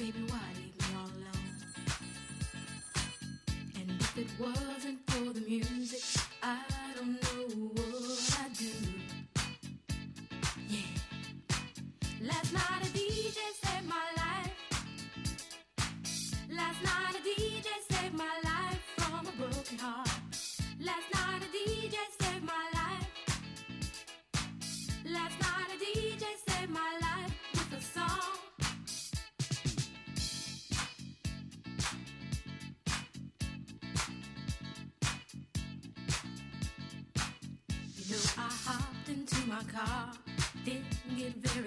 baby, why leave me all alone? And if it wasn't for the music, I don't know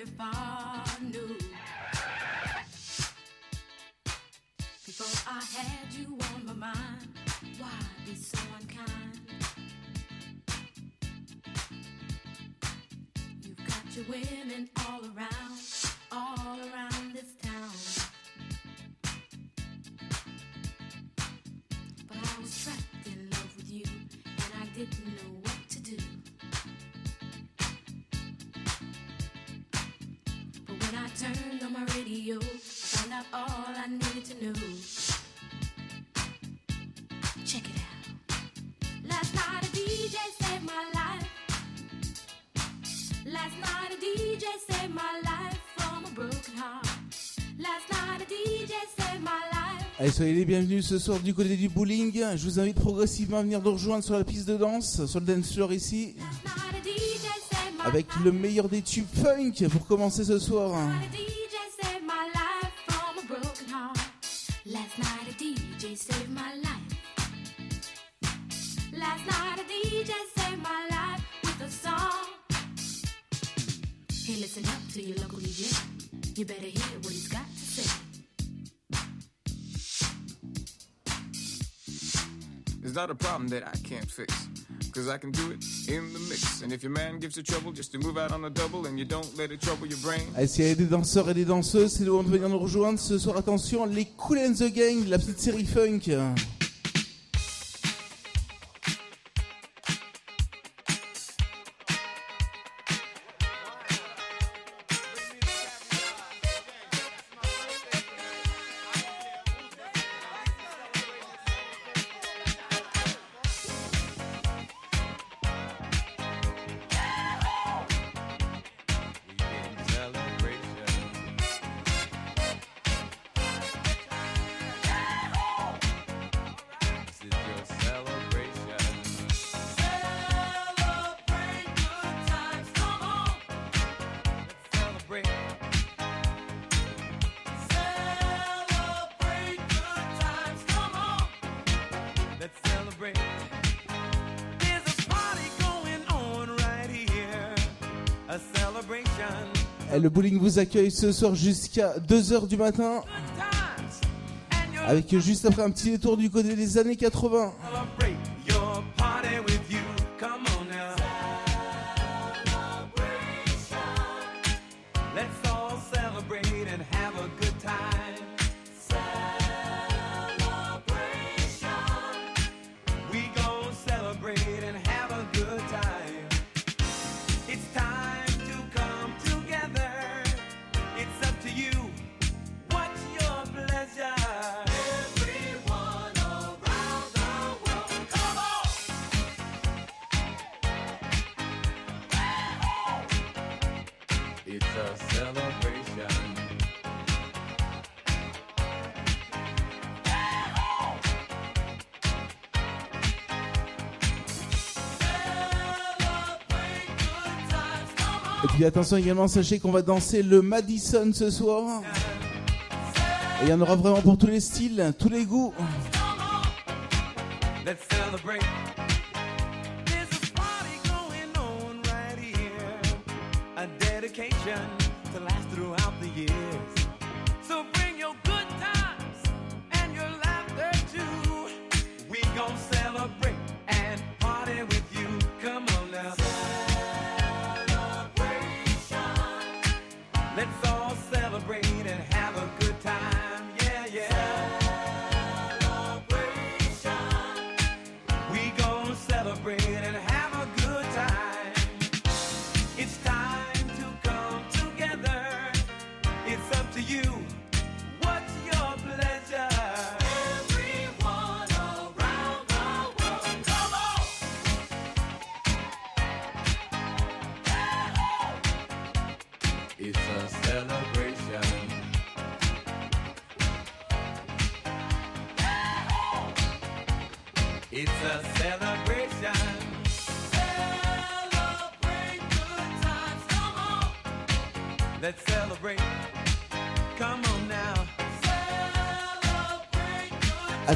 very far, no. Before I had you on my mind, why be so unkind? You've got your women Allez, soyez les bienvenus ce soir du côté du bowling. Je vous invite progressivement à venir nous rejoindre sur la piste de danse, sur le dance floor ici, avec le meilleur des tubes funk pour commencer ce soir. Not a problem that I can't fix. Cause I can do it in the mix. And if your man gives you trouble just to move out on a double and you don't let it trouble your brain. Allez, s'il y a des danseurs et des danseuses, c'est le moment de venir nous rejoindre ce soir. Attention, les Cool and the Gang, la petite série funk. Vous accueille ce soir jusqu'à 2h du matin, avec juste après un petit détour du côté des années 80. Puis attention également, sachez qu'on va danser le Madison ce soir. Et il y en aura vraiment pour tous les styles, tous les goûts.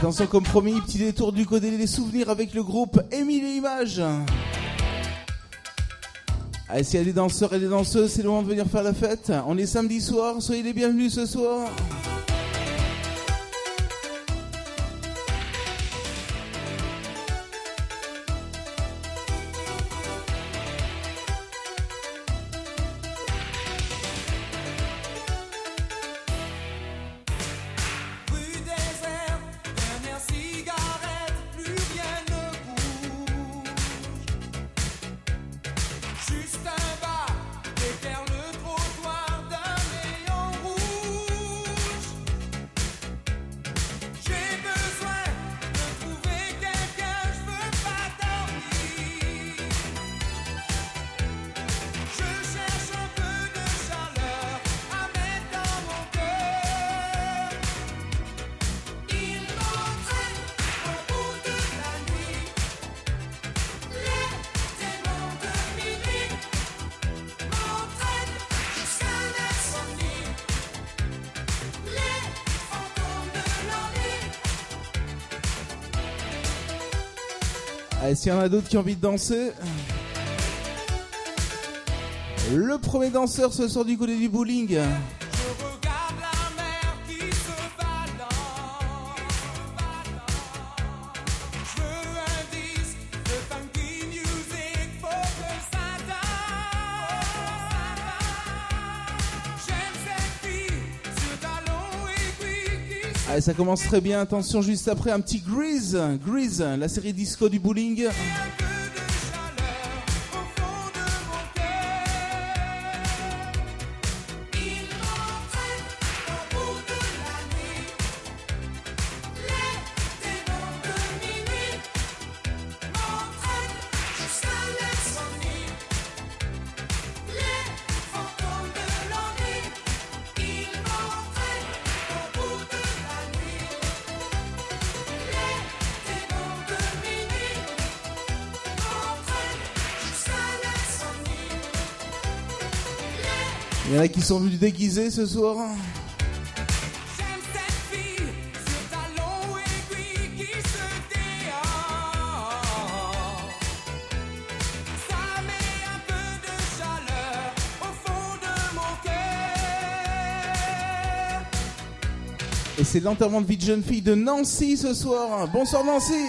Comme promis, petit détour du côté des souvenirs avec le groupe Émile et Images. Allez, s'il y a des danseurs et des danseuses, c'est le moment de venir faire la fête. On est samedi soir, soyez les bienvenus ce soir. S'il y en a d'autres qui ont envie de danser. Le premier danseur ce soir du côté du bowling. Ça commence très bien. Attention, juste après, un petit Grease. Grease, la série disco du bowling. Au fond de mon cœur. Et c'est l'enterrement de vie de jeune fille de Nancy ce soir. Bonsoir Nancy.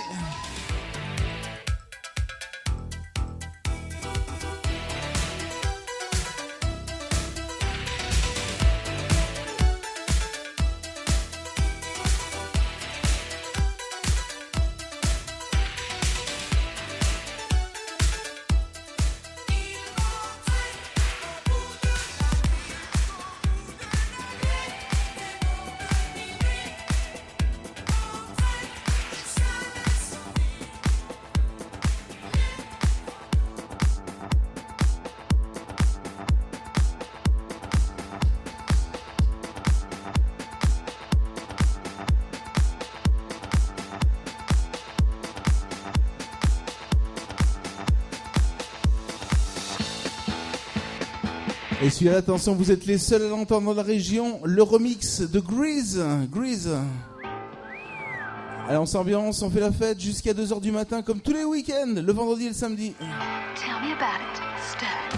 Et celui-là, attention, vous êtes les seuls à l'entendre dans la région. Le remix de Grease. Grease. Allez, on s'ambiance, on fait la fête jusqu'à 2h du matin, comme tous les week-ends, le vendredi et le samedi. Tell me about it,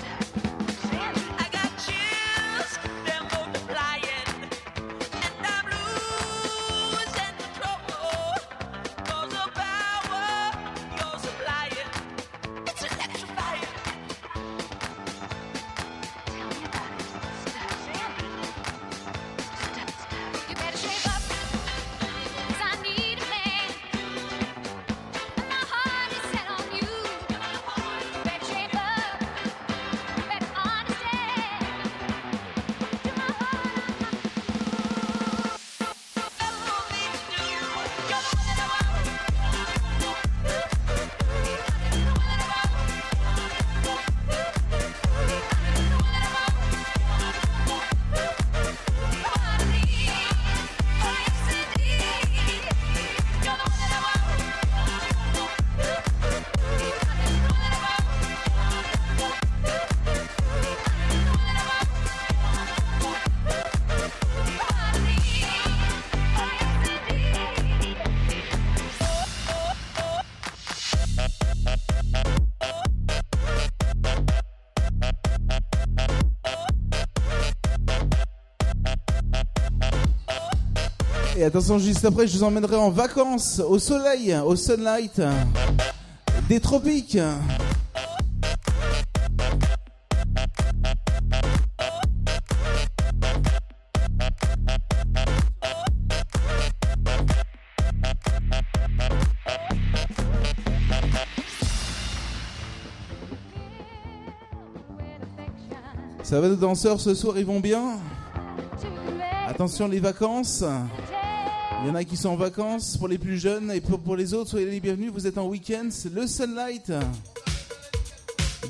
attention, juste après, je vous emmènerai en vacances, au soleil, au sunlight, des tropiques. Ça va nos danseurs ce soir, ils vont bien? Attention les vacances. Il y en a qui sont en vacances pour les plus jeunes et pour, les autres, soyez les bienvenus. Vous êtes en week-end, le sunlight.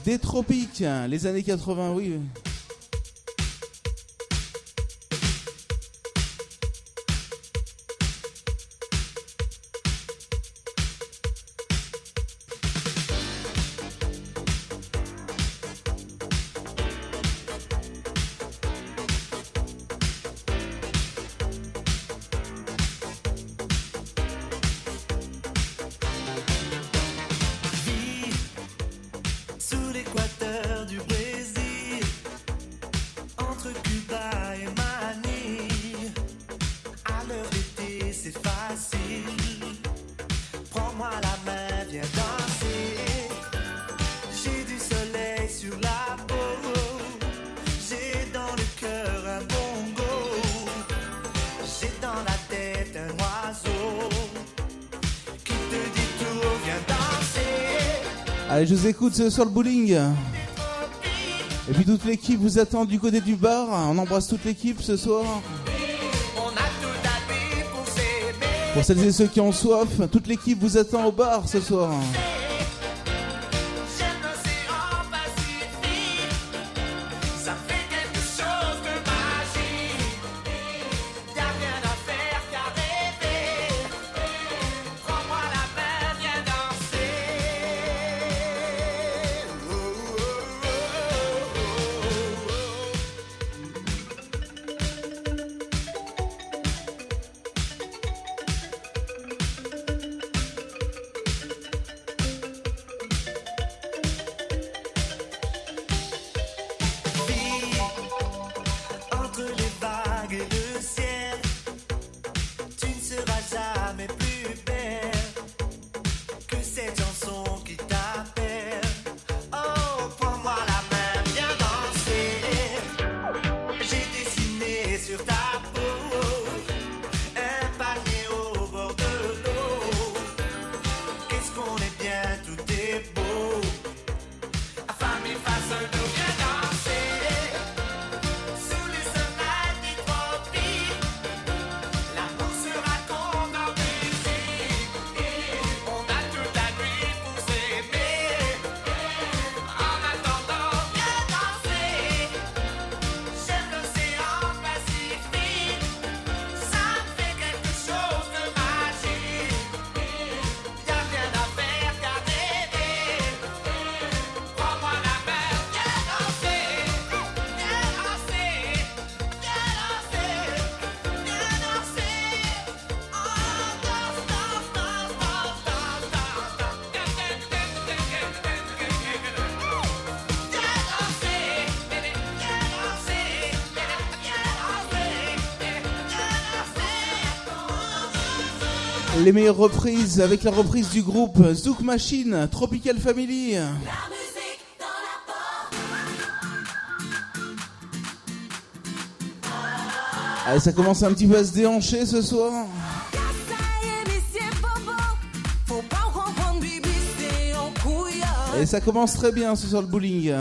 Des tropiques, les années 80, oui. Je vous écoute ce soir le bowling. Et puis toute l'équipe vous attend du côté du bar. On embrasse toute l'équipe ce soir. Pour celles et ceux qui ont soif, toute l'équipe vous attend au bar ce soir. Les meilleures reprises avec la reprise du groupe Zouk Machine, Tropical Family. Allez, ça commence un petit peu à se déhancher ce soir. Et ça commence très bien ce soir le bowling.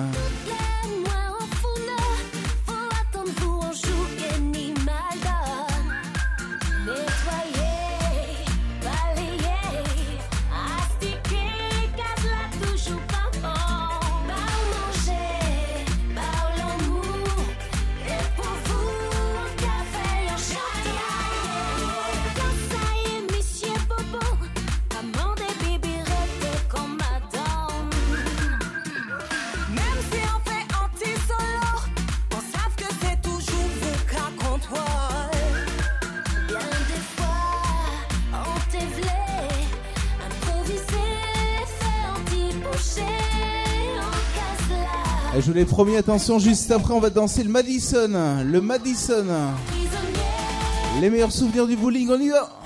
les premiers, attention, juste après, on va danser le Madison. Le Madison. Les meilleurs souvenirs du bowling, on y va.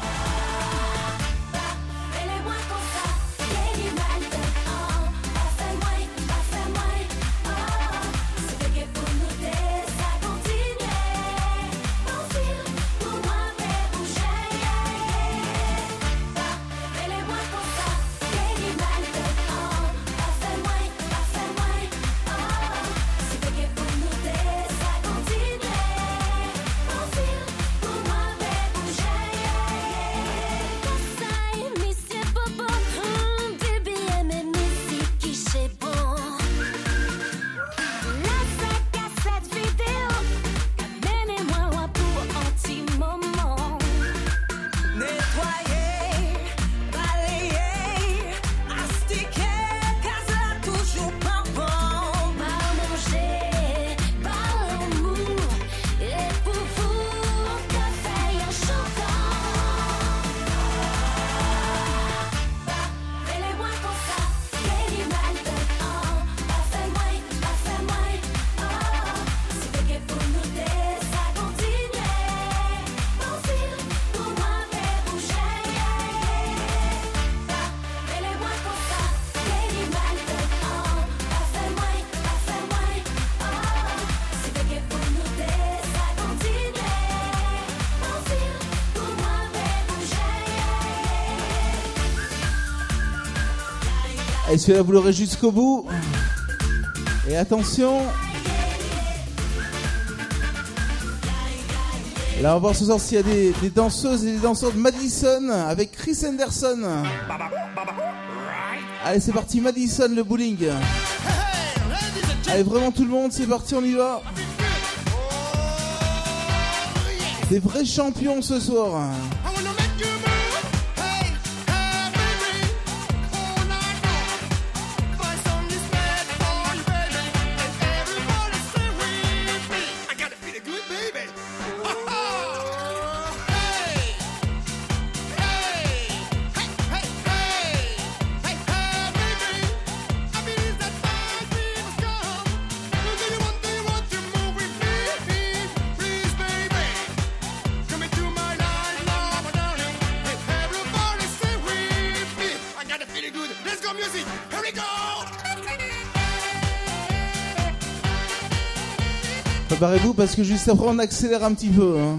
messieurs, là, vous l'aurez jusqu'au bout. Et attention. Là, on va voir ce soir s'il y a des, danseuses et des danseurs de Madison avec Chris Anderson. Allez, c'est parti, Madison, le bowling. Allez, vraiment tout le monde, c'est parti, on y va. Des vrais champions ce soir. Barrez-vous parce que juste après on accélère un petit peu. Hein.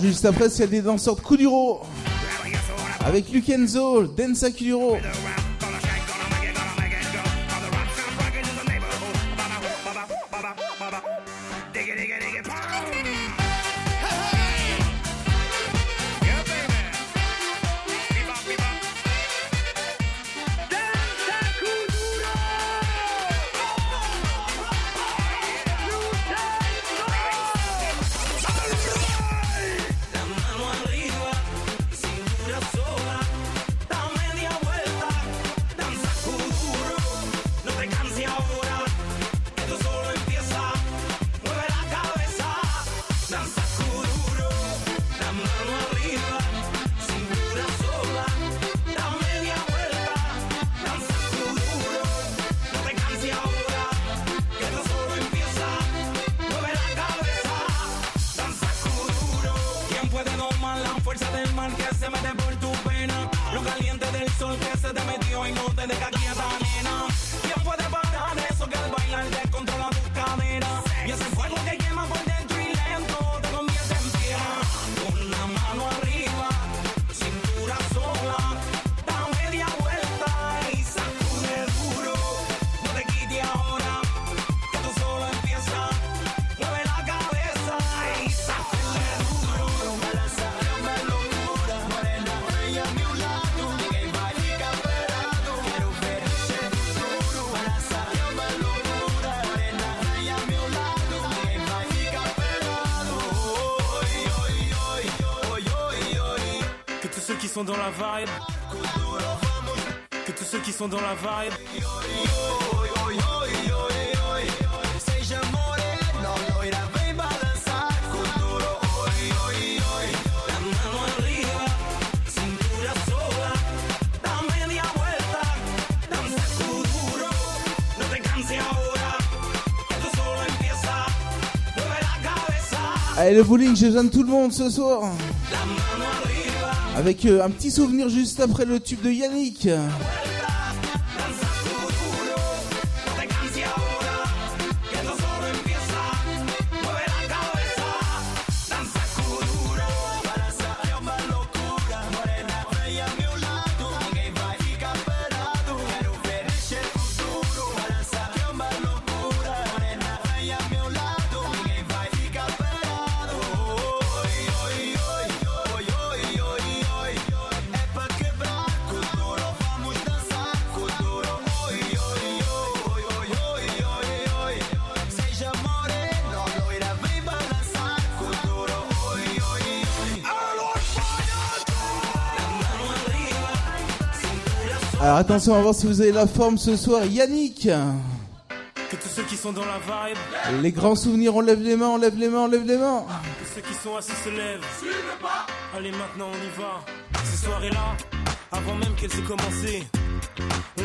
Juste après, s'il y a des danseurs de Kuduro avec Lukenzo, Densa Kuduro. Mueve la cabeza, Allez, le bowling, besoin de tout le monde ce soir. Avec euh, un petit souvenir juste après le tube de Yannick. Attention, on va voir si vous avez la forme ce soir. Yannick Que tous ceux qui sont dans la vibe. Les grands souvenirs, on lève les mains, on lève les mains, on lève les mains. Que ceux qui sont assis se lèvent. Allez, maintenant on y va. Ces soirées-là, avant même qu'elles aient commencé.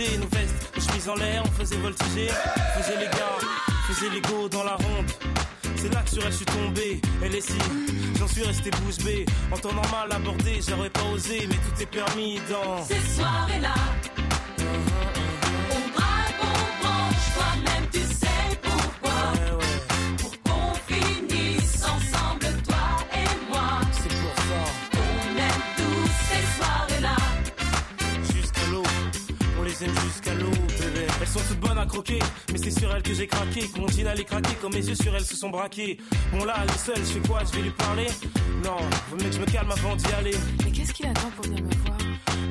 obligée. Nos vestes, nos chemises en l'air, on faisait voltiger. On faisait les gars, on faisait les go dans la ronde. C'est là que sur elle je suis tombé, elle est si, j'en suis resté bouche bée. En temps normal abordé, j'aurais pas osé, mais tout est permis dans. Ces soirées-là, on j'ai craqué. Que mon jean allait craquer, quand mes yeux sur elles se sont braqués. Bon là, elle est seule, je fais quoi? Je vais lui parler? Non, vaut mieux que je me calme avant d'y aller. Mais qu'est-ce qu'il attend pour venir me voir?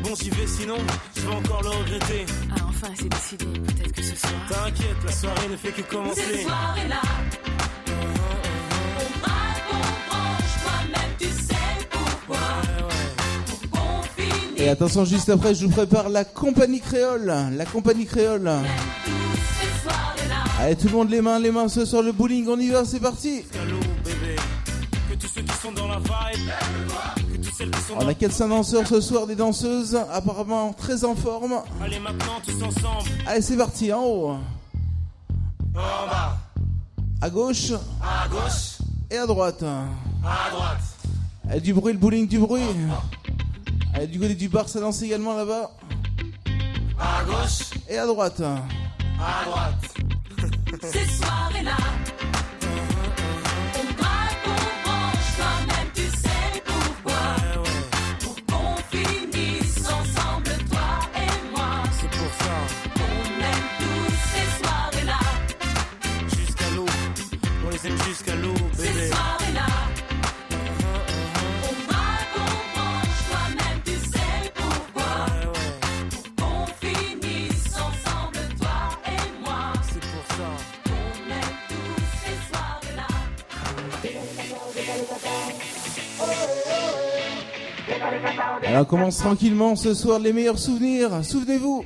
Bon, j'y vais sinon, je vais encore le regretter. Ah, enfin, c'est décidé. Peut-être que ce soir. T'inquiète, la soirée ne fait que commencer. soirées-là, on braque, on branche, toi-même tu sais pourquoi. Ouais, ouais. Pour qu'on finisse Et attention, juste après, je vous prépare la compagnie créole. La compagnie créole. Allez, tout le monde, les mains, les mains ce soir, le bowling, on y va, c'est parti. On a 400 danseurs ce soir, des danseuses, apparemment très en forme. Allez, maintenant, tous ensemble. Allez, c'est parti, en haut. En bas, À gauche à gauche, et à droite. à droite. Allez, du bruit, le bowling, du bruit. Allez, du côté du bar, ça danse également là-bas. À gauche, Et à droite. à droite. Ces soirées-là, on brasse, on branche toi-même tu sais pourquoi? Pour qu'on finisse ensemble, toi et moi. C'est pour ça qu'on aime tous ces soirées-là jusqu'à l'eau, on les aime jusqu'à l'eau. Alors on commence tranquillement ce soir les meilleurs souvenirs. Souvenez-vous.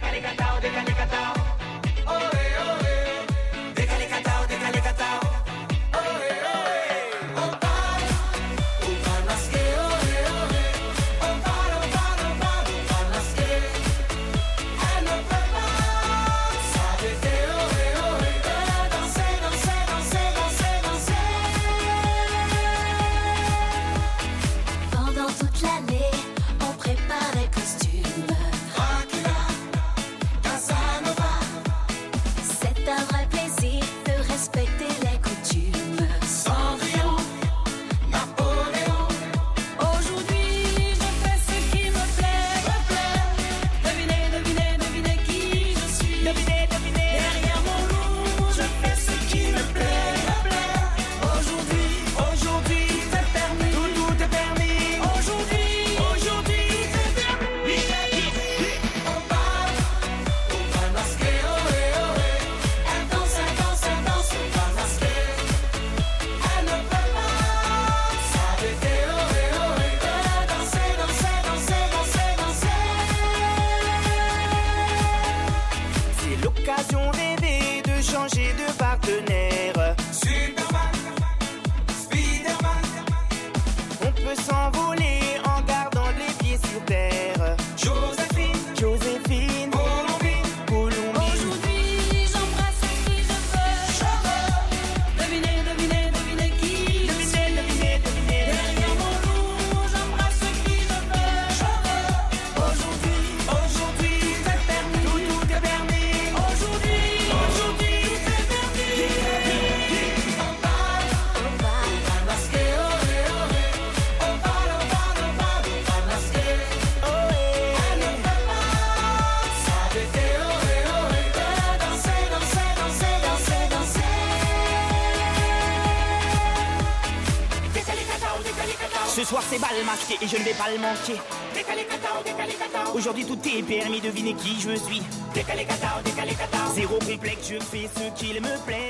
pas. Décalé catao, décalé catao. Aujourd'hui tout est permis, devinez qui je suis. Décalé catao, décalé catao. Zéro complexe, je fais ce qu'il me plaît.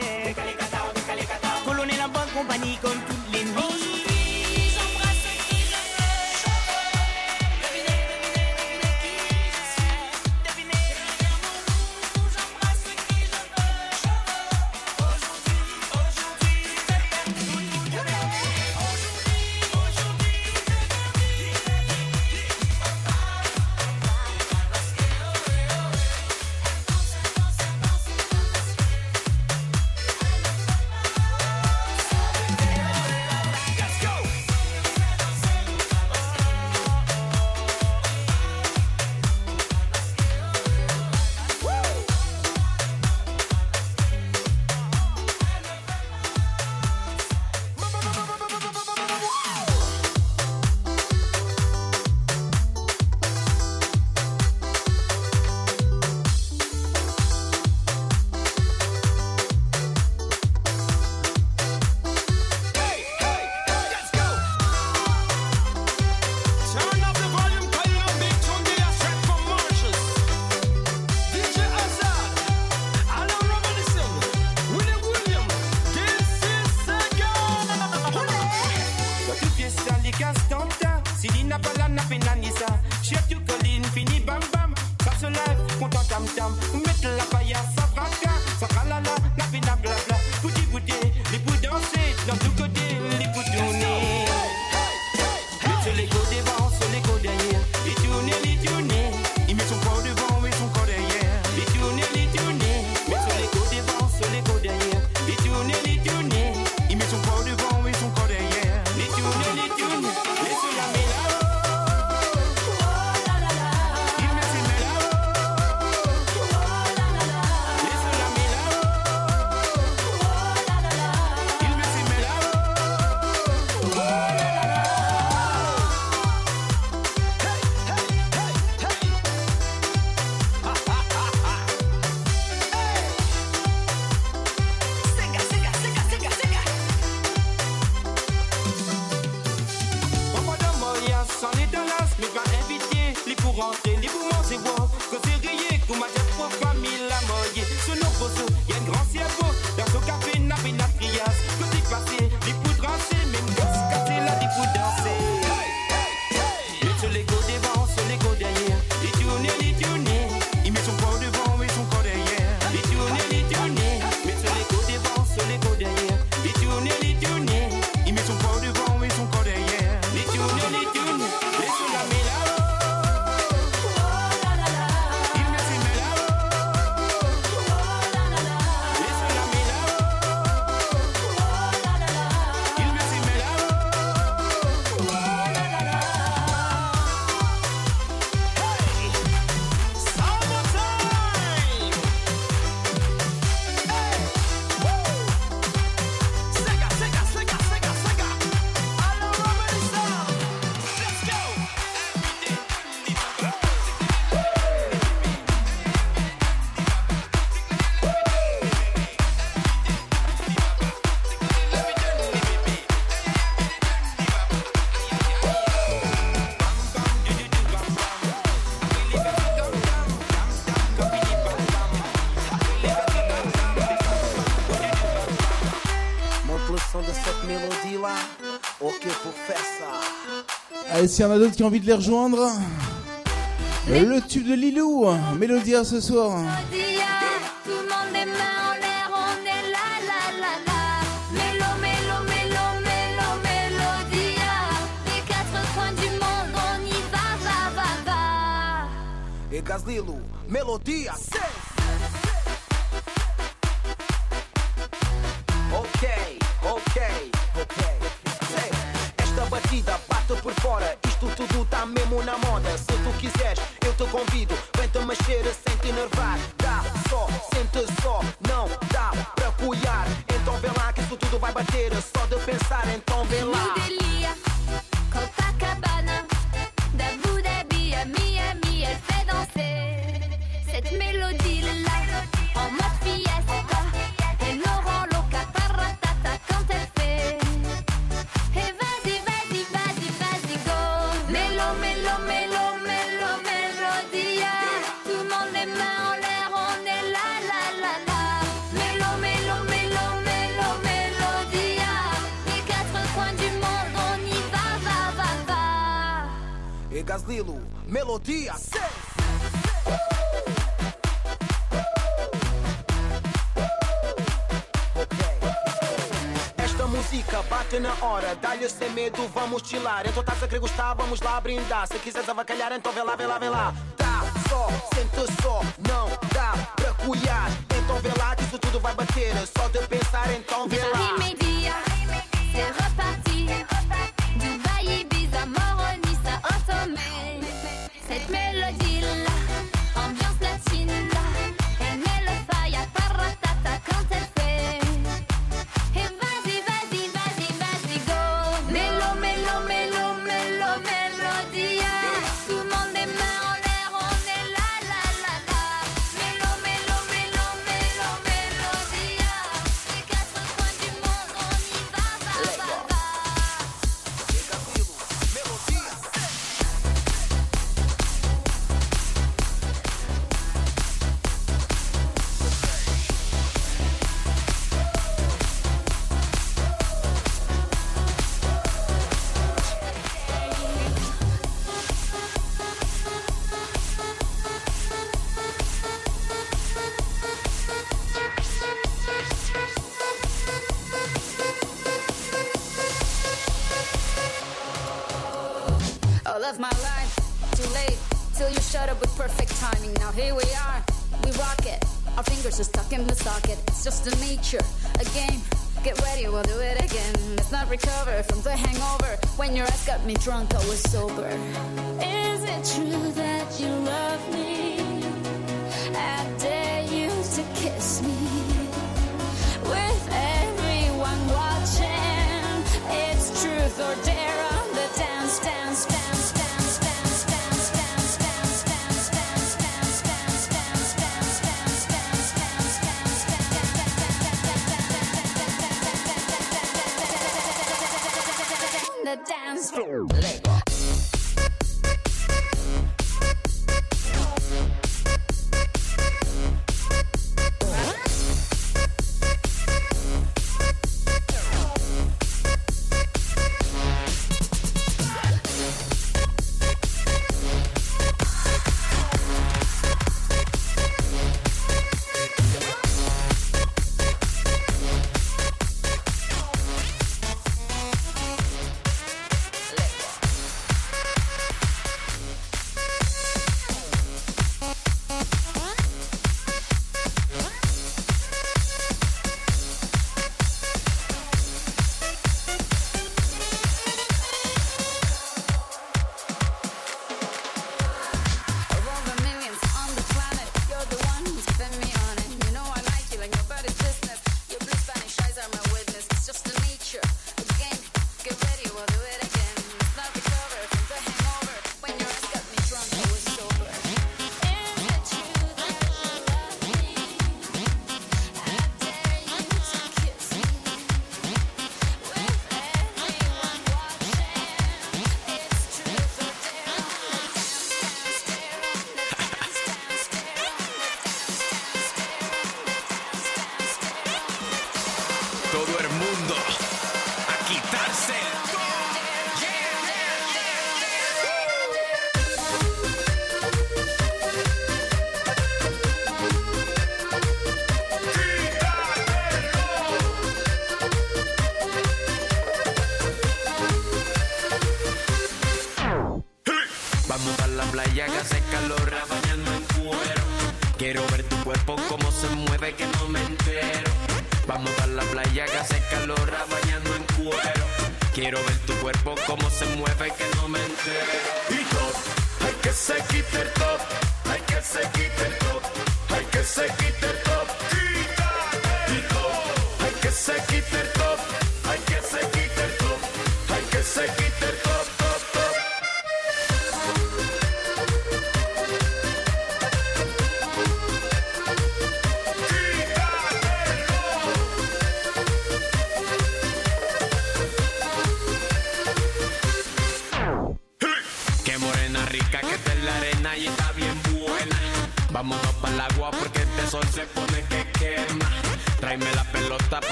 Et s'il y en a d'autres qui ont envie de les rejoindre, le tube de Lilou, Mélodia ce soir. Casilo, Melodias. Então tá, se querer gostar, vamos lá brindar. Se quiseres avacalhar, então vê lá, vê lá, vê lá. Tá só, sente só,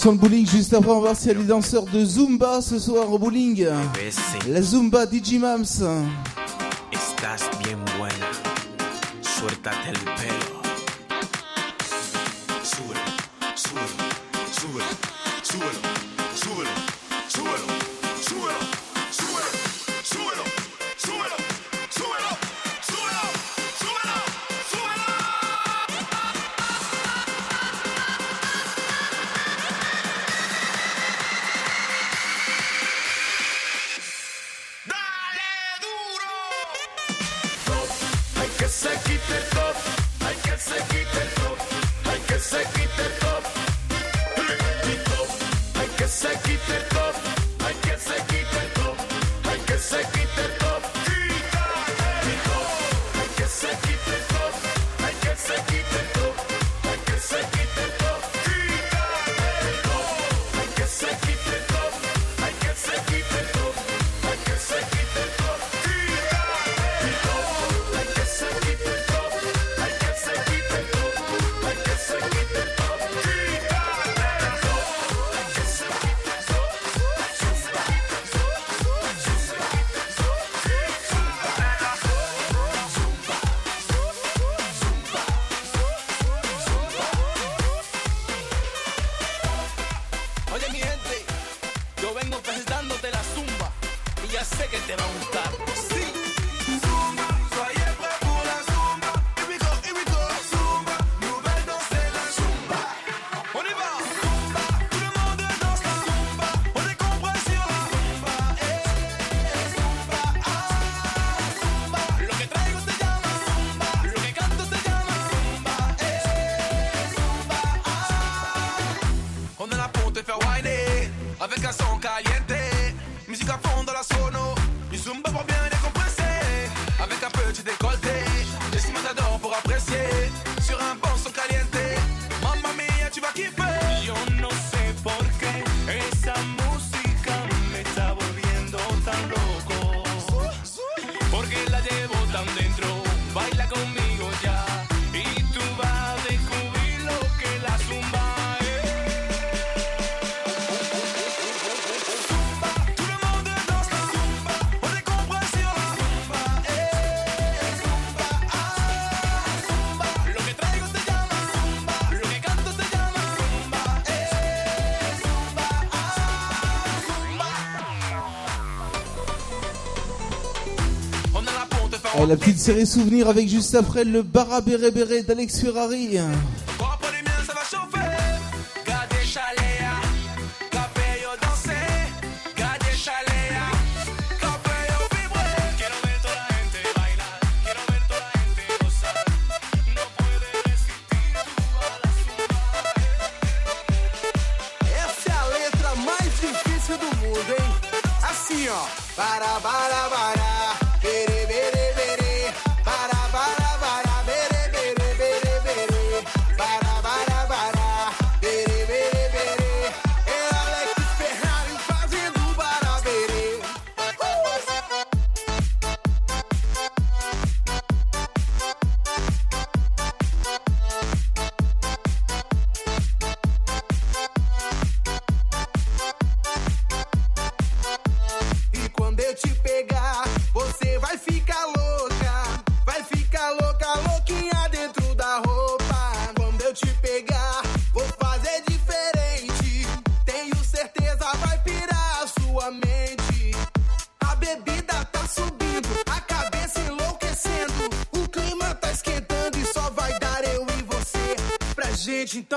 Dansons le bowling juste avant, on va voir s'il y a des danseurs de Zumba ce soir au bowling. Eh ben, La Zumba DJ Mams. la petite série souvenir avec juste après le Barabéré Béré d'Alex Ferrari.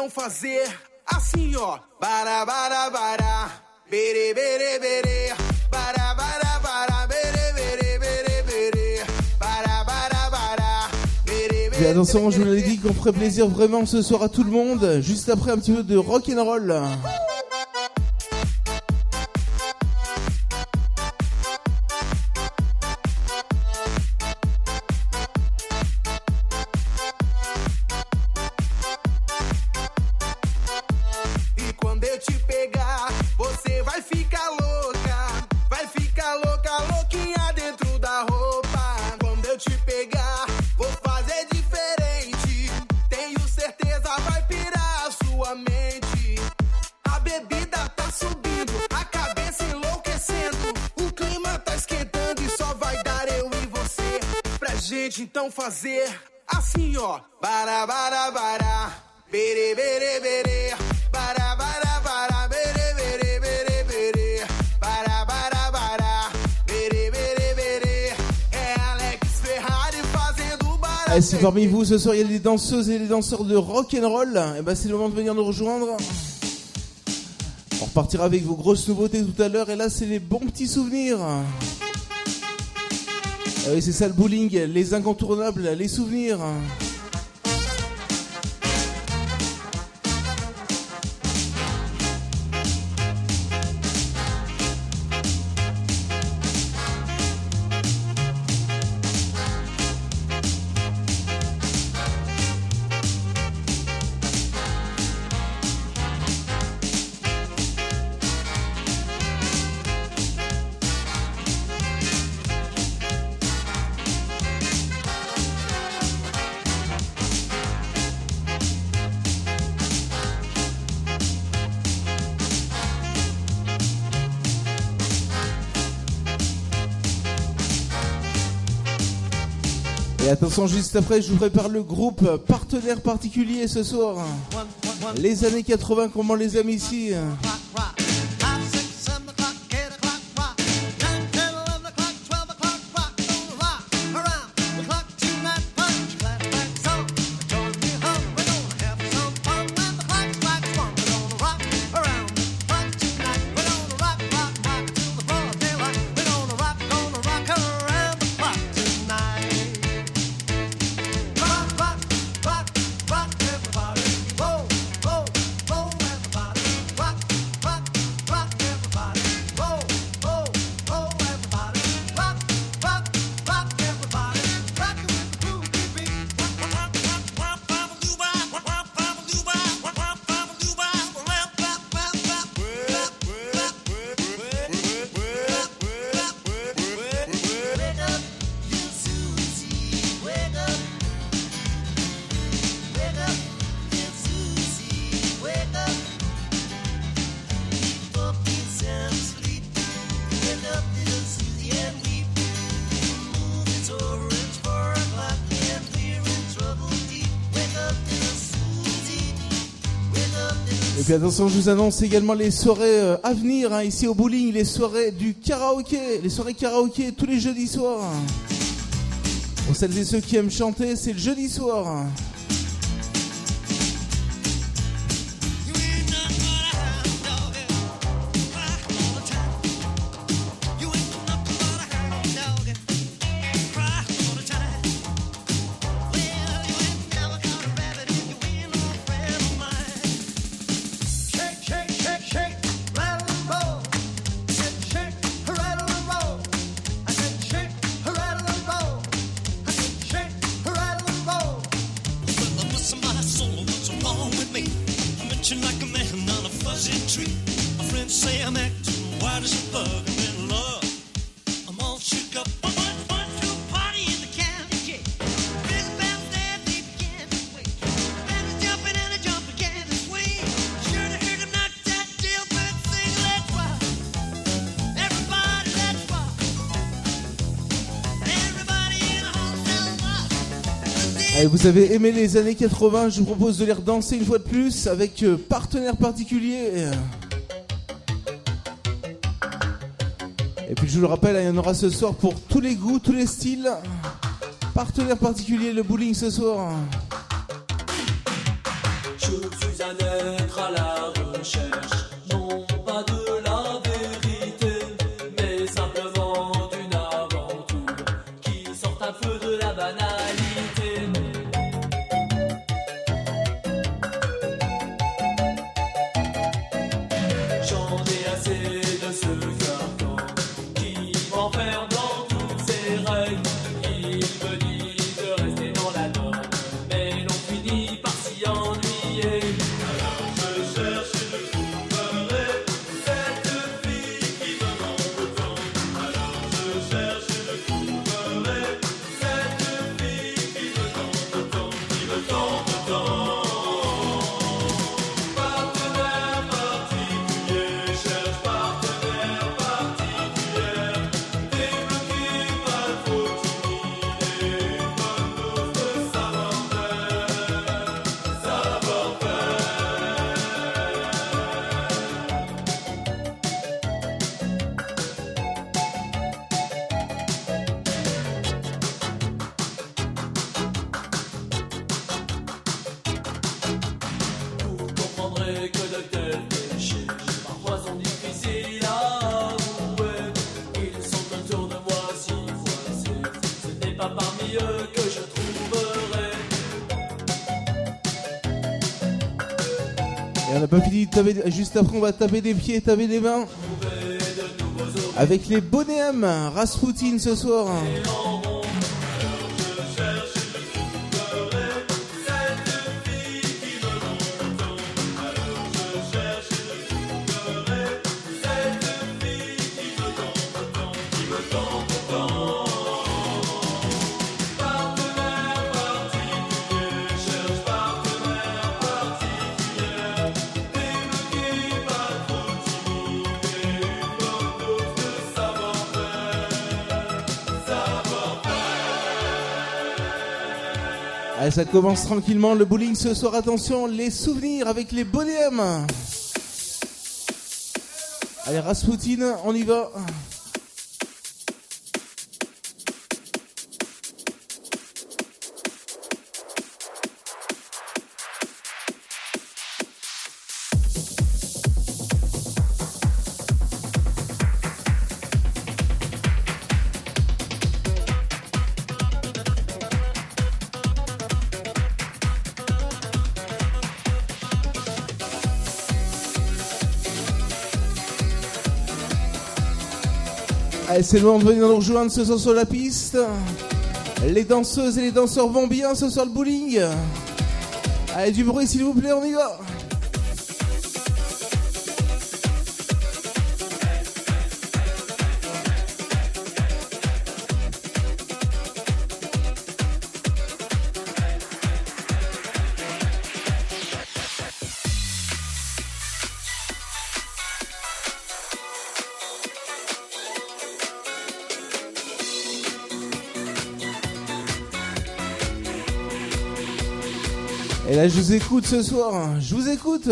Então fazer assim, ó. Bara, bara, bara. Bere, bere, bere. Bara, bara, bara. Bere, bere, bere, bere. Bara, bara, bara. Bere, attention, je vous l'ai dit qu'on ferait plaisir vraiment ce soir à tout le monde. Juste après un petit peu de rock and roll. Parmi vous ce soir il y a des danseuses et des danseurs de rock and roll, et ben c'est le moment de venir nous rejoindre. On repartira avec vos grosses nouveautés tout à l'heure et là c'est les bons petits souvenirs. Ah oui, c'est ça le bowling, les incontournables, les souvenirs. Attention, juste après, je vous prépare le groupe partenaire particulier ce soir. Les années 80, comment les aime ici puis attention, je vous annonce également les soirées euh, à venir hein, ici au bowling, les soirées du karaoké, les soirées karaoké tous les jeudis soirs. Pour celles et ceux qui aiment chanter, c'est le jeudi soir. Allez, vous avez aimé les années 80, je vous propose de les redanser une fois de plus avec euh, partenaire particulier. Et puis je vous le rappelle, il y en aura ce soir pour tous les goûts, tous les styles. Partenaire particulier, le bowling ce soir. Juste après, on va taper des pieds, taper des mains. Avec les bonhommes Rasputin ce soir. Ça commence tranquillement le bowling ce soir. Attention, les souvenirs avec les bonhommes. Allez, Rasputin, on y va. C'est le moment de venir nous rejoindre ce soir sur la piste. Les danseuses et les danseurs vont bien ce soir le bowling. Allez, du bruit s'il vous plaît, on y va. Je vous écoute ce soir. Je vous écoute.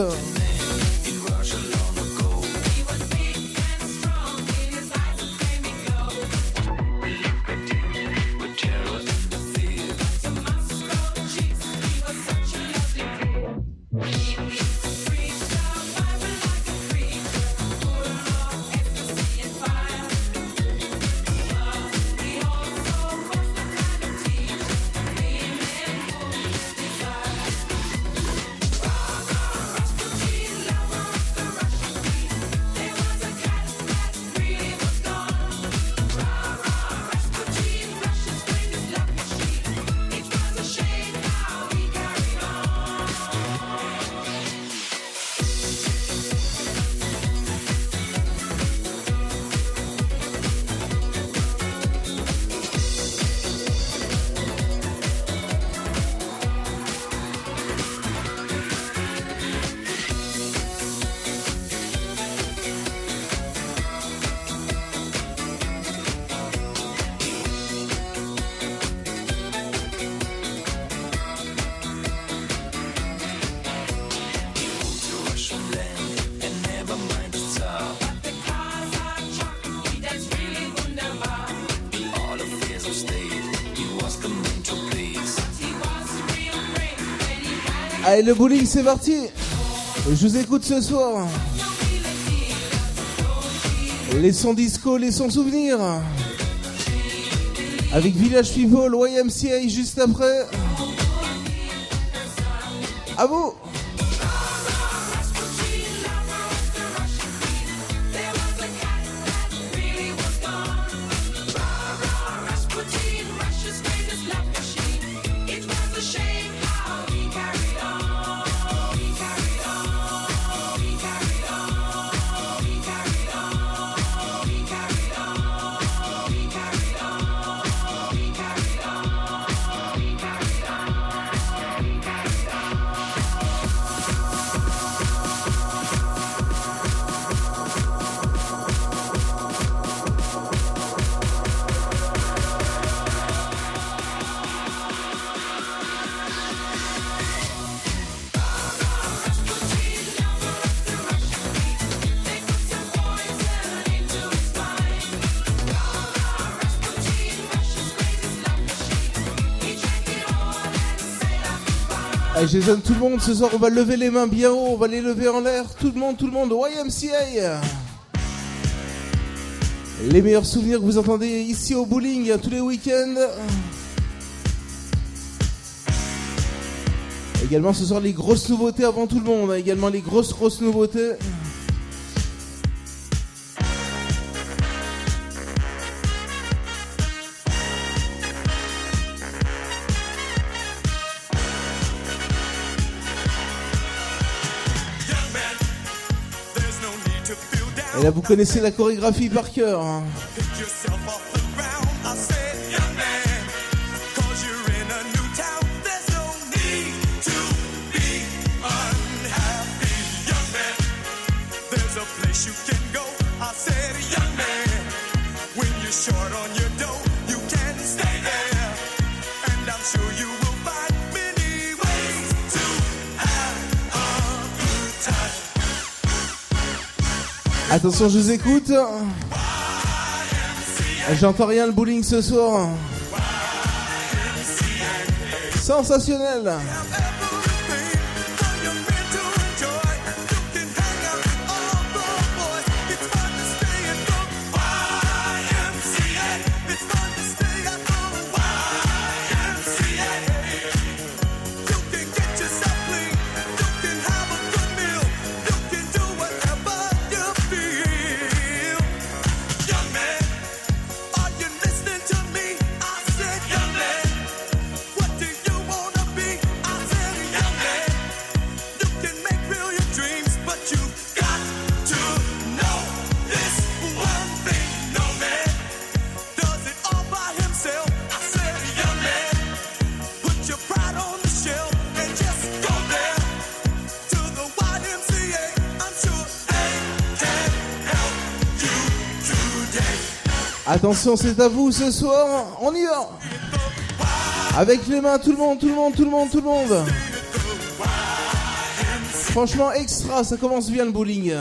Le bowling, c'est parti. Je vous écoute ce soir. Les sons disco, les sons souvenirs. Avec Village People, YMCA juste après. Allez, Jason, tout le monde, ce soir, on va lever les mains bien haut, on va les lever en l'air. Tout le monde, tout le monde, YMCA. Les meilleurs souvenirs que vous entendez ici au bowling tous les week-ends. Également ce soir les grosses nouveautés avant tout le monde. Également les grosses grosses nouveautés. Là vous connaissez la chorégraphie par cœur. hein. Attention, je vous écoute. J'entends rien le bowling ce soir. Sensationnel. Attention, c'est à vous ce soir. On y va. Avec les mains, tout le monde, tout le monde, tout le monde, tout le monde. Franchement, extra, ça commence bien le bowling.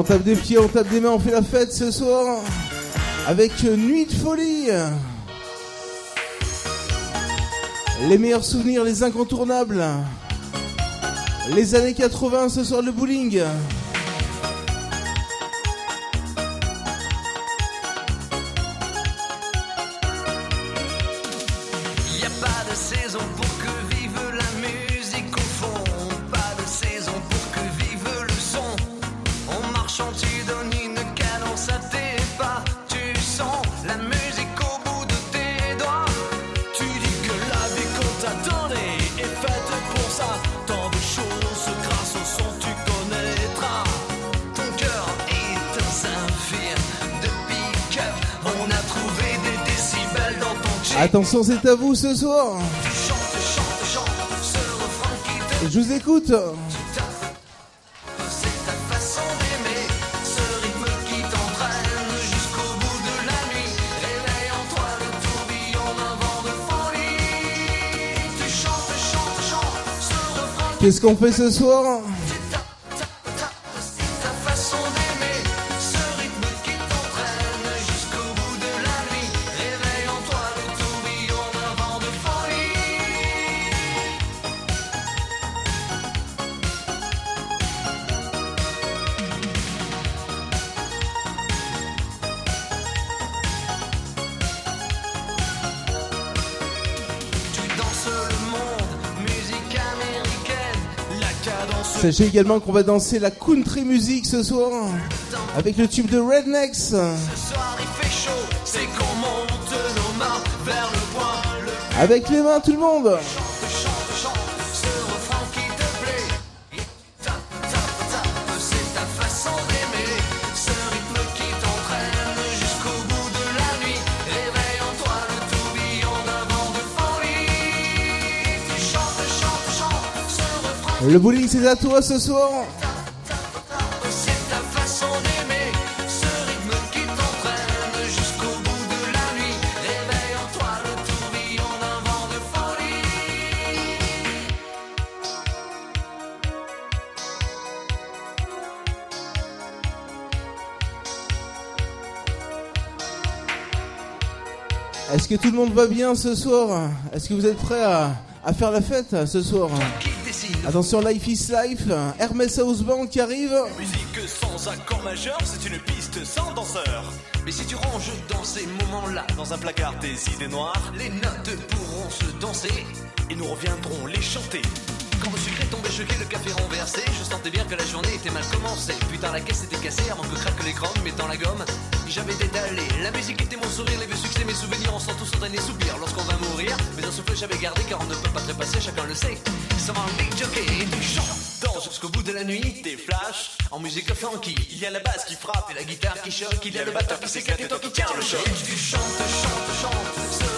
On tape des pieds, on tape des mains, on fait la fête ce soir avec Nuit de folie. Les meilleurs souvenirs, les incontournables. Les années 80 ce soir le bowling. Attention, c'est à vous ce soir. Je vous écoute. Ta façon d'aimer, ce Sachez également qu'on va danser la country music ce soir avec le tube de Rednecks. Ce soir il fait chaud, c'est qu'on monte nos mains vers le point. Le Avec les mains, tout le monde. Le bowling, c'est à toi ce soir. Est-ce que tout le monde va bien ce soir? Est-ce que vous êtes prêts à, à faire la fête ce soir? Attention, Life is Life, Hermès House Band qui arrive. Musique sans accord majeur, c'est une piste sans danseur. Mais si tu ranges dans ces moments-là, Dans un placard des idées noires, les notes pourront se danser. et nous reviendrons les chanter. Quand le est tombé choqué, le café renversé, je sentais bien que la journée était mal commencée. Putain, la caisse était cassée avant que craque l'écran, mettant la gomme. J'avais détalé, la musique était mon sourire, les vieux succès, mes souvenirs, on sent tous dernier soupir lorsqu'on va mourir. Mais un souffle j'avais gardé car on ne peut pas trépasser, chacun le sait. Ça va en jockey et chantes. Danse jusqu'au bout de la nuit, Des flashs, en musique funky. il y a la basse qui frappe Et la guitare qui choque, il y a le batteur qui s'éclate et toi qui tiens le choc. Tu chantes, chantes, chantes,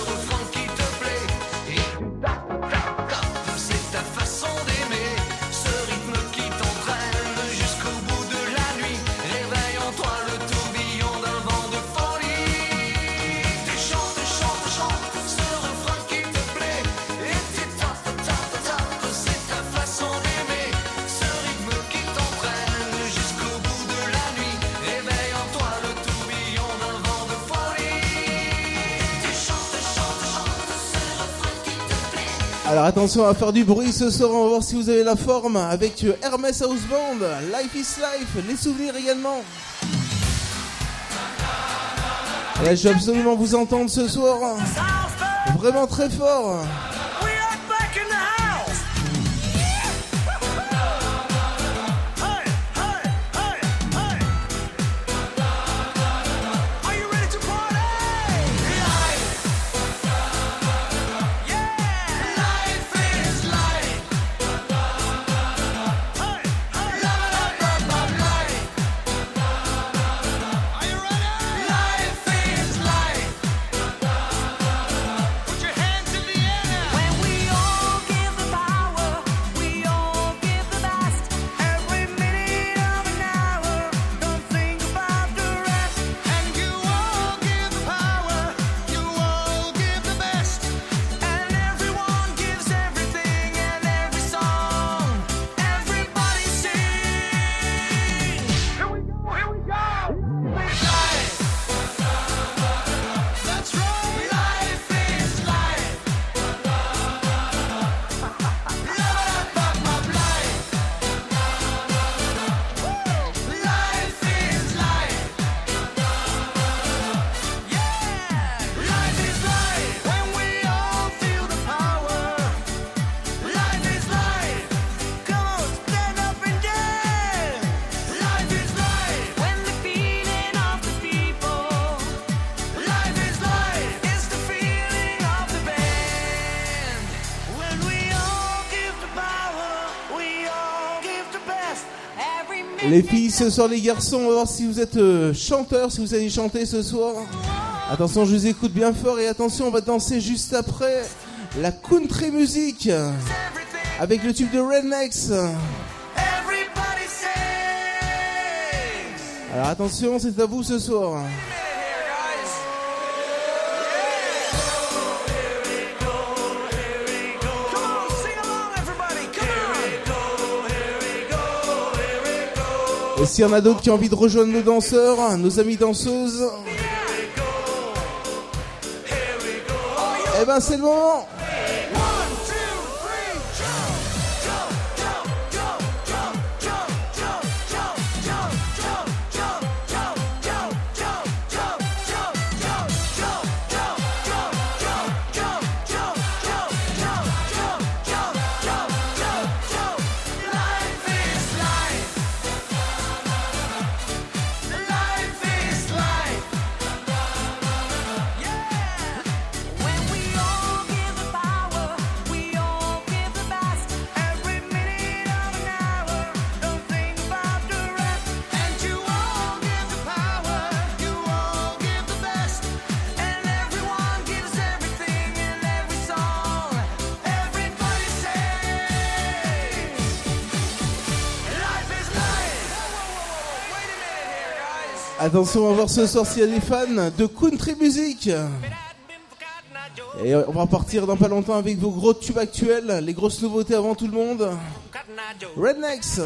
attention à faire du bruit ce soir, on va voir si vous avez la forme avec Hermès House Band, Life is Life, les souvenirs également. Je veux absolument vous entendre ce soir. Vraiment très fort. Les filles, ce soir, les garçons, on va voir si vous êtes euh, chanteurs, si vous allez chanter ce soir. Attention, je vous écoute bien fort et attention, on va danser juste après la country music avec le tube de Rednex. Alors attention, c'est à vous ce soir. Et s'il y en a d'autres qui ont envie de rejoindre nos danseurs, nos amis danseuses, eh ben c'est le moment. Attention, on va voir ce soir s'il y a des fans de country music. Et on va partir dans pas longtemps avec vos gros tubes actuels, les grosses nouveautés avant tout le monde. Rednex.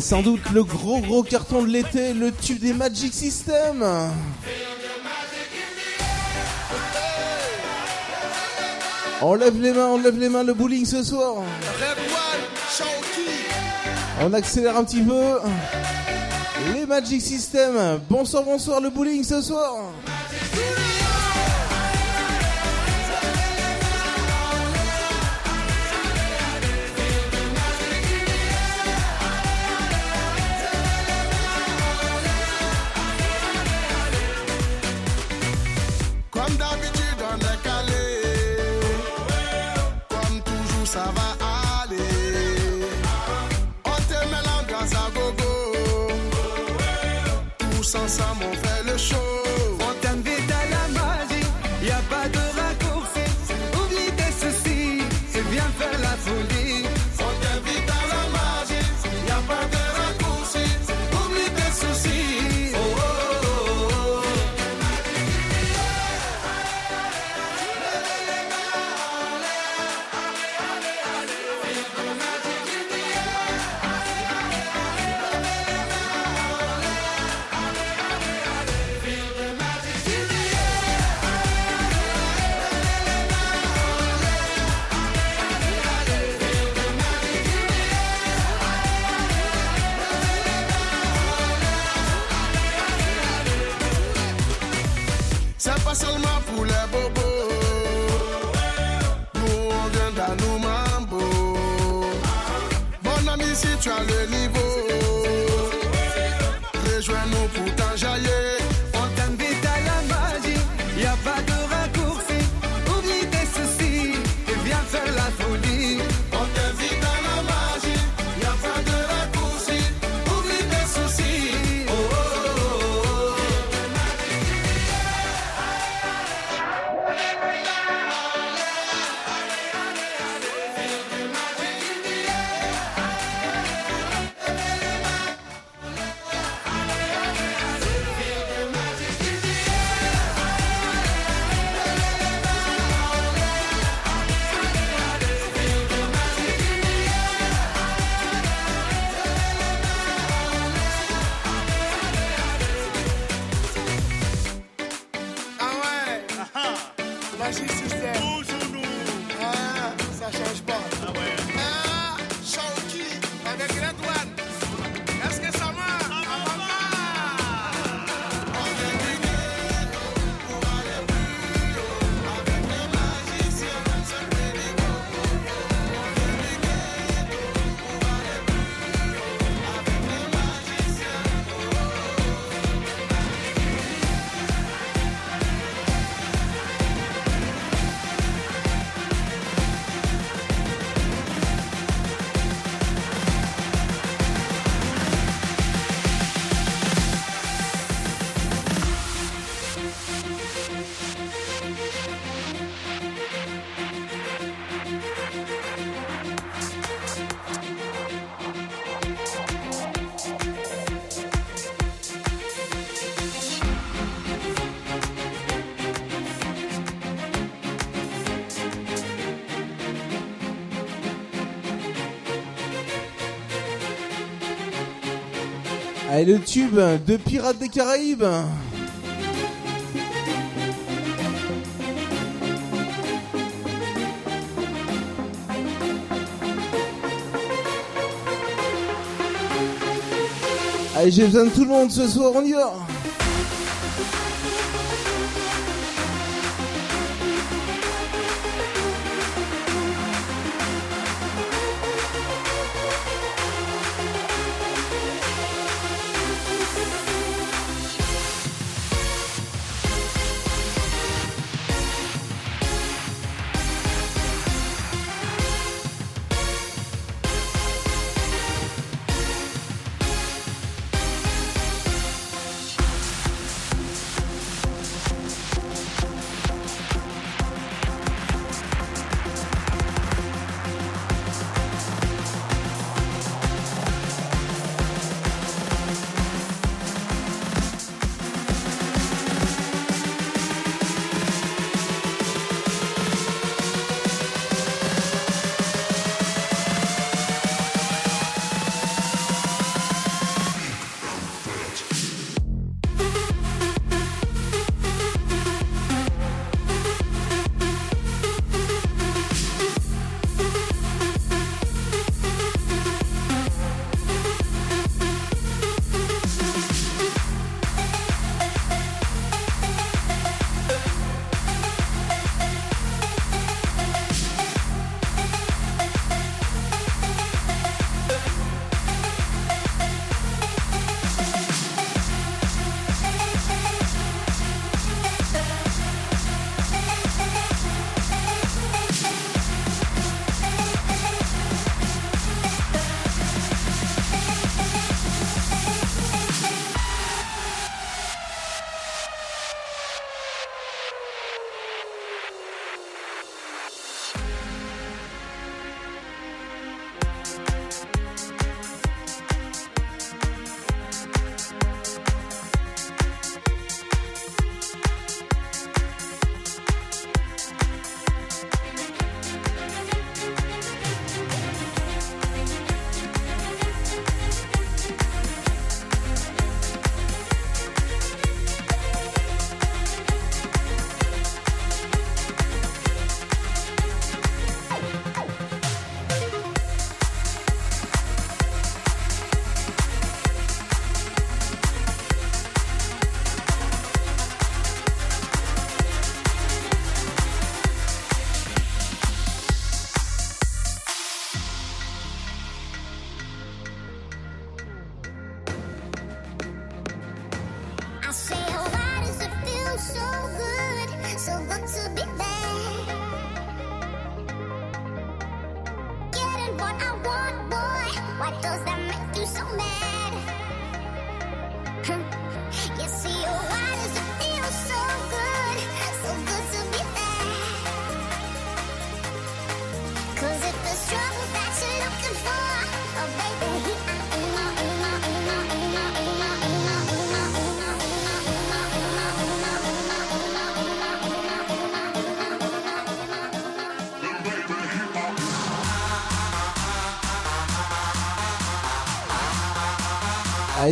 Sans doute le gros gros carton de l'été, le tube des Magic System. On lève les mains, on lève les mains, le bowling ce soir. On accélère un petit peu. Les Magic System. Bonsoir, bonsoir, le bowling ce soir. Et le tube de Pirates des Caraïbes. Allez, j'ai besoin de tout le monde ce soir, on y va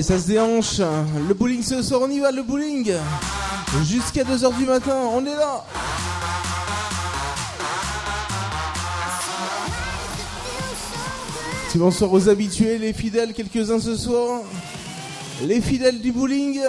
Ça se déhanche. Le bowling ce soir, on y va, le bowling. Jusqu'à 2h du matin, on est là. Petit bonsoir aux habitués, les fidèles, quelques-uns ce soir. Les fidèles du bowling.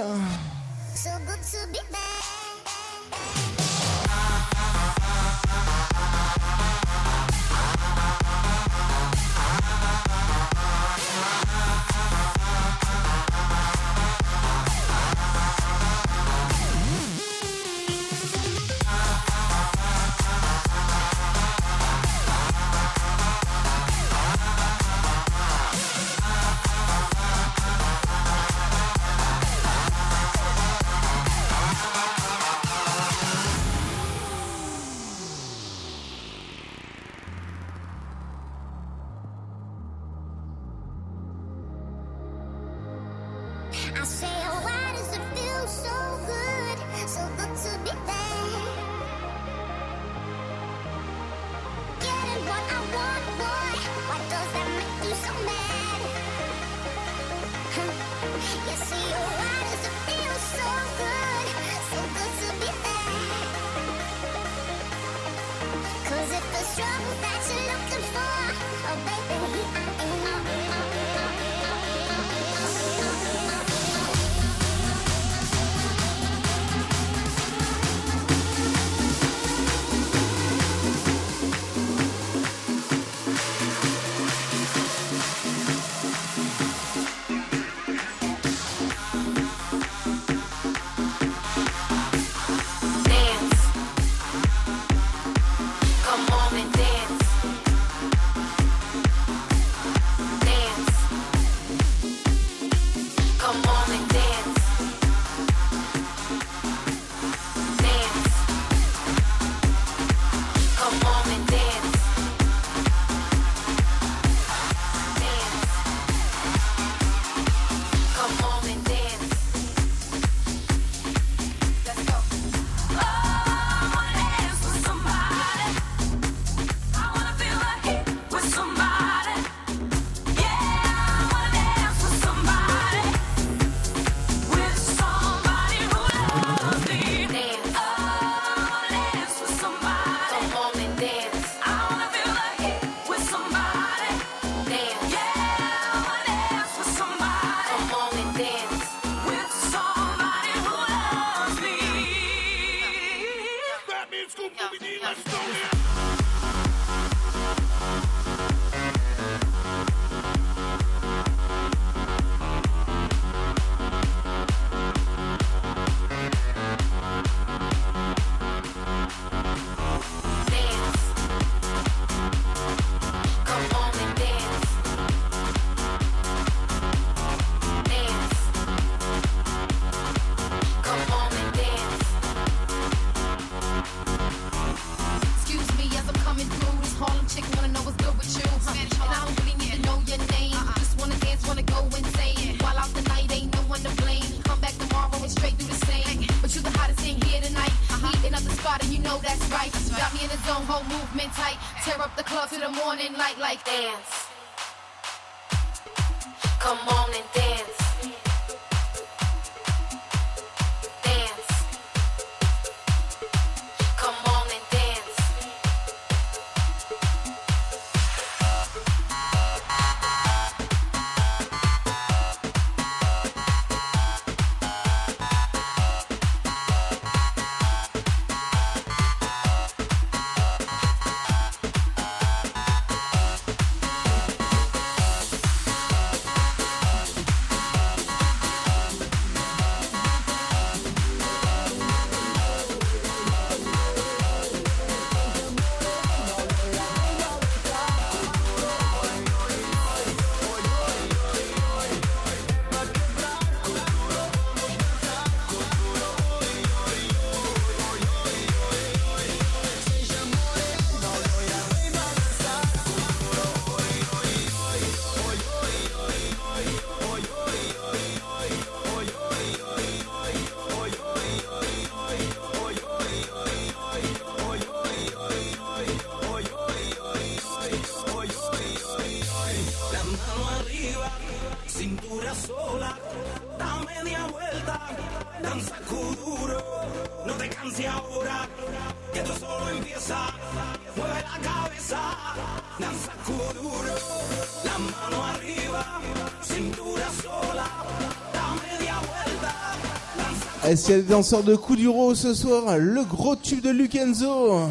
Est-ce qu'il y a des danseurs de Kuduro ce soir? Le gros tube de Lukenzo.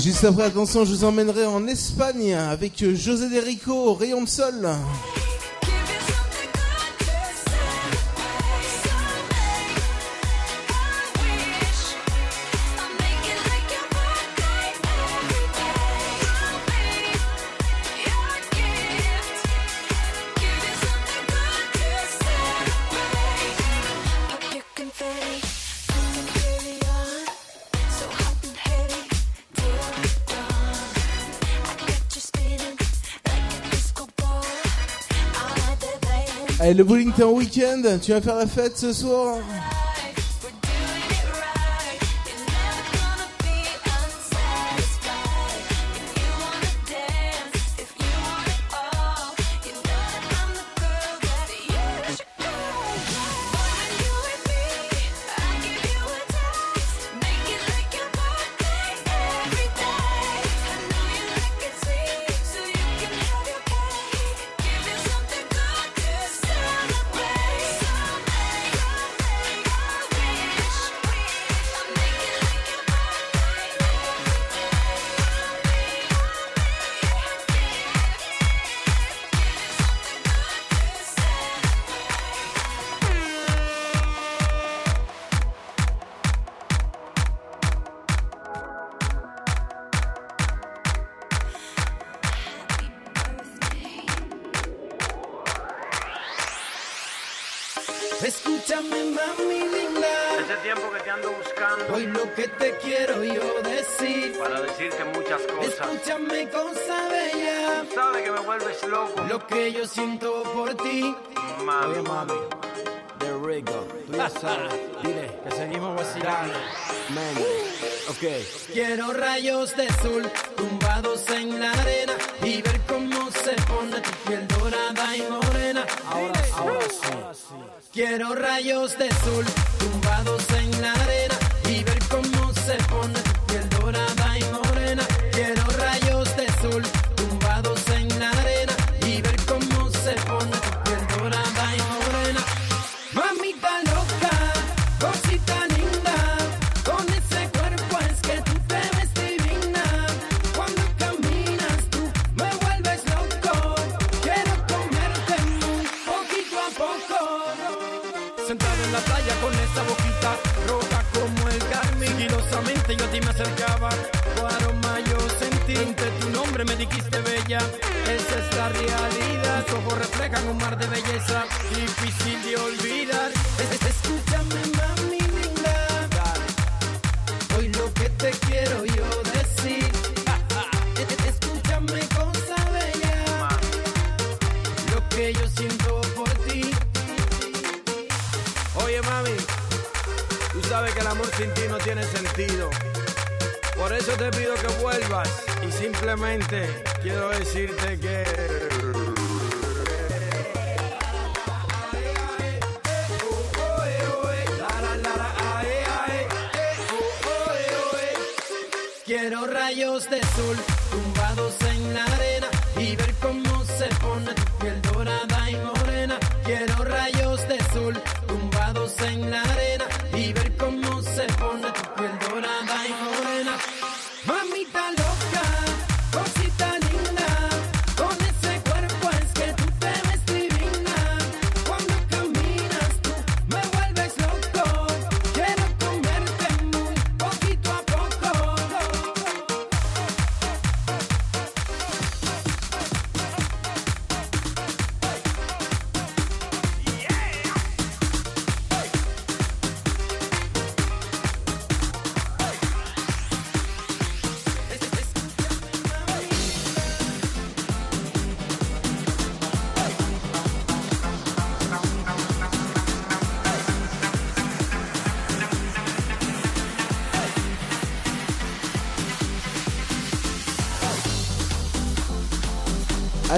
juste après attention, je vous emmènerai en Espagne avec euh, José Derico, Rayon de Sol. Et le Bullington Weekend, tu vas faire la fête ce soir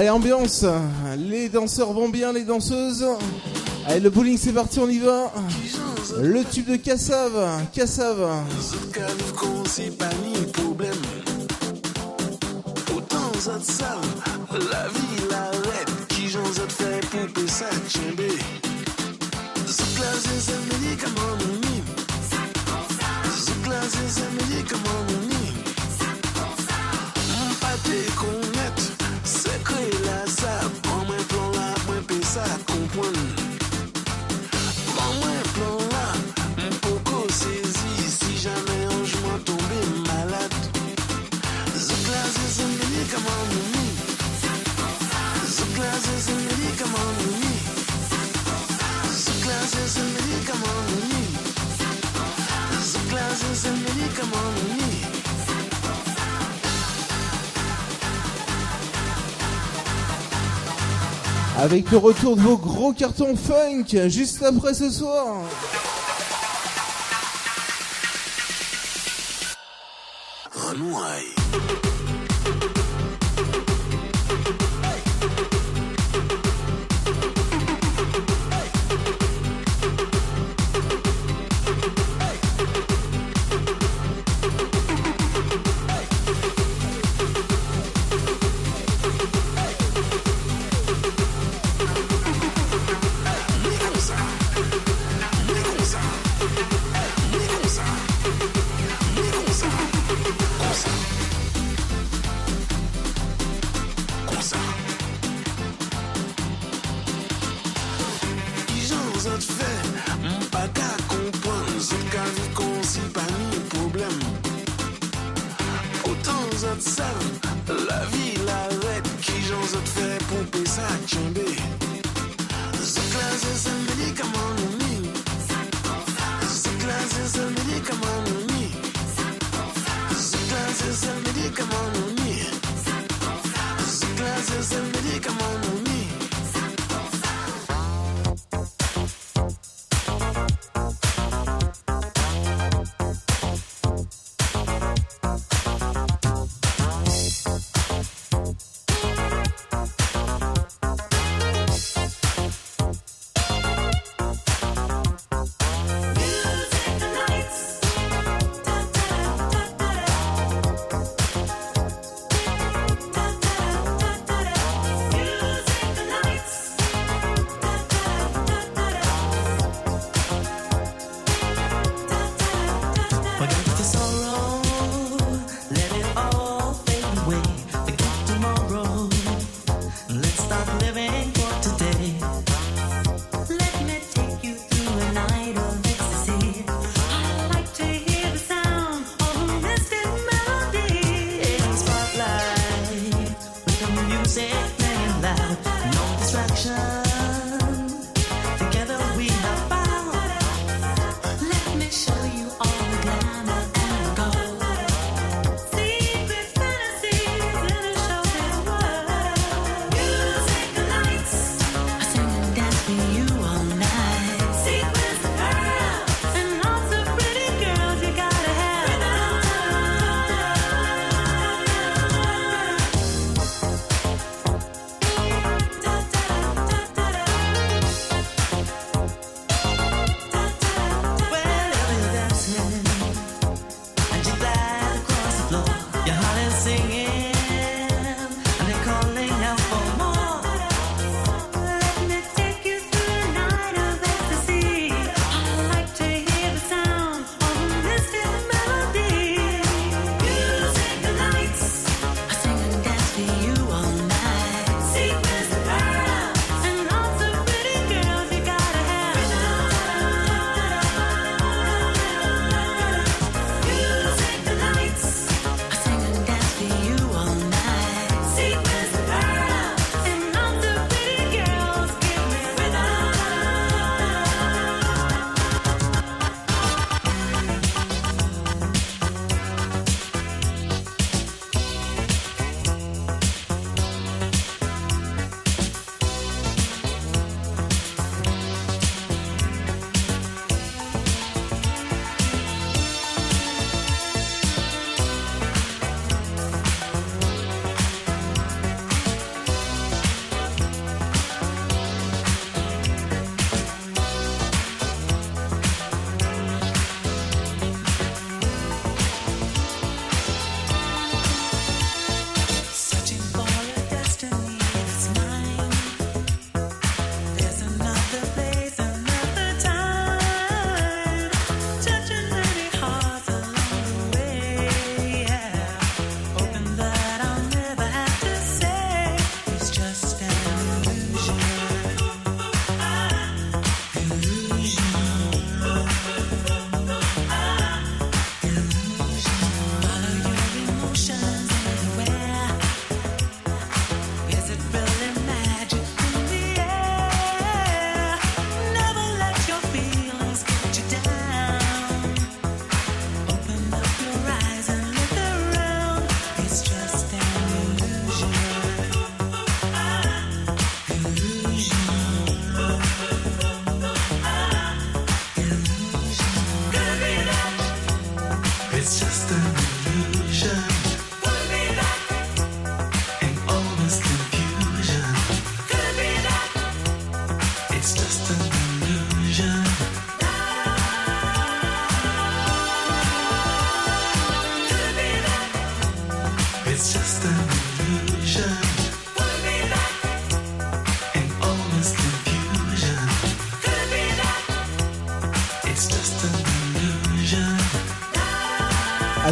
Allez, ambiance. Les danseurs vont bien, les danseuses. Allez, le bowling, c'est parti, on y va. Le tube de Cassave. Cassave. La vie qui j'en Avec le retour de vos gros cartons funk juste après ce soir. come on.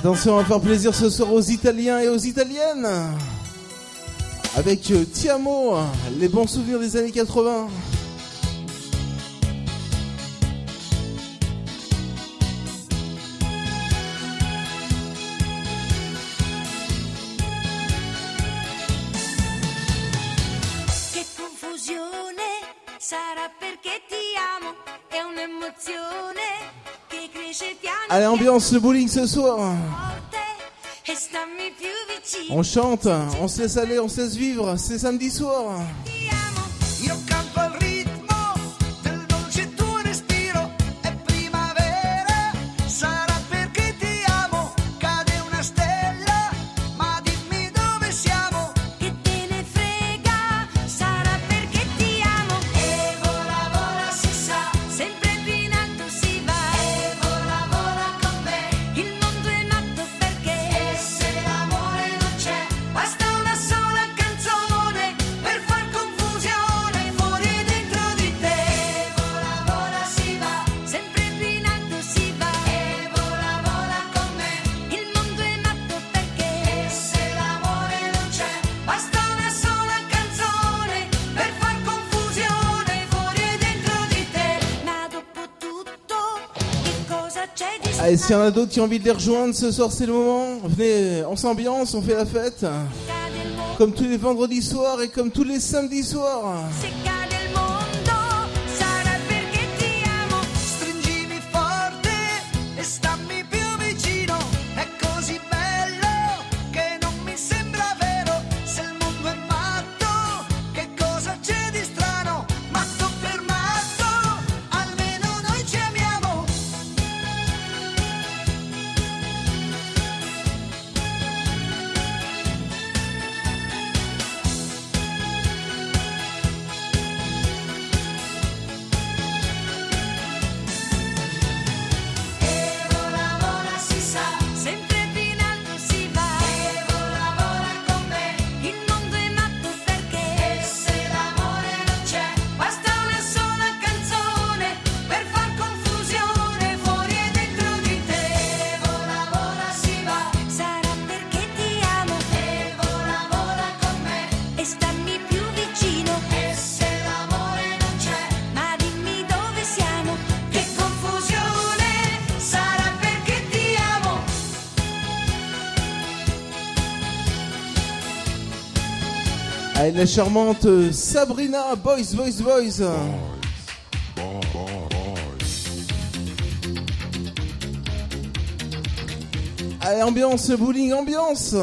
Attention, on va faire plaisir ce soir aux Italiens et aux Italiennes. Avec euh, Tiamo, les bons souvenirs des années 80. Ambiance le bowling ce soir. On chante, on se laisse aller, on se laisse vivre. C'est samedi soir. S'il y en a d'autres qui ont envie de les rejoindre ce soir, c'est le moment. Venez, on s'ambiance, on fait la fête. Comme tous les vendredis soirs et comme tous les samedis soirs. La charmante Sabrina, Boys, Boys, Boys. Allez, ambiance, bowling, ambiance.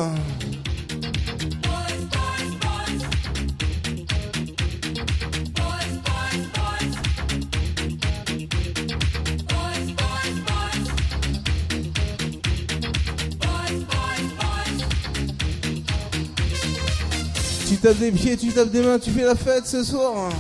Tapes des pieds, tu tapes des mains, tu fais la fête ce soir.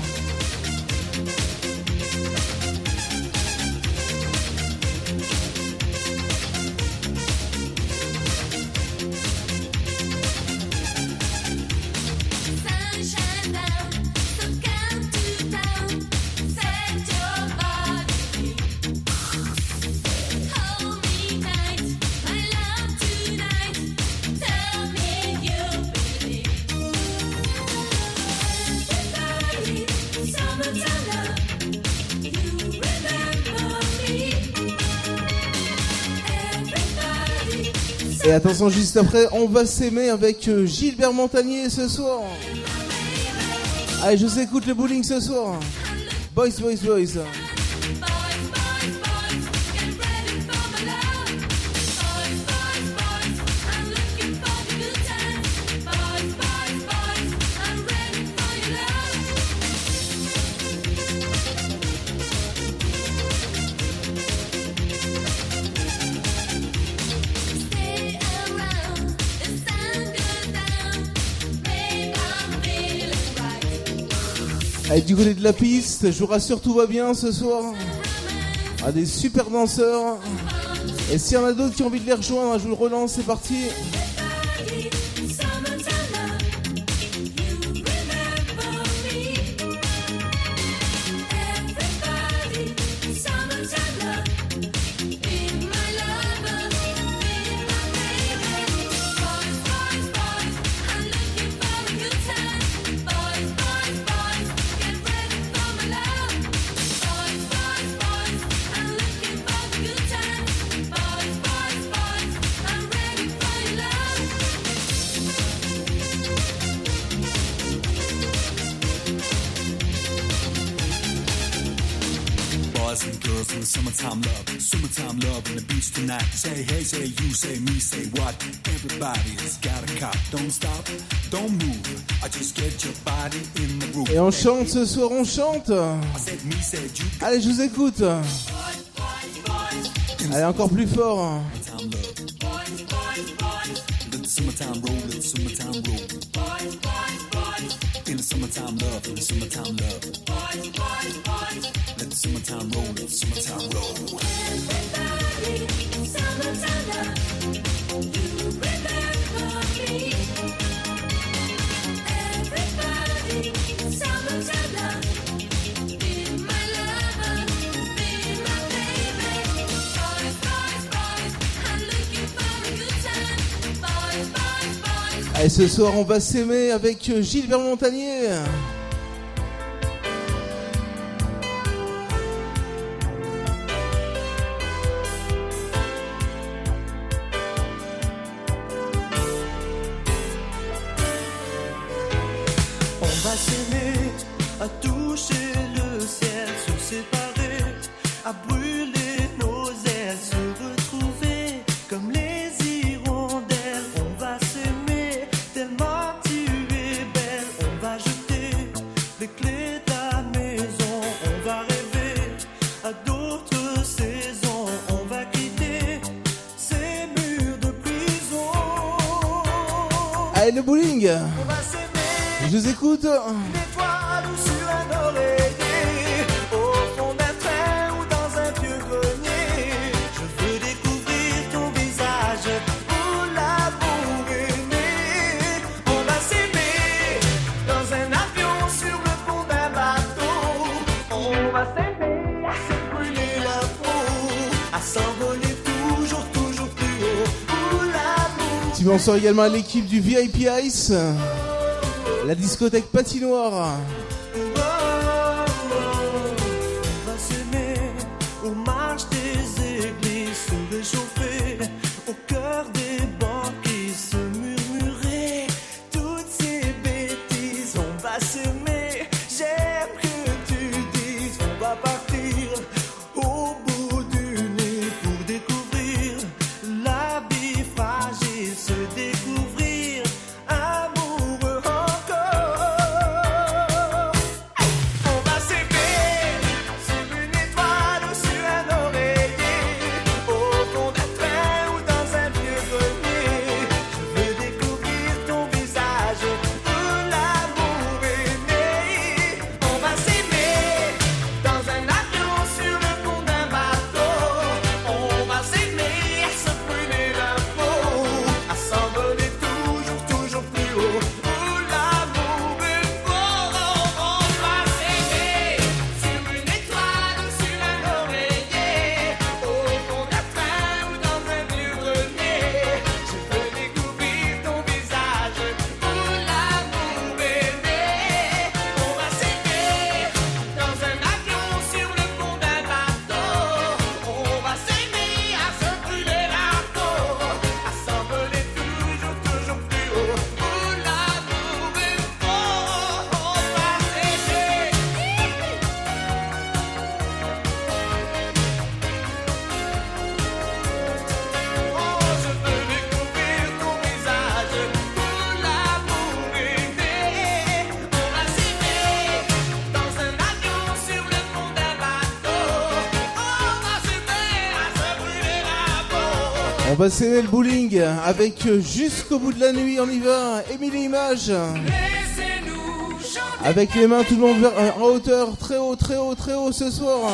Attention, juste après, on va s'aimer avec euh, Gilbert Montagnier ce soir. Allez, je vous écoute le bowling ce soir. Boys, boys, boys. Allez, du côté de la piste, je vous rassure, tout va bien ce soir. Ah, des super danseurs. Et s'il y en a d'autres qui ont envie de les rejoindre, je vous le relance, c'est parti. on chante ce soir, on chante. Allez, je vous écoute. Allez, encore plus fort. Hein. Ce soir, on va s'aimer avec Gilbert Montagnier. également à l'équipe du VIP Ice, la discothèque patinoire. On va c'est le bowling avec jusqu'au bout de la nuit, on y va. Émilie Image. Avec les mains tout le monde euh, en hauteur, très haut, très haut, très haut ce soir.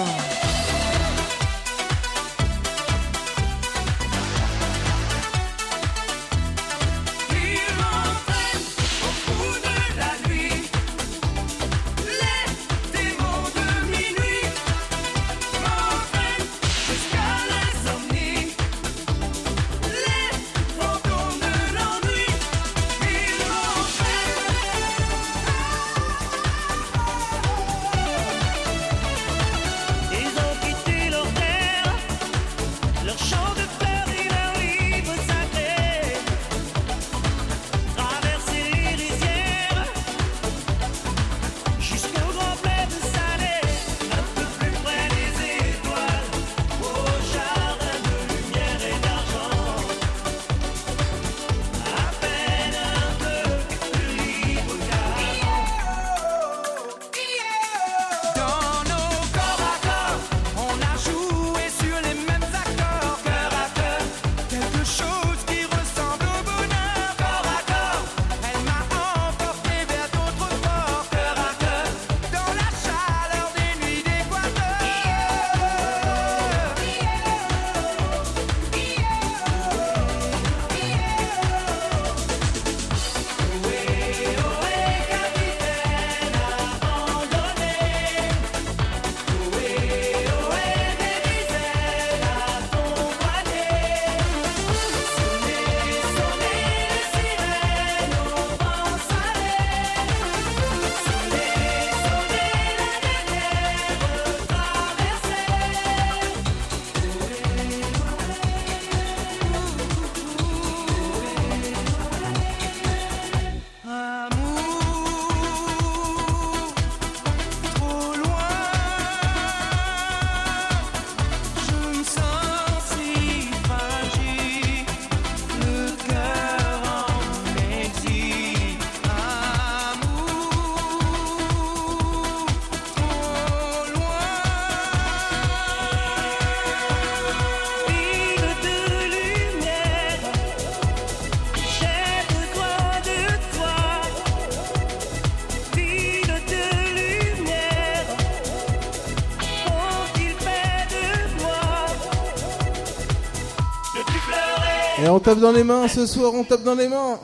on tape dans les mains ce soir, on tape dans les mains.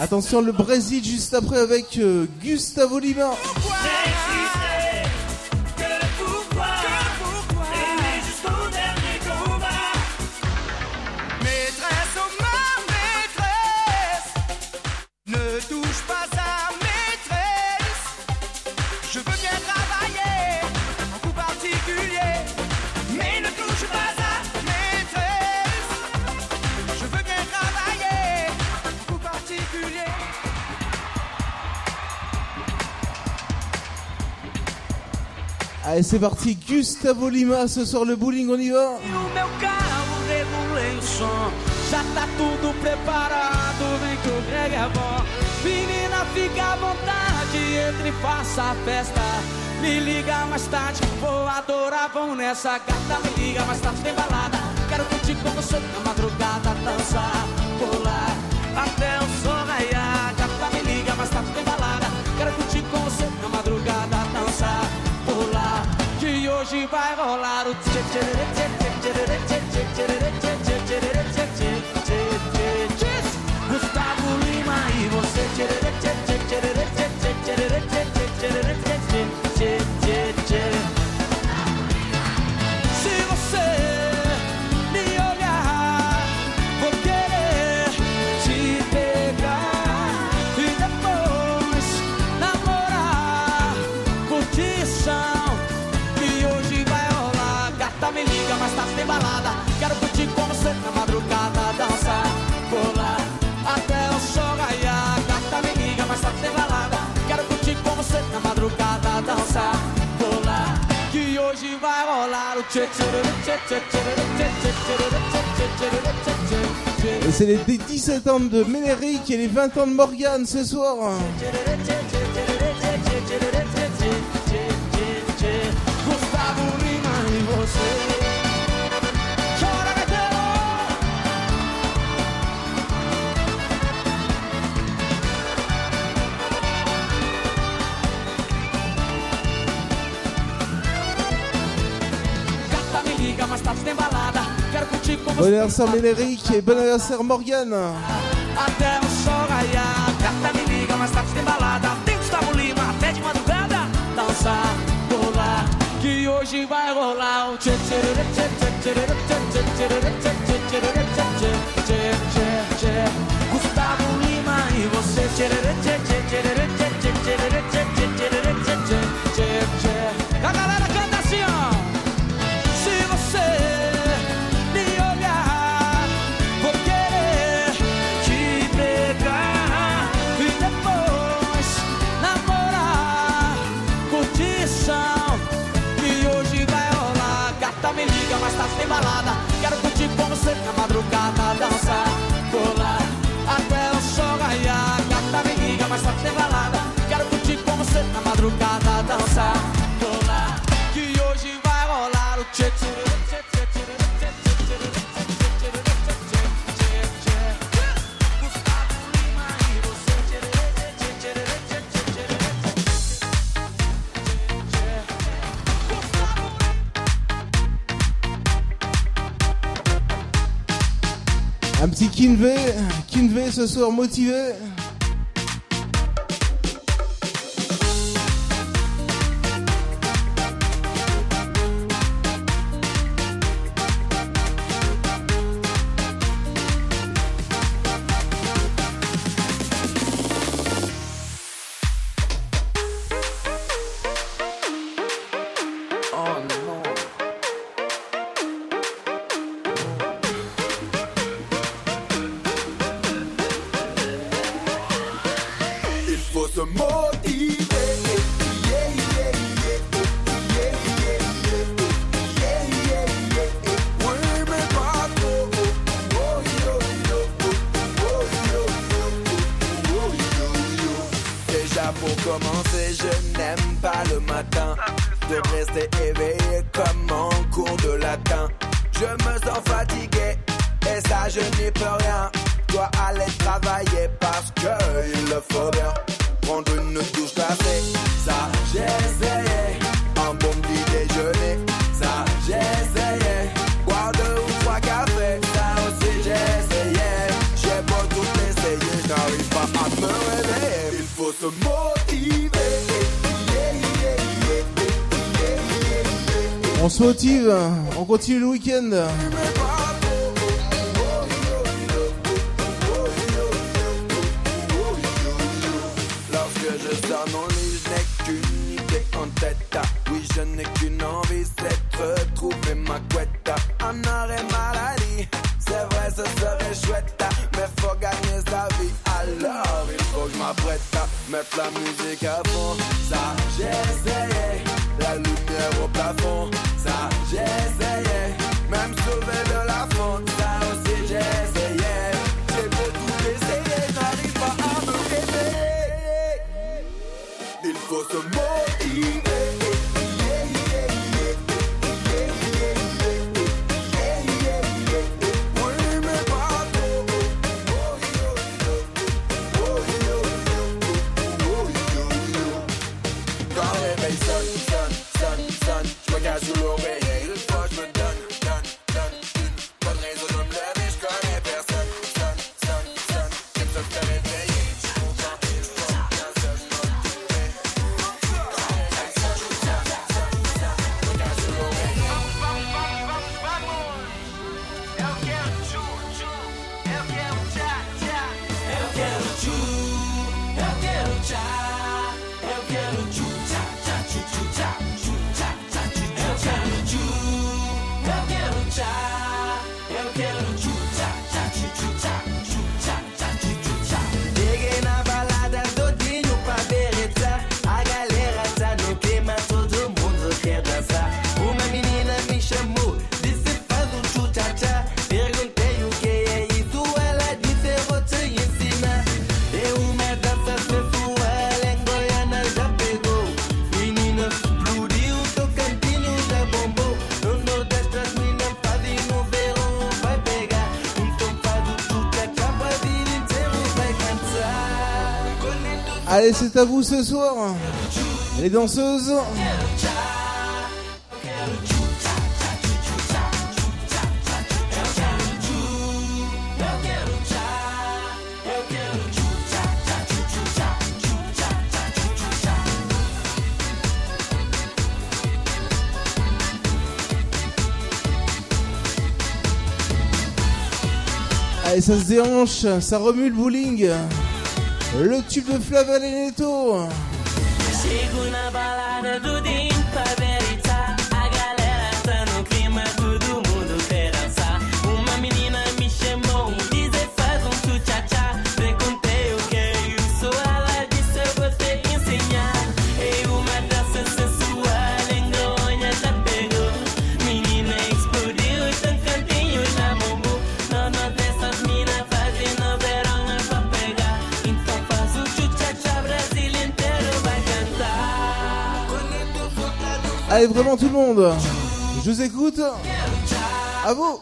Attention, le Brésil juste après avec euh, Gustavo Lima. c'est parti, Gustavo Lima, ce soir le bowling, on y va. Já tá tudo preparado, vem que o Greg é bom. Menina, fica à vontade, entre e faça a festa. Me liga mais tarde, vou adorar, vão nessa gata. Me liga mais tarde, tem balada. Quero curtir com você na madrugada, dançar, pular. 다시 viral 하루 17 ans de Ménéric et les 20 ans de Morgane ce soir. anniversaire Ménéric et bon anniversaire Morgane. hoje vai rolar um tchê até de tchê tchê dança tchê que hoje vai rolar. ce soir motivé. Hein. on continue le week-end. Allez, c'est à vous ce soir. Les danseuses. Allez, ça se déhanche, ça remue le bowling le tube de Flavio Neto. Allez, vraiment tout le monde, je vous écoute. À vous.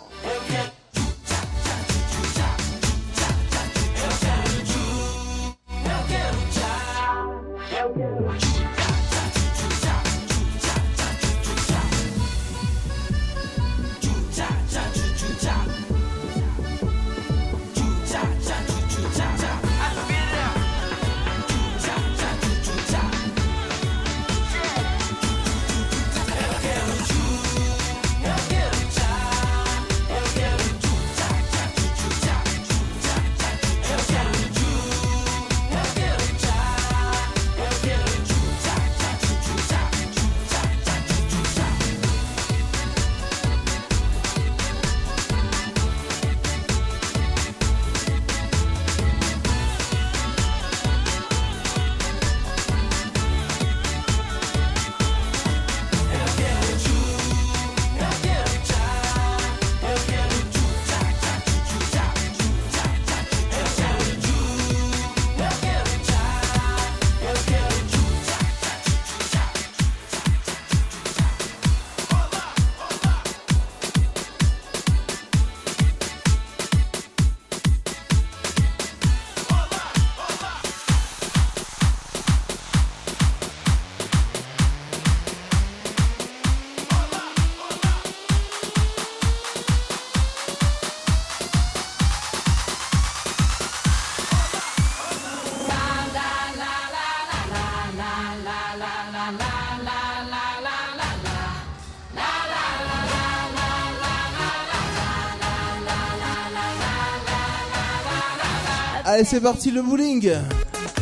Allez, c'est parti le bowling.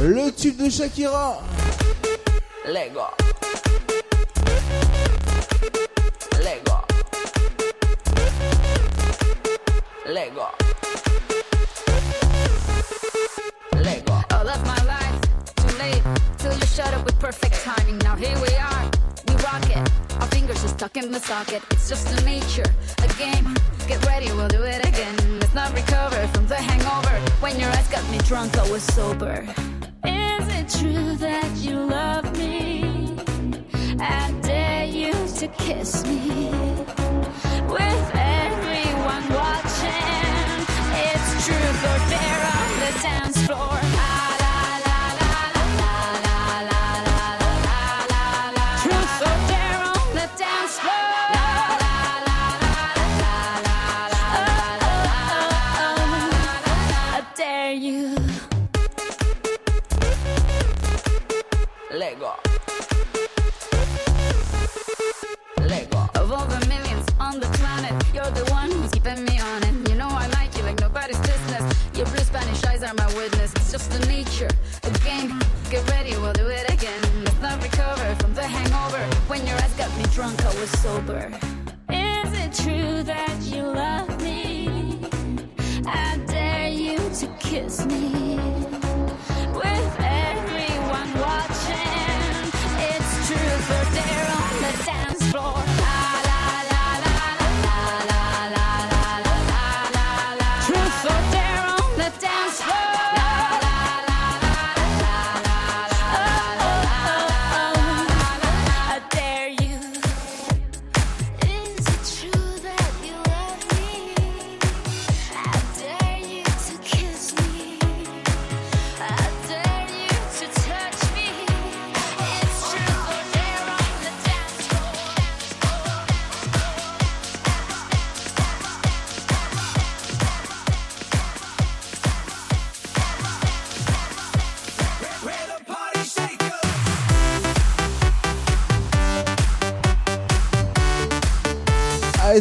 Le tube de Shakira. Lego. Lego. Lego. Lego. All of my life, too late. Till you shut up with perfect timing. Now here we are. We rock it. Our fingers are stuck in the socket. It's just the nature. drunk, I was sober. Is it true that you love me? I dare you to kiss me.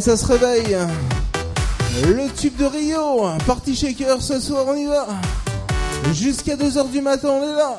ça se réveille. Le tube de Rio, party shaker ce soir, on y va. Jusqu'à 2h du matin, on est là.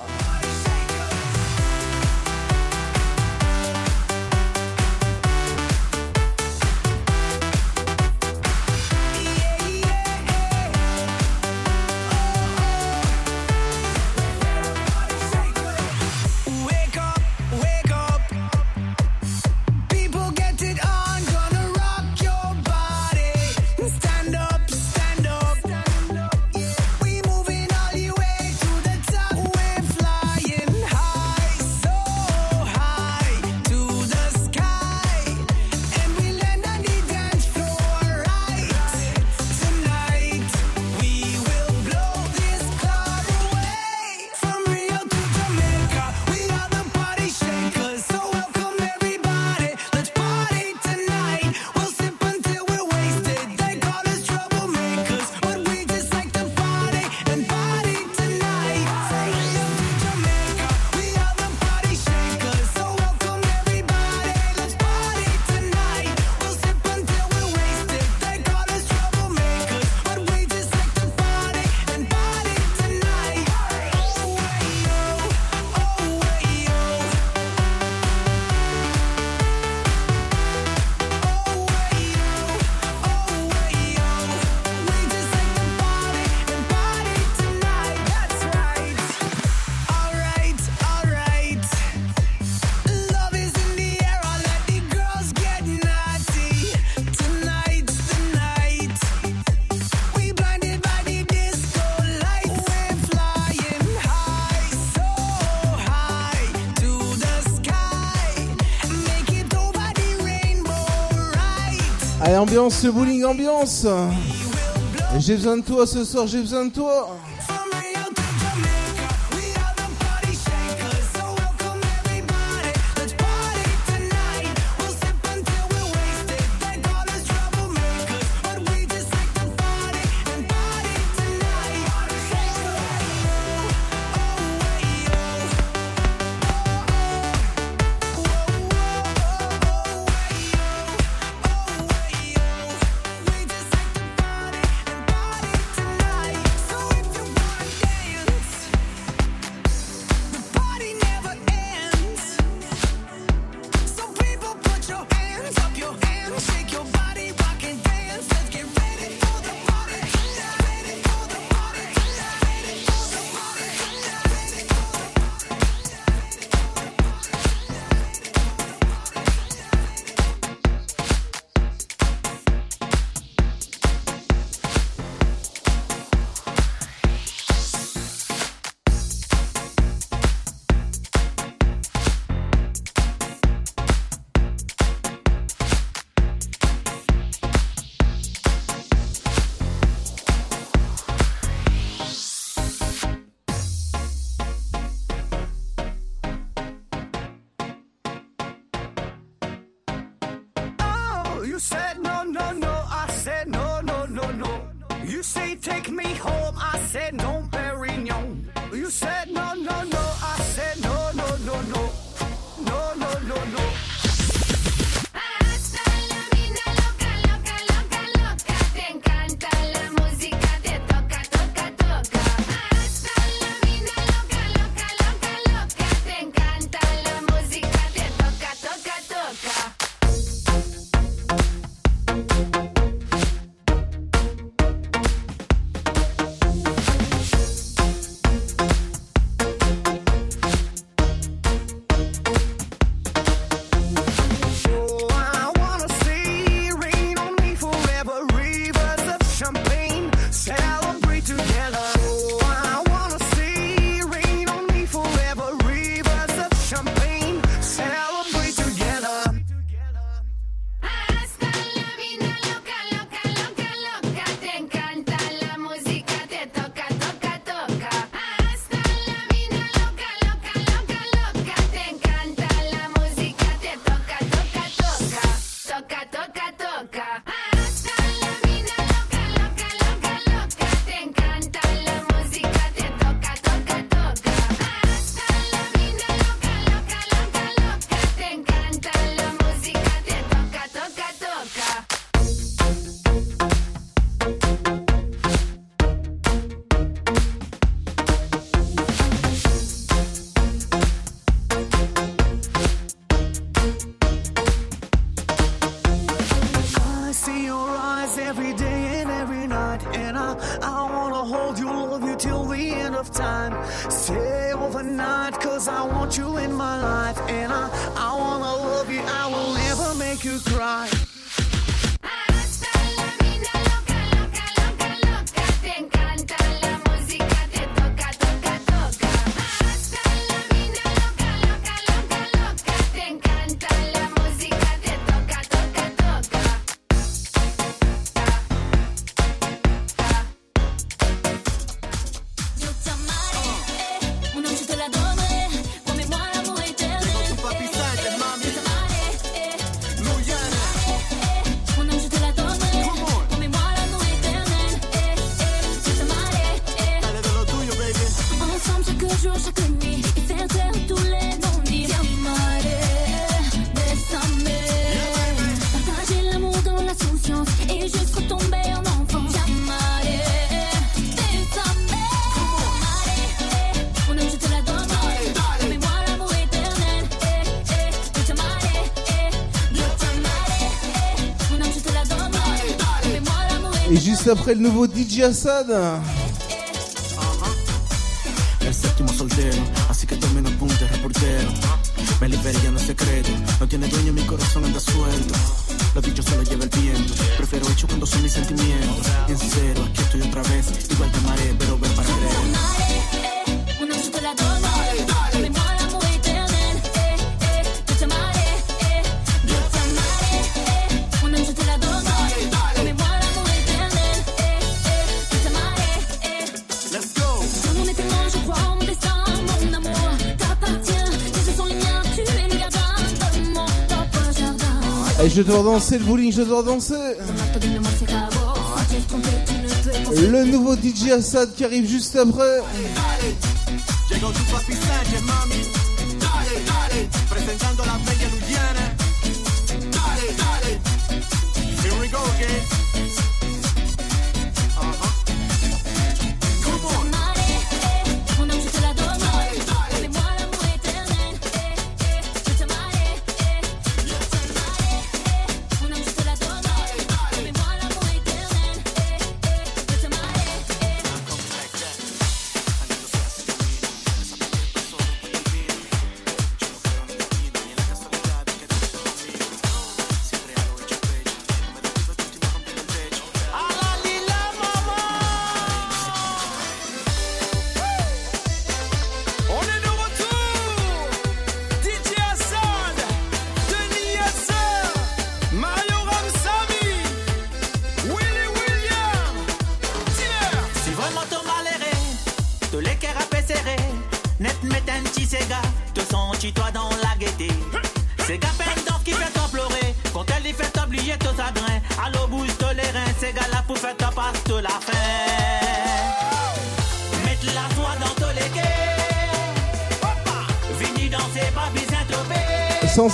ambiance, ce bowling ambiance. J'ai besoin de toi ce soir, j'ai besoin de toi. Remix après le nouveau DJ Assad. Uh-huh. El séptimo soltero, así que tomen apunte, reportero. Me liberé ya no es secreto, no tiene dueño, mi corazón anda suelto. Lo dicho se lo lleva el viento, prefiero hecho cuando son mis sentimientos. En cero, aquí estoy otra vez, igual te amaré, pero verbal je dois danser, le bowling, je dois danser. Le nouveau DJ Assad qui arrive juste après.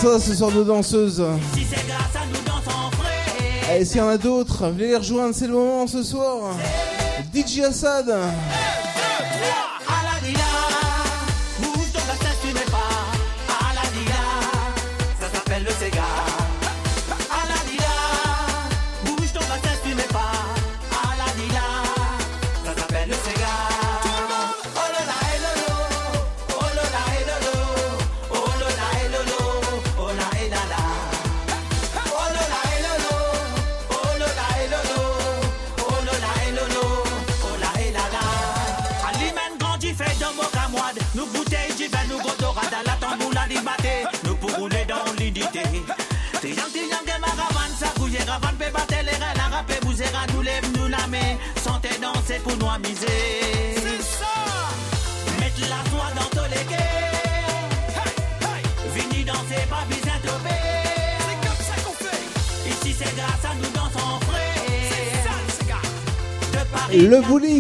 ça ce soir de danseuse. Si c'est grâce nous dansons frais. Et s'il y en a d'autres, venez les rejoindre, c'est le moment ce soir. DJ Assad.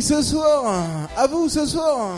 ce soir, à vous ce soir.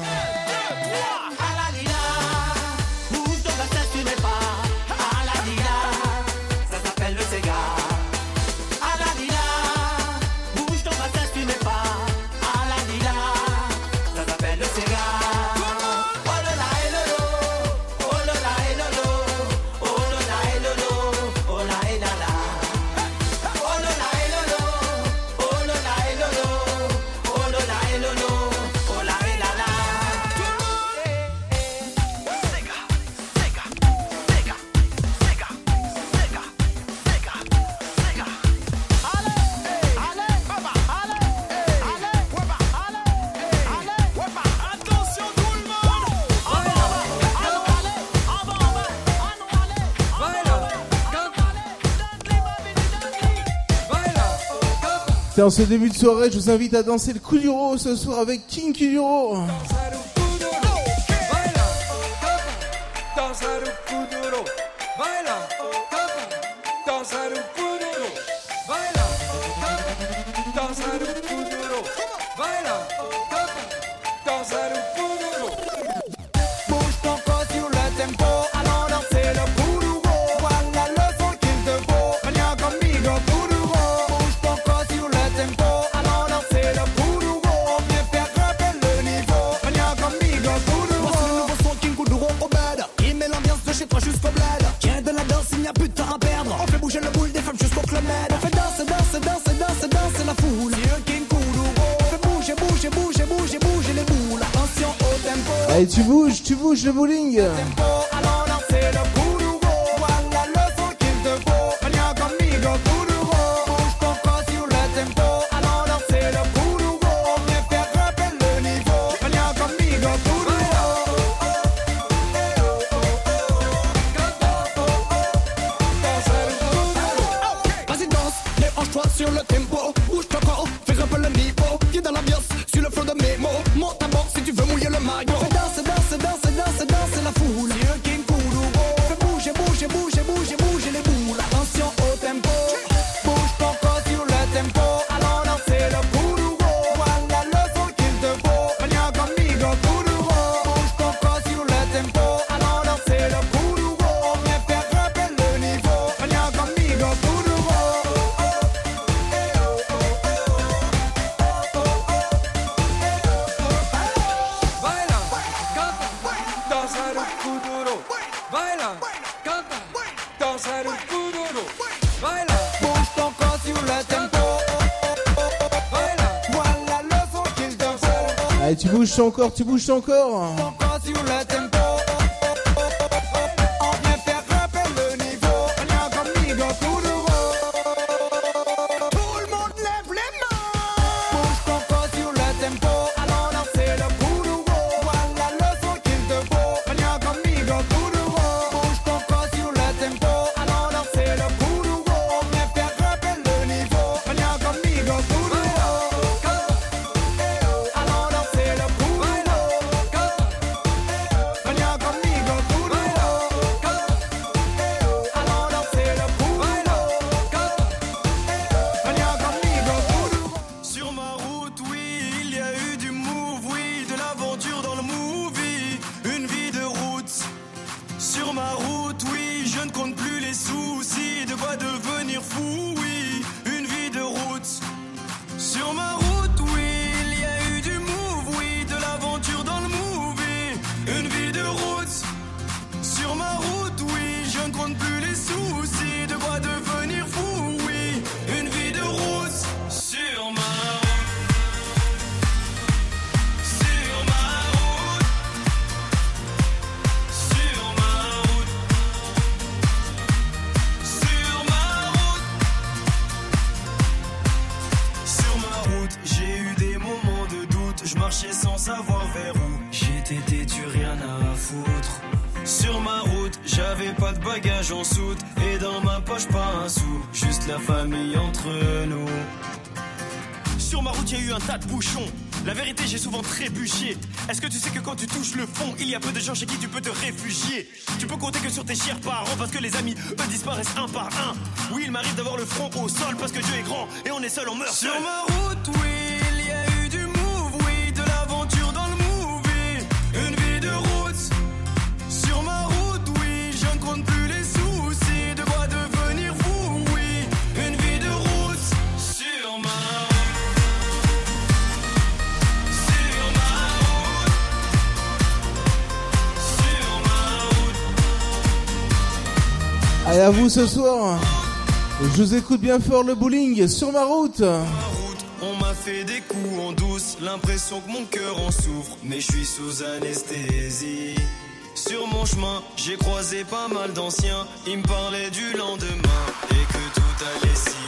Dans ce début de soirée, je vous invite à danser le Kuduro ce soir avec King Kuduro. je voulais Tu bouges encore, tu bouges encore. y a peu de gens chez qui tu peux te réfugier. Tu peux compter que sur tes chers parents parce que les amis, eux, disparaissent un par un. Oui, il m'arrive d'avoir le front au sol parce que Dieu est grand et on est seul, on meurt on meurt vous ce soir. Je vous écoute bien fort le bowling sur ma route. On m'a fait des coups en douce, l'impression que mon cœur en souffre, mais je suis sous anesthésie. Sur mon chemin, j'ai croisé pas mal d'anciens, ils me parlaient du lendemain et que tout allait si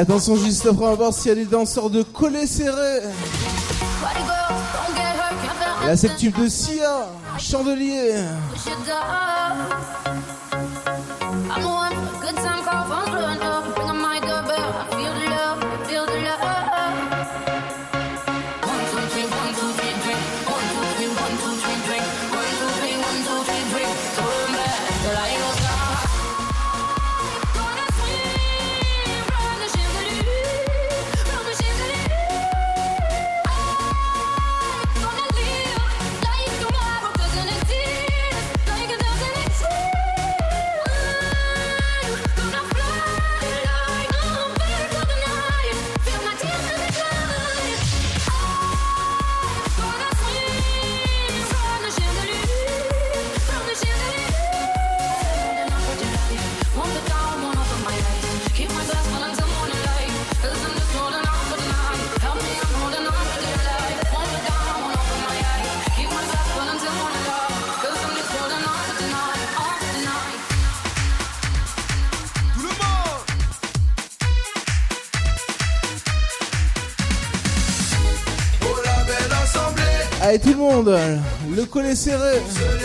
attention, juste après, on va voir s'il y a des danseurs de collet serré. La c'est de Sia, Chandelier. serré.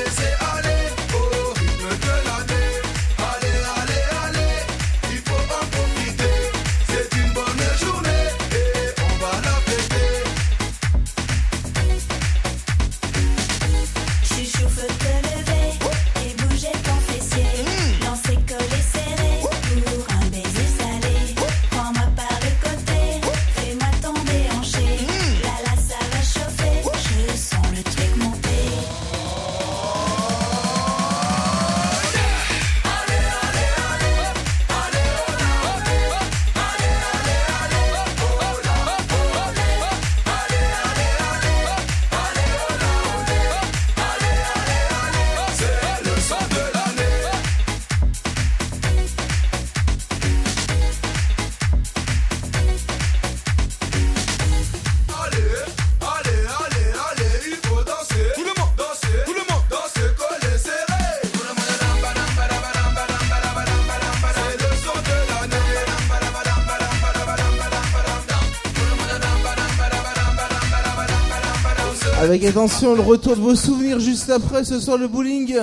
Avec attention le retour de vos souvenirs juste après ce soir le bowling.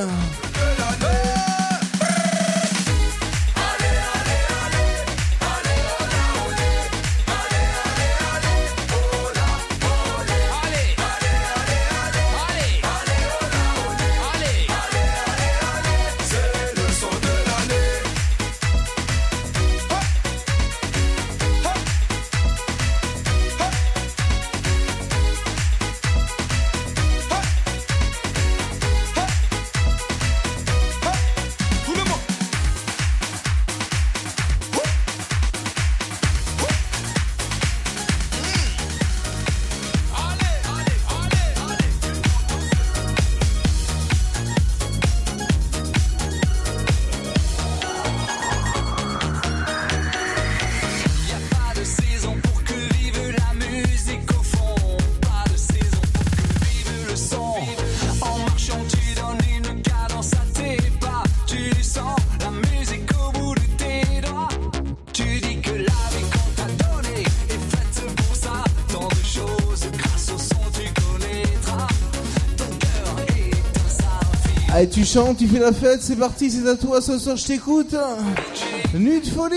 chante, tu fais la fête, c'est parti, c'est à toi ce soir, je t'écoute. Nuit de folie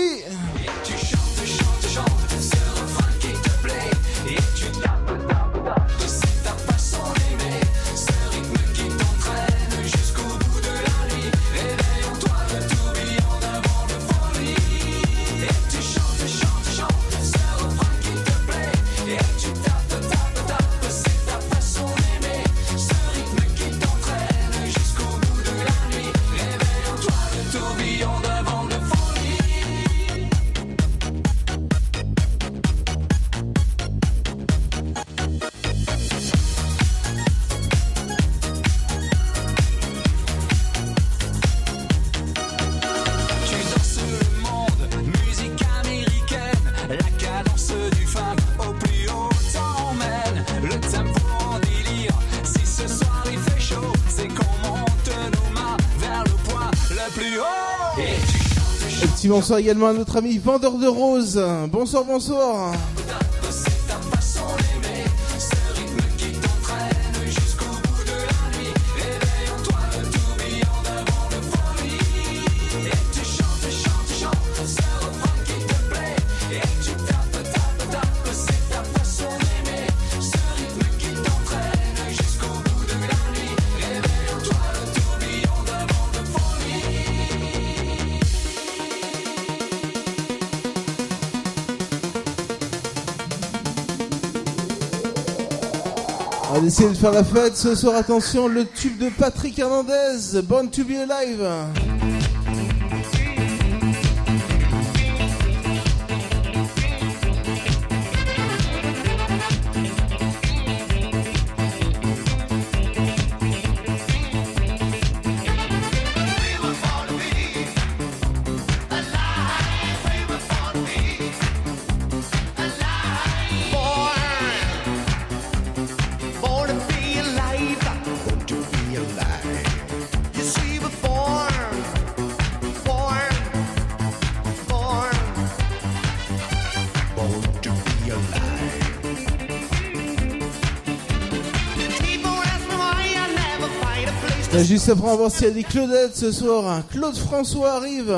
Bonsoir également à notre ami vendeur de roses. Bonsoir, bonsoir. Essayer de faire la fête ce soir. Attention, le tube de Patrick Hernandez, Born to be alive. Juste après, on va voir s'il y a des ce soir. Claude François arrive.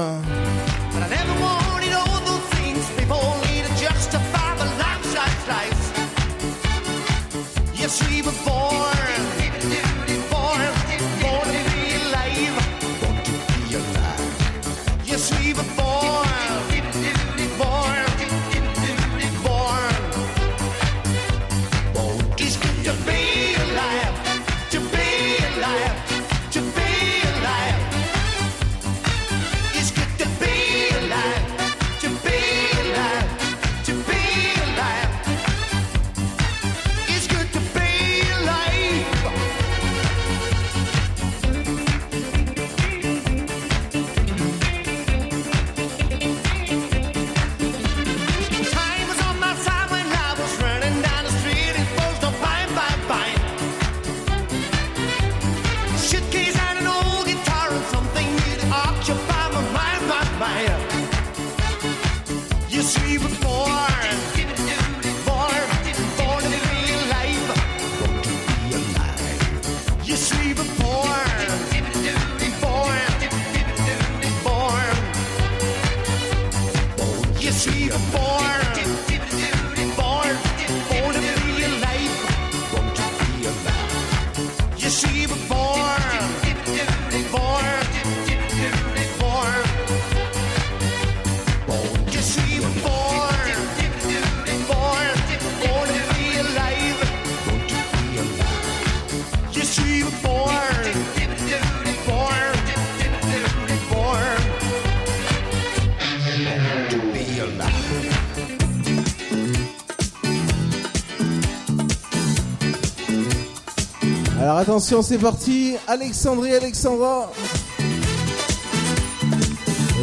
Attention, c'est parti. Alexandrie, Alexandra.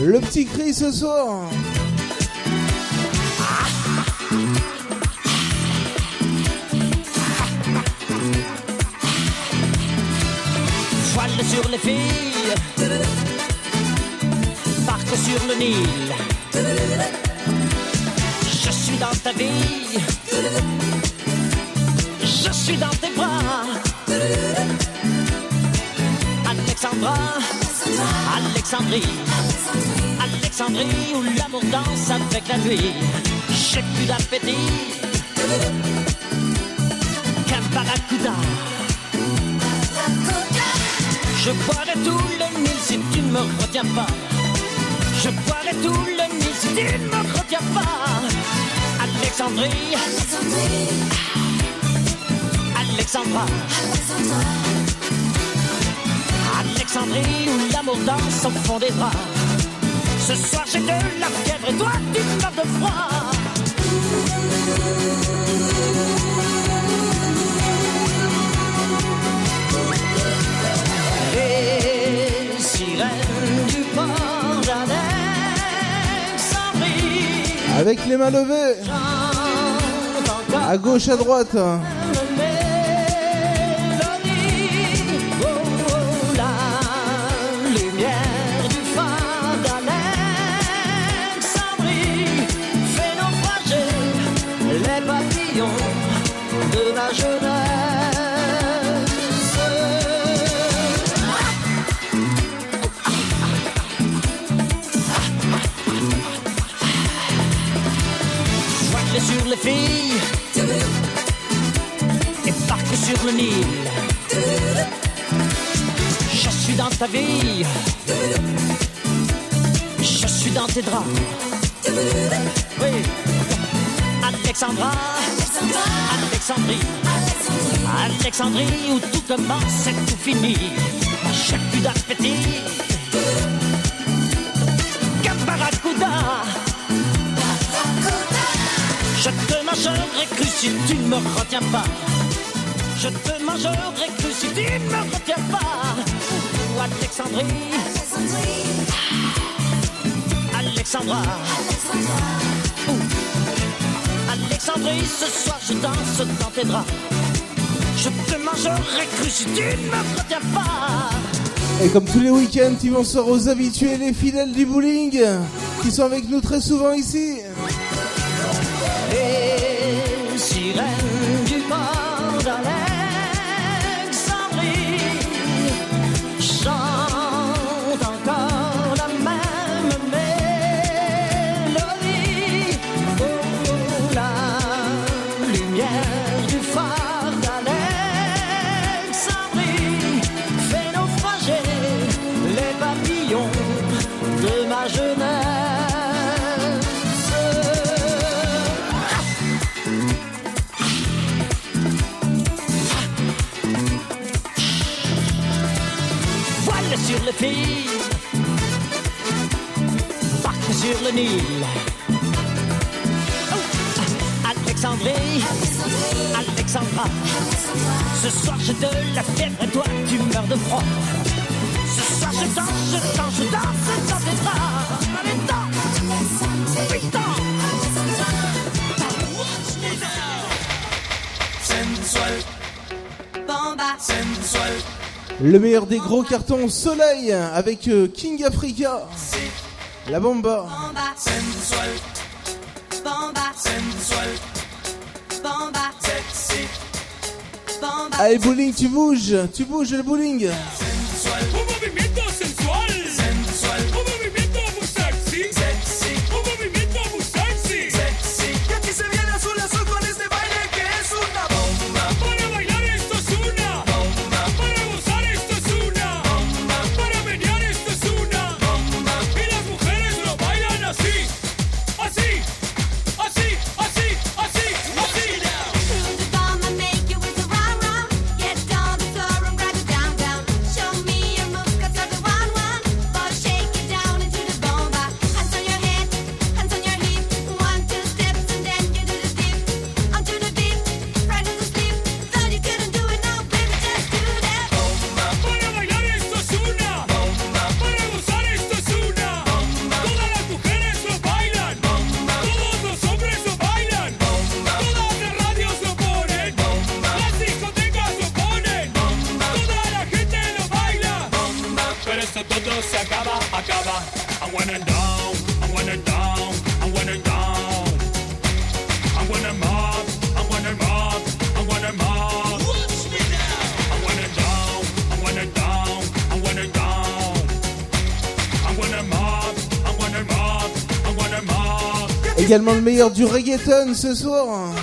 Le petit cri ce soir. Voile sur les filles, barque sur le Nil. Je suis dans ta vie, Alexandrie, Alexandrie où l'amour danse avec la nuit. J'ai plus d'appétit qu'un barracuda. Je boirai tout le Nil si tu ne me retiens pas. Je boirai tout le Nil si tu ne me retiens pas. Alexandrie, Alexandra, Alexandrie où l'amour danse au fond des bras. Ce soir j'ai de la fièvre et toi tu meurs de froid. Les sirènes du port Avec les mains levées. À gauche, à droite. Je suis dans tes draps. Oui. Alexandra, Alexandrie, Alexandrie, où tout commence et tout finit. J'ai plus d'appétit. Caparacuda. Je te mangerai cru si tu ne me retiens pas. Je te mangerai cru si tu ne me retiens pas. Alexandrie. Alexandra. Alexandrie, ce soir je danse dans tes draps. Je te mangerai cru si tu ne me retiens pas. Et comme tous les week-ends, ils vont sort aux habitués, les fidèles du bowling, qui sont avec nous très souvent ici. Ah, Alexandrie, Alexandra, ce soir j'ai de la fièvre et toi tu meurs de froid. Ce soir je danse, je danse, je danse dans tes bras. Le meilleur des gros cartons, Soleil, avec euh, King Africa. La bomba. Bomba sensual. Allez bowling, tu bouges, tu bouges le bowling. également le meilleur du reggaeton ce soir.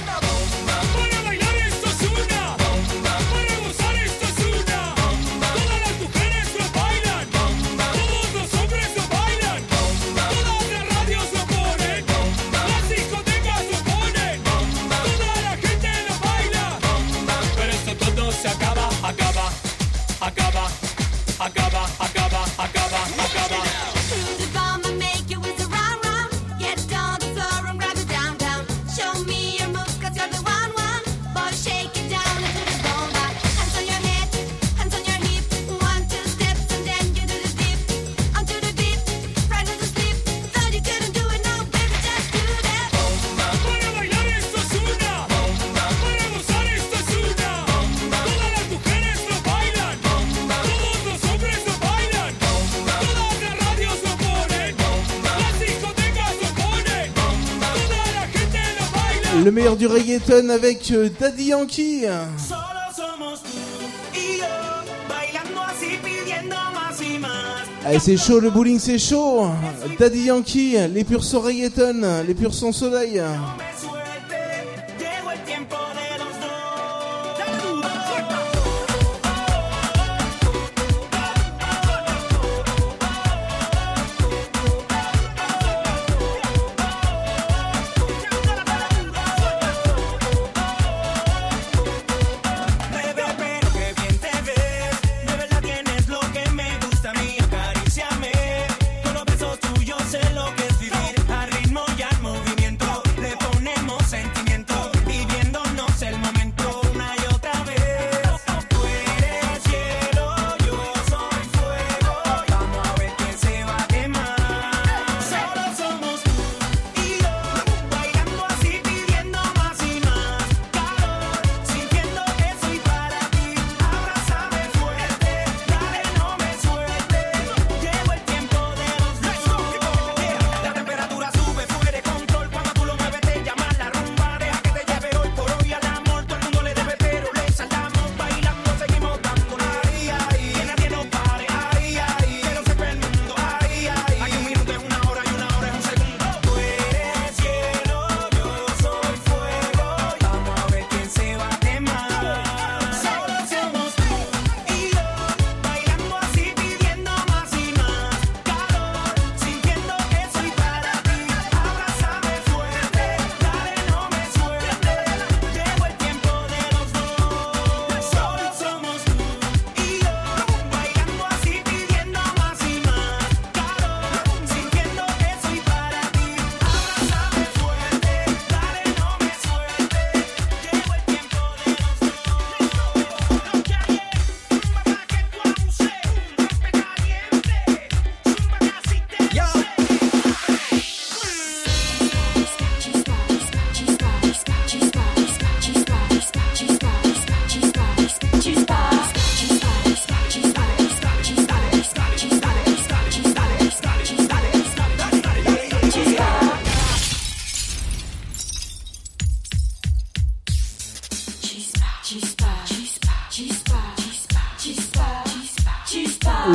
du reggaeton avec euh, Daddy Yankee. C'est chaud, le bowling c'est chaud. Daddy Yankee, les purs reggaeton, les purs sans soleil.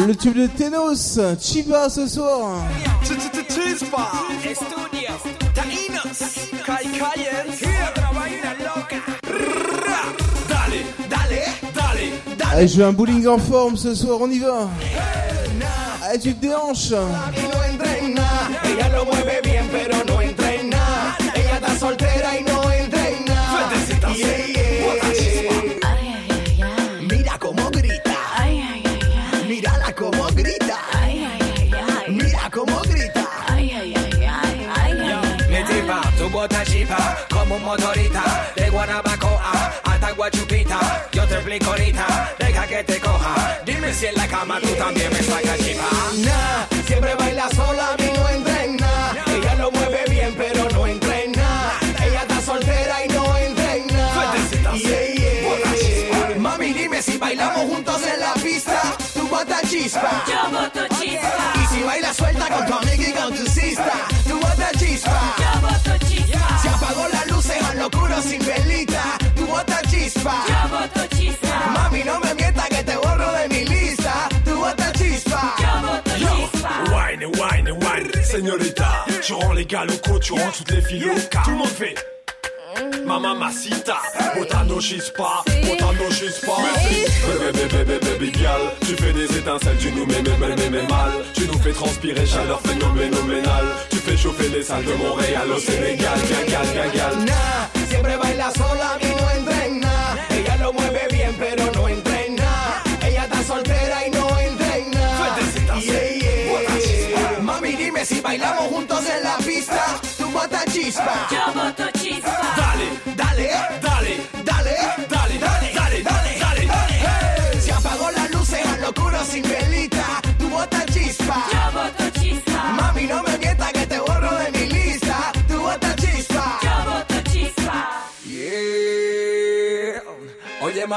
Le tube de Tenos, Chiba ce soir. Allez, je veux un bowling en forme ce soir, on y va. Allez, tu te déhanches. Como un motorita, de Guanabacoa hasta Guachupita. Yo te explico ahorita, deja que te coja. Dime si en la cama tú también me sacas chipa. Nah, siempre baila sola, a mí no entrena. Ella lo mueve bien, pero no entrena. Ella está soltera y no entrena. Yeah, yeah. Mami, dime si bailamos juntos en la pista. Tú botas chispa. Yo boto chispa. Y si bailas suelta con tu amiga y con tu sista. Tu rends les gars locaux, tu rends toutes les filles locales. Tout le monde fait. Ma mamacita, botando chispa, botando chispa. Bébé, bébé, bébé, baby girl, tu fais des étincelles, tu nous mets, mets, mets, mets, mal. Tu nous fais transpirer, chaleur phénoménale. Tu fais chauffer les salles de Montréal au Sénégal, gagal, gagal. Nah, siempre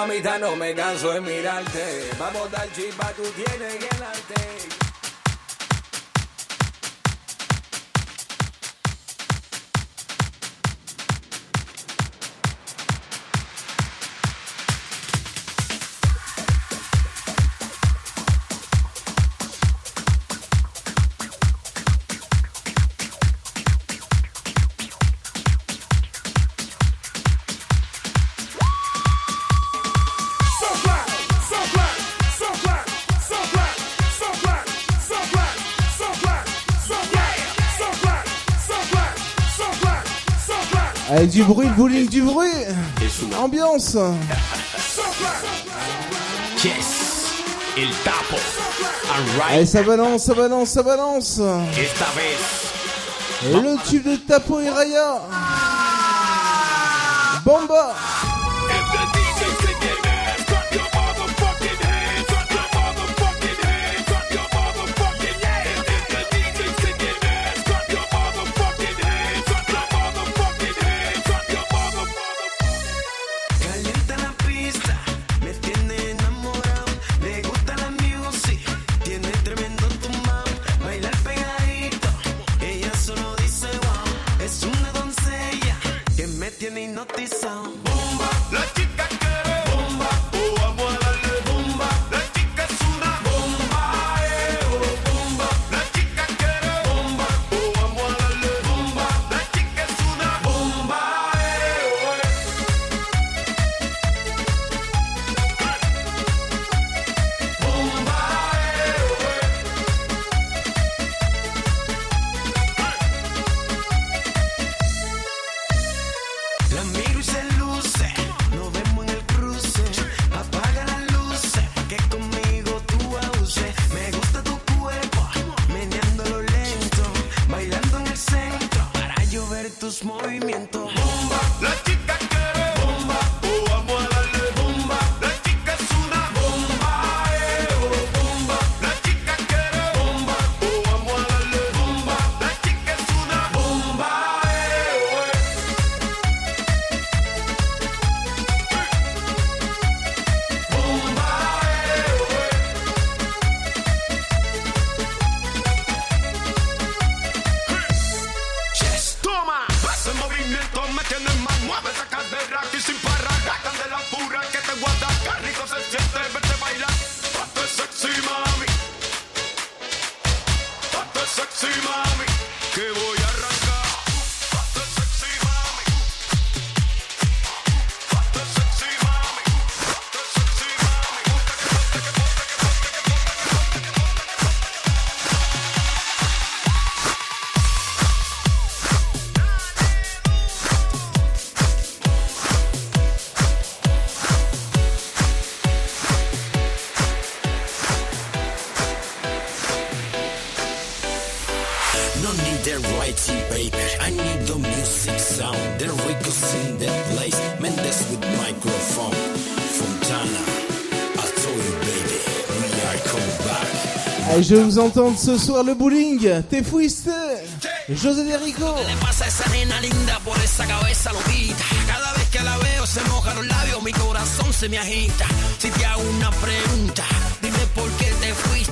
mamita, no me canso de mirarte. Vamos dar chispa, tú tienes que darte. Ambiance. Yes, tapo. Allez, ça balance, ça balance, ça balance. Le tube de Tapo et Raya. Bomba. I need the music sound. The Rico's in the place. Mendes with microphone. Fontana. I told you, baby. We are coming back. Allez, je vais vous entendre ce soir le bowling. T'es fuiste. José Derico. le pasa a esa nena linda por esa cabeza loquita? Cada vez que la veo se mojan los labios, mi corazón se me agita. Si te hago una pregunta, dime por qué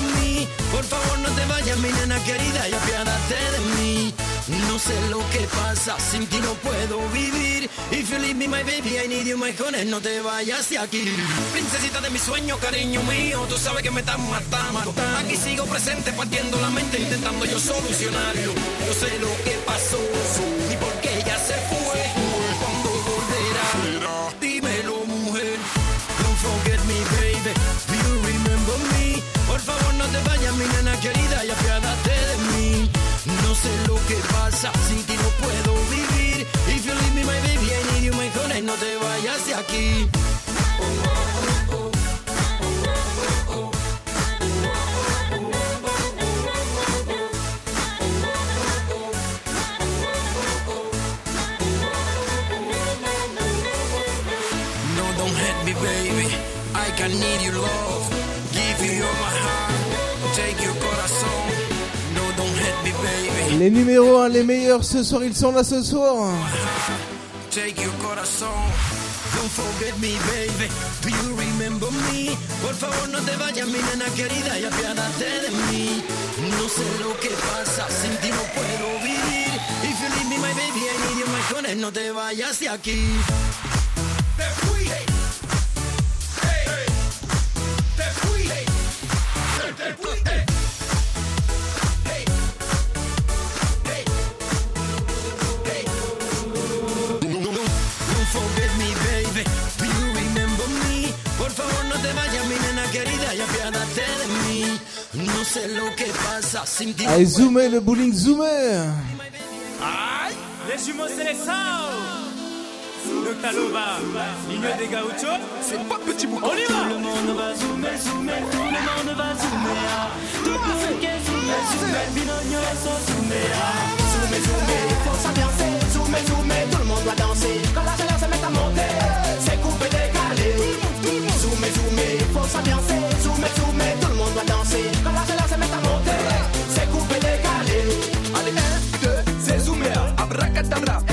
me? Por favor, no te vayas, mi nena querida, y apiádate de mí. No sé lo que pasa, sin ti no puedo vivir. If you leave me, my baby, I need you, mejores, no te vayas de aquí. Princesita de mi sueño, cariño mío, tú sabes que me estás matando. Aquí sigo presente, partiendo la mente, intentando yo solucionarlo. Yo sé lo que pasó, y por No sé lo que pasa, sin ti no puedo vivir. If you leave me, my baby, I need you, mejores, no te vayas de aquí. No, Les numéros 1, les meilleurs ce soir, ils sont là ce soir. Take your corazón. Don't forget me, baby. Do you remember me? Por favor, no te vayas, mi nena querida, y apiádate de mí. No sé lo que pasa, sin ti no puedo vivir. If you leave me, my baby, I need you, mejores, no te vayas de aquí. Te fui. No sé lo que pasa, sin ti Allez, zoomer le bowling, zoomer. Aïe Les jumeaux, c'est les Sao Le Talova, ligne des gauchos C'est pas petit boucan On y va Tout le monde va zoomer, zoomer, tout le monde va zoomer. Tout le monde qui zoomer, zoomer, Binogno sont zoomer. Zoomer, zoomer, faut s'ambiancer. Zoomer, zoomer, tout le monde doit danser. Quand la chaleur se met à monter, c'est coupé, décalé. Zoomer, zoomer, faut s'ambiancer. Zoomer, zoomer, gusta rap.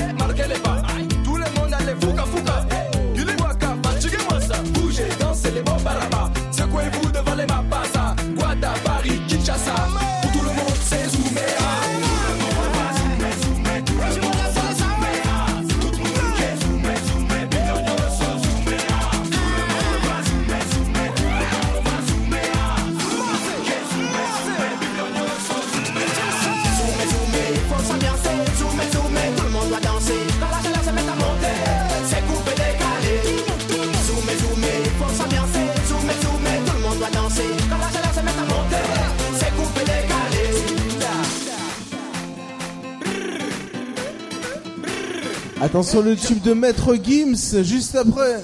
Attention le tube de Maître Gims juste après.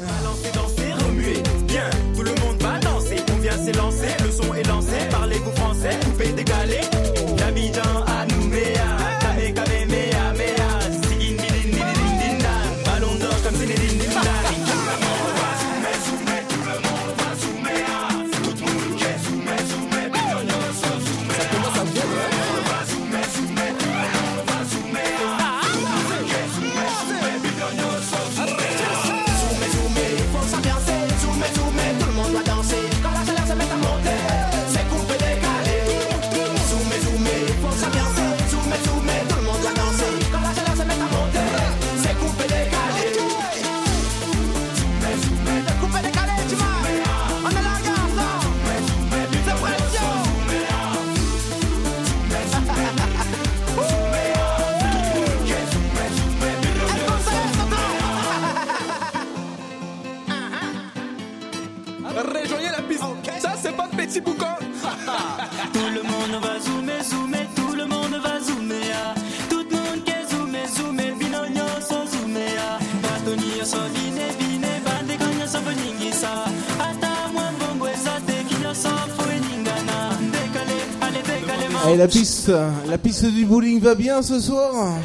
Et la piste, la piste du bowling va bien ce soir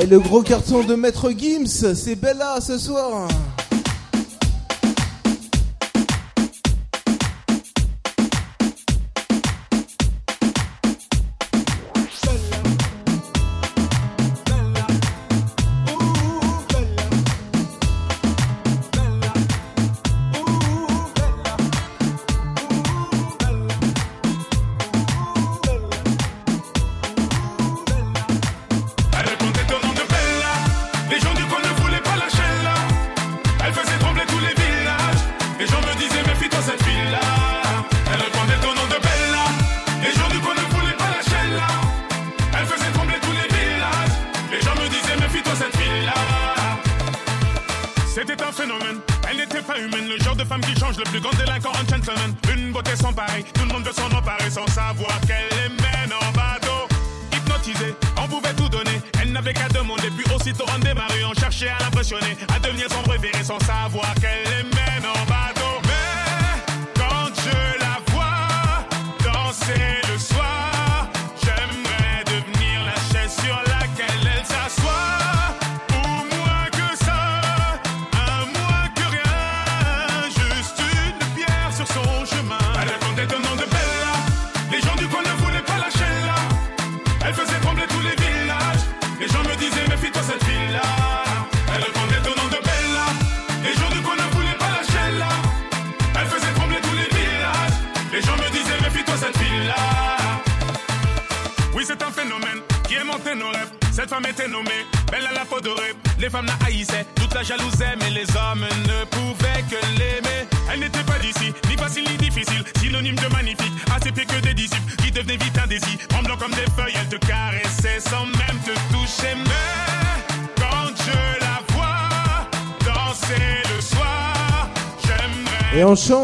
Et le gros carton de Maître Gims, c'est Bella ce soir.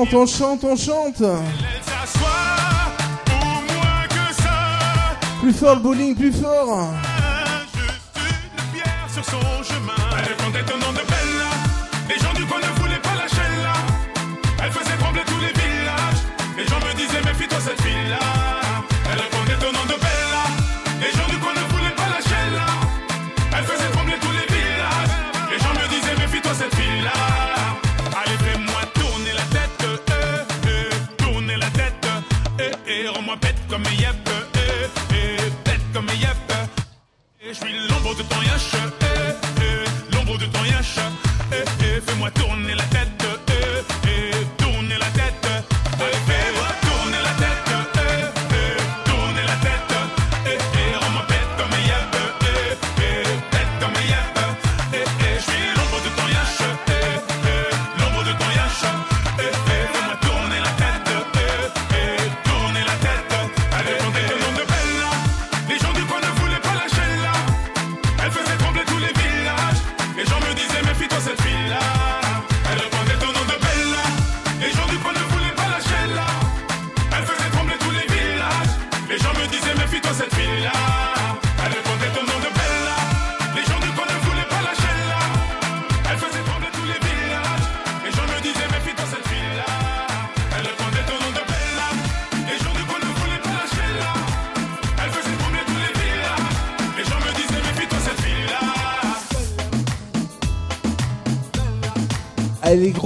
chante, on chante, on chante. Plus fort le bowling, plus fort.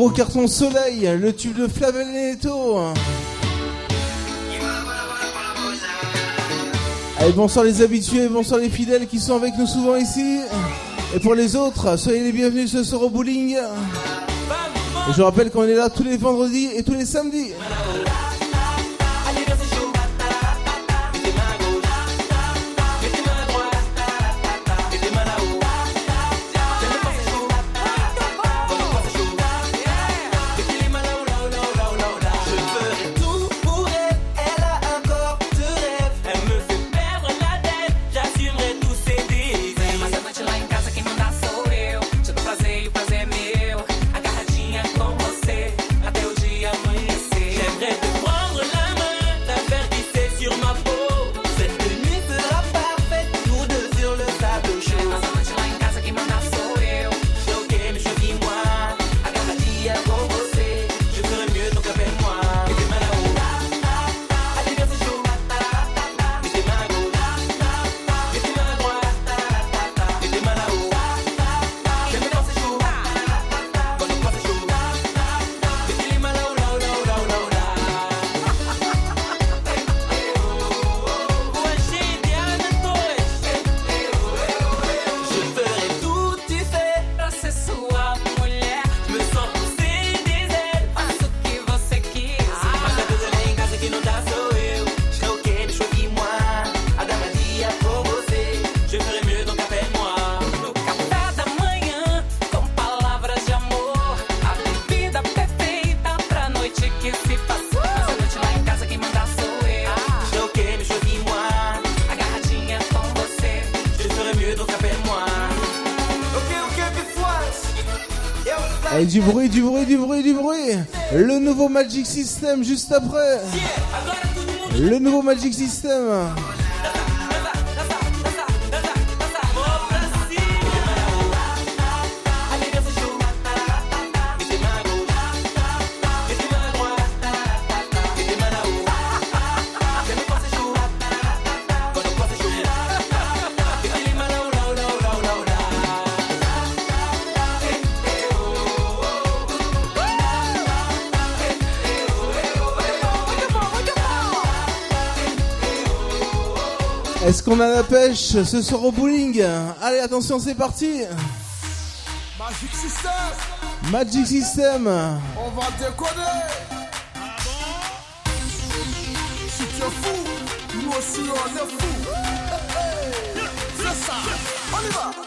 Gros carton soleil, le tube de Flavelletto. Allez, bonsoir les habitués, bonsoir les fidèles qui sont avec nous souvent ici. Et pour les autres, soyez les bienvenus ce soir au bowling. Et je rappelle qu'on est là tous les vendredis et tous les samedis. Magic System juste après. Le nouveau Magic System. qu'on a la pêche ce soir au bowling. Allez, attention, c'est parti. Magic System. Magic System. On va déconner. Ah bon Si tu es fou, nous aussi on est fou. Hey, hey. C'est ça. On y.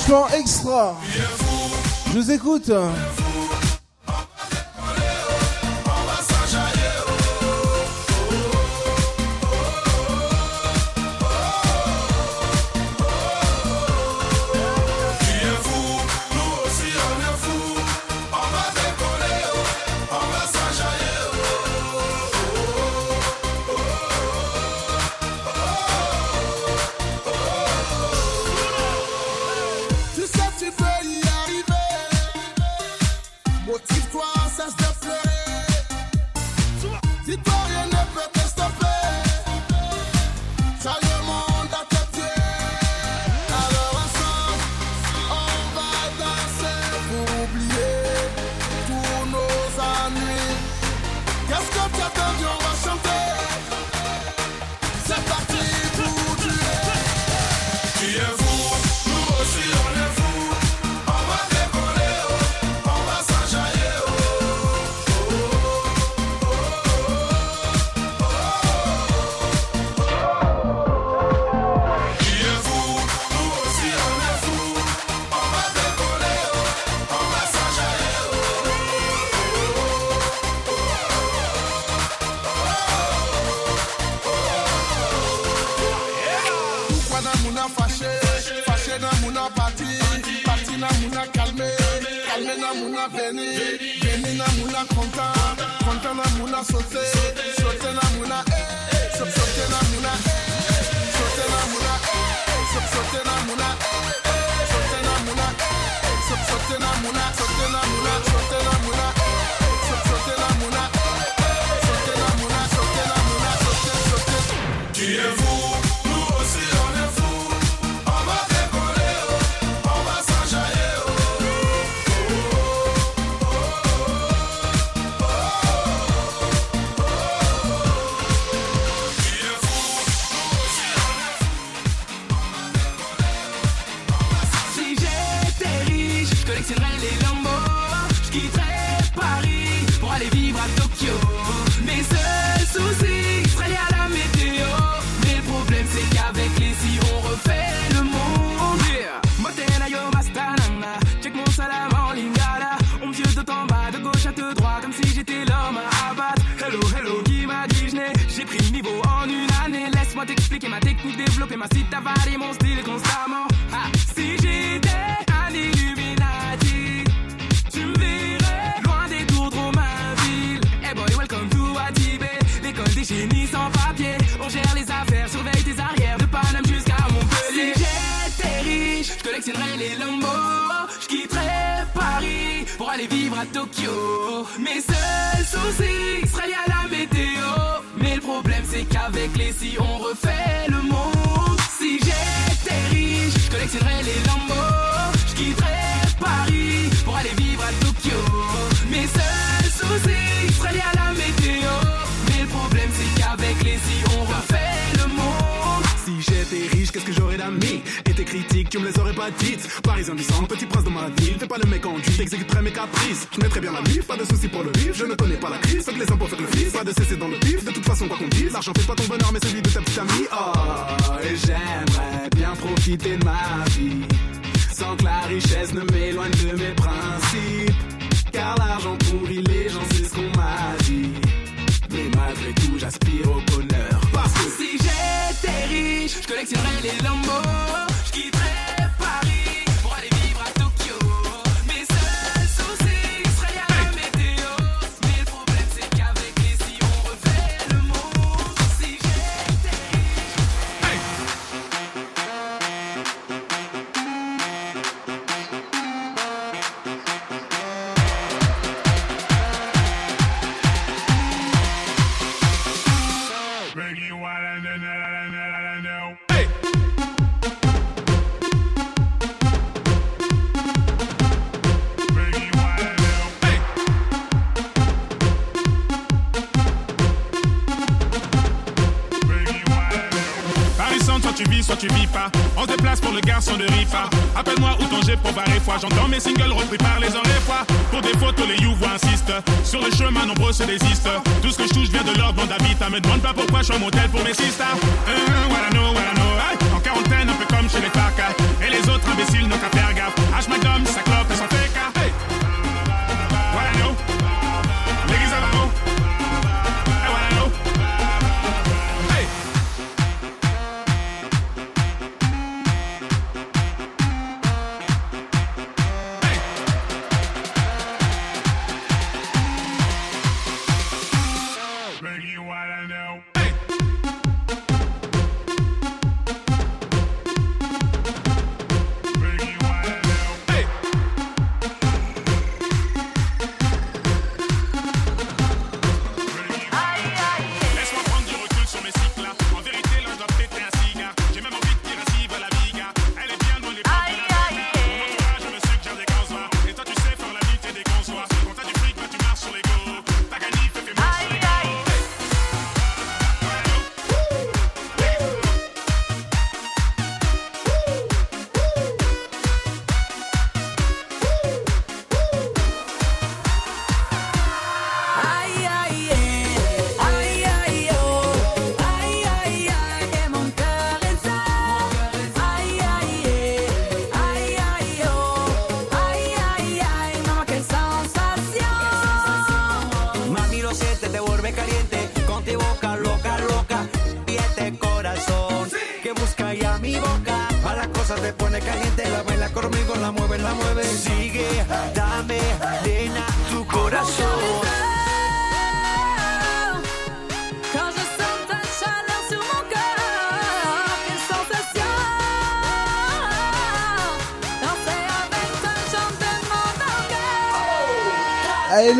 Je franchement extra. Je vous écoute.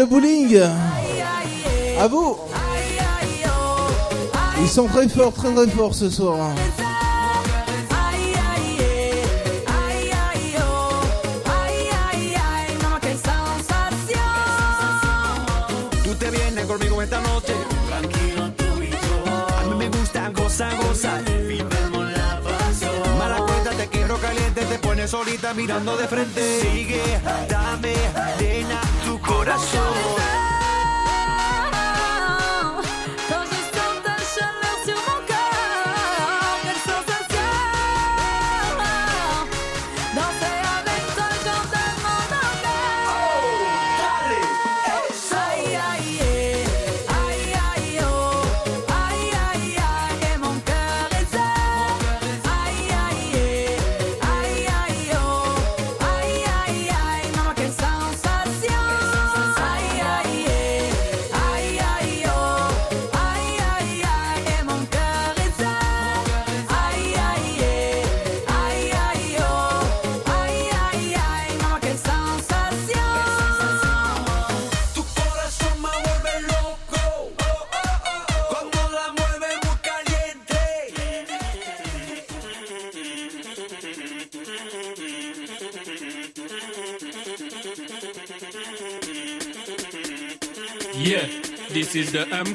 le bowling. Ah à vous. Ils sont très forts, très très forts ce soir. goza, te solita mirando de frente. Sigue, dale corazón.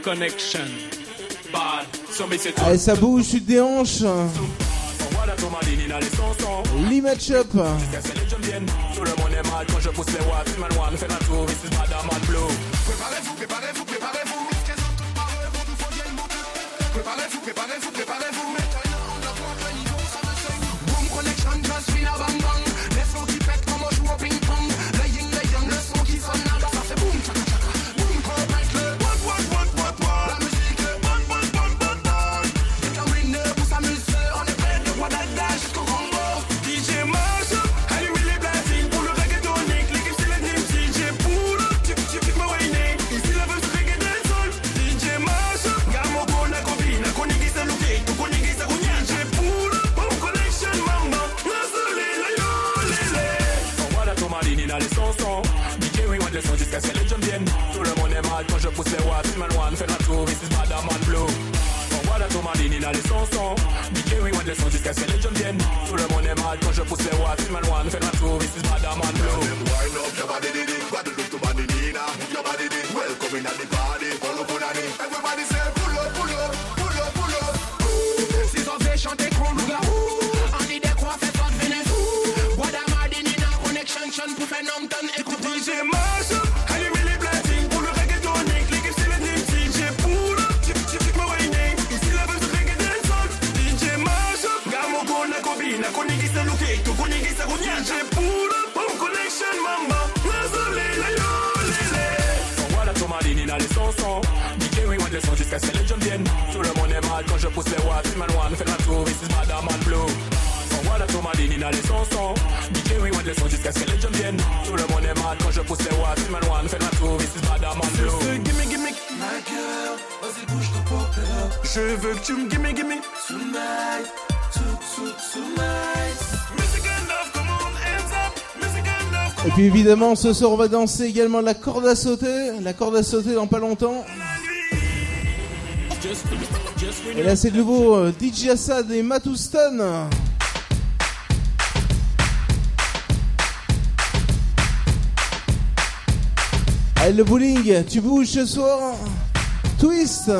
connection. Eh, ça bouge des hanches. Lee Matchup. Préparez-vous, préparez-vous, préparez-vous. Préparez-vous, préparez-vous. Évidemment, ce soir, on va danser également la corde à sauter. La corde à sauter dans pas longtemps. Et là, c'est de nouveau euh, DJ Assad et Matoustan. Allez, le bowling, tu bouges ce soir. Twist.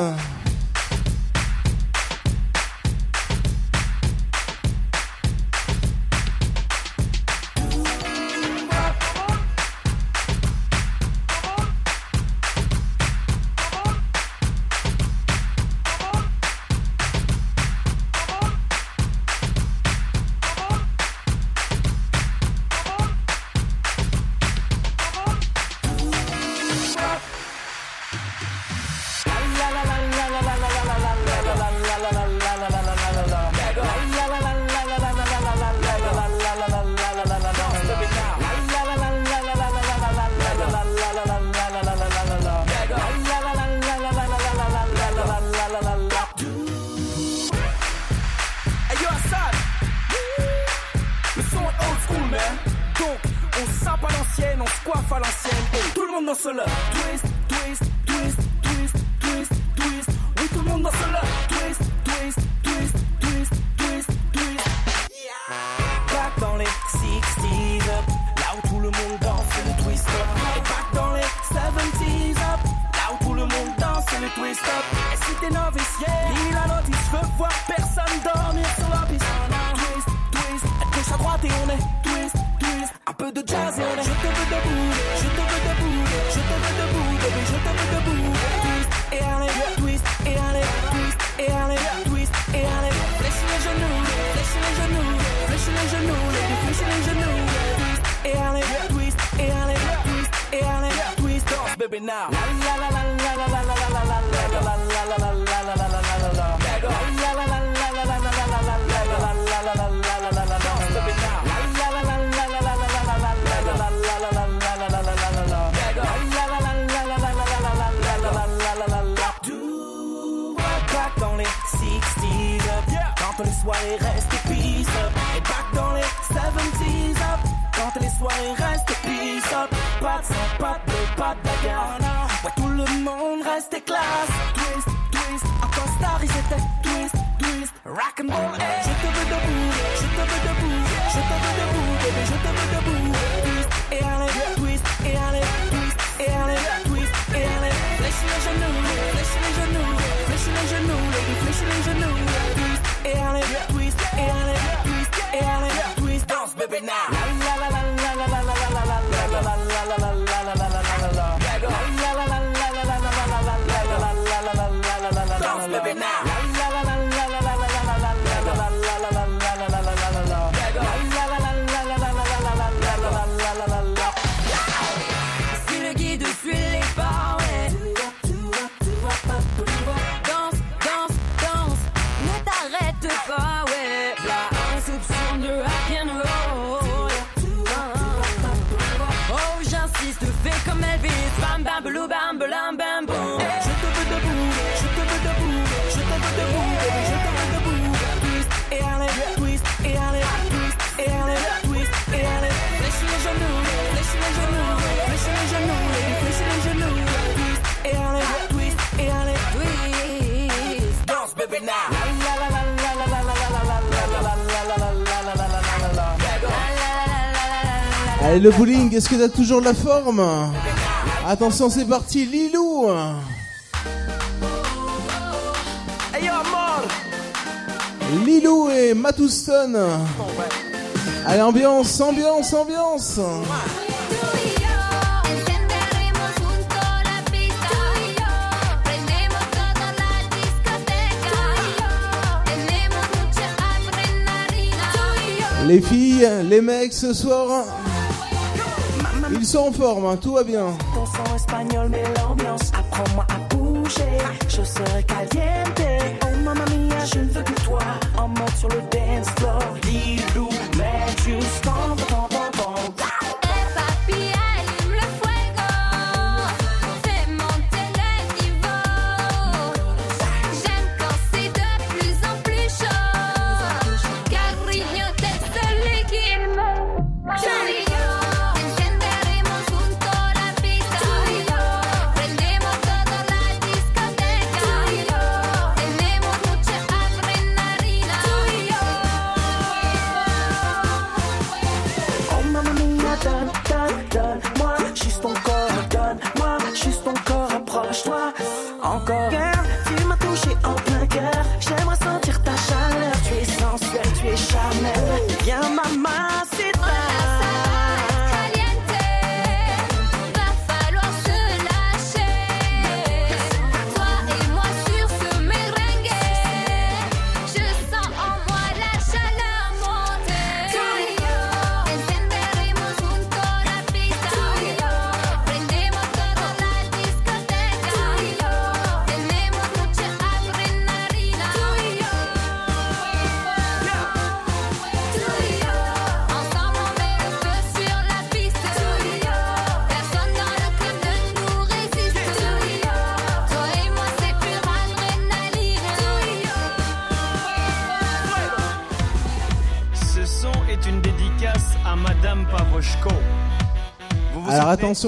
Allez le bowling, est-ce que t'as toujours de la forme? Attention c'est parti, Lilou. Lilou et Matouston. Allez ambiance, ambiance, ambiance. Les filles, les mecs ce soir ils sont en forme, hein, tout va bien. Ton son espagnol met l'ambiance. Apprends-moi à bouger. Je serai caliente. Oh mamma mia, je ne veux que toi. En mode sur le dance floor. Lilou, make you stomp,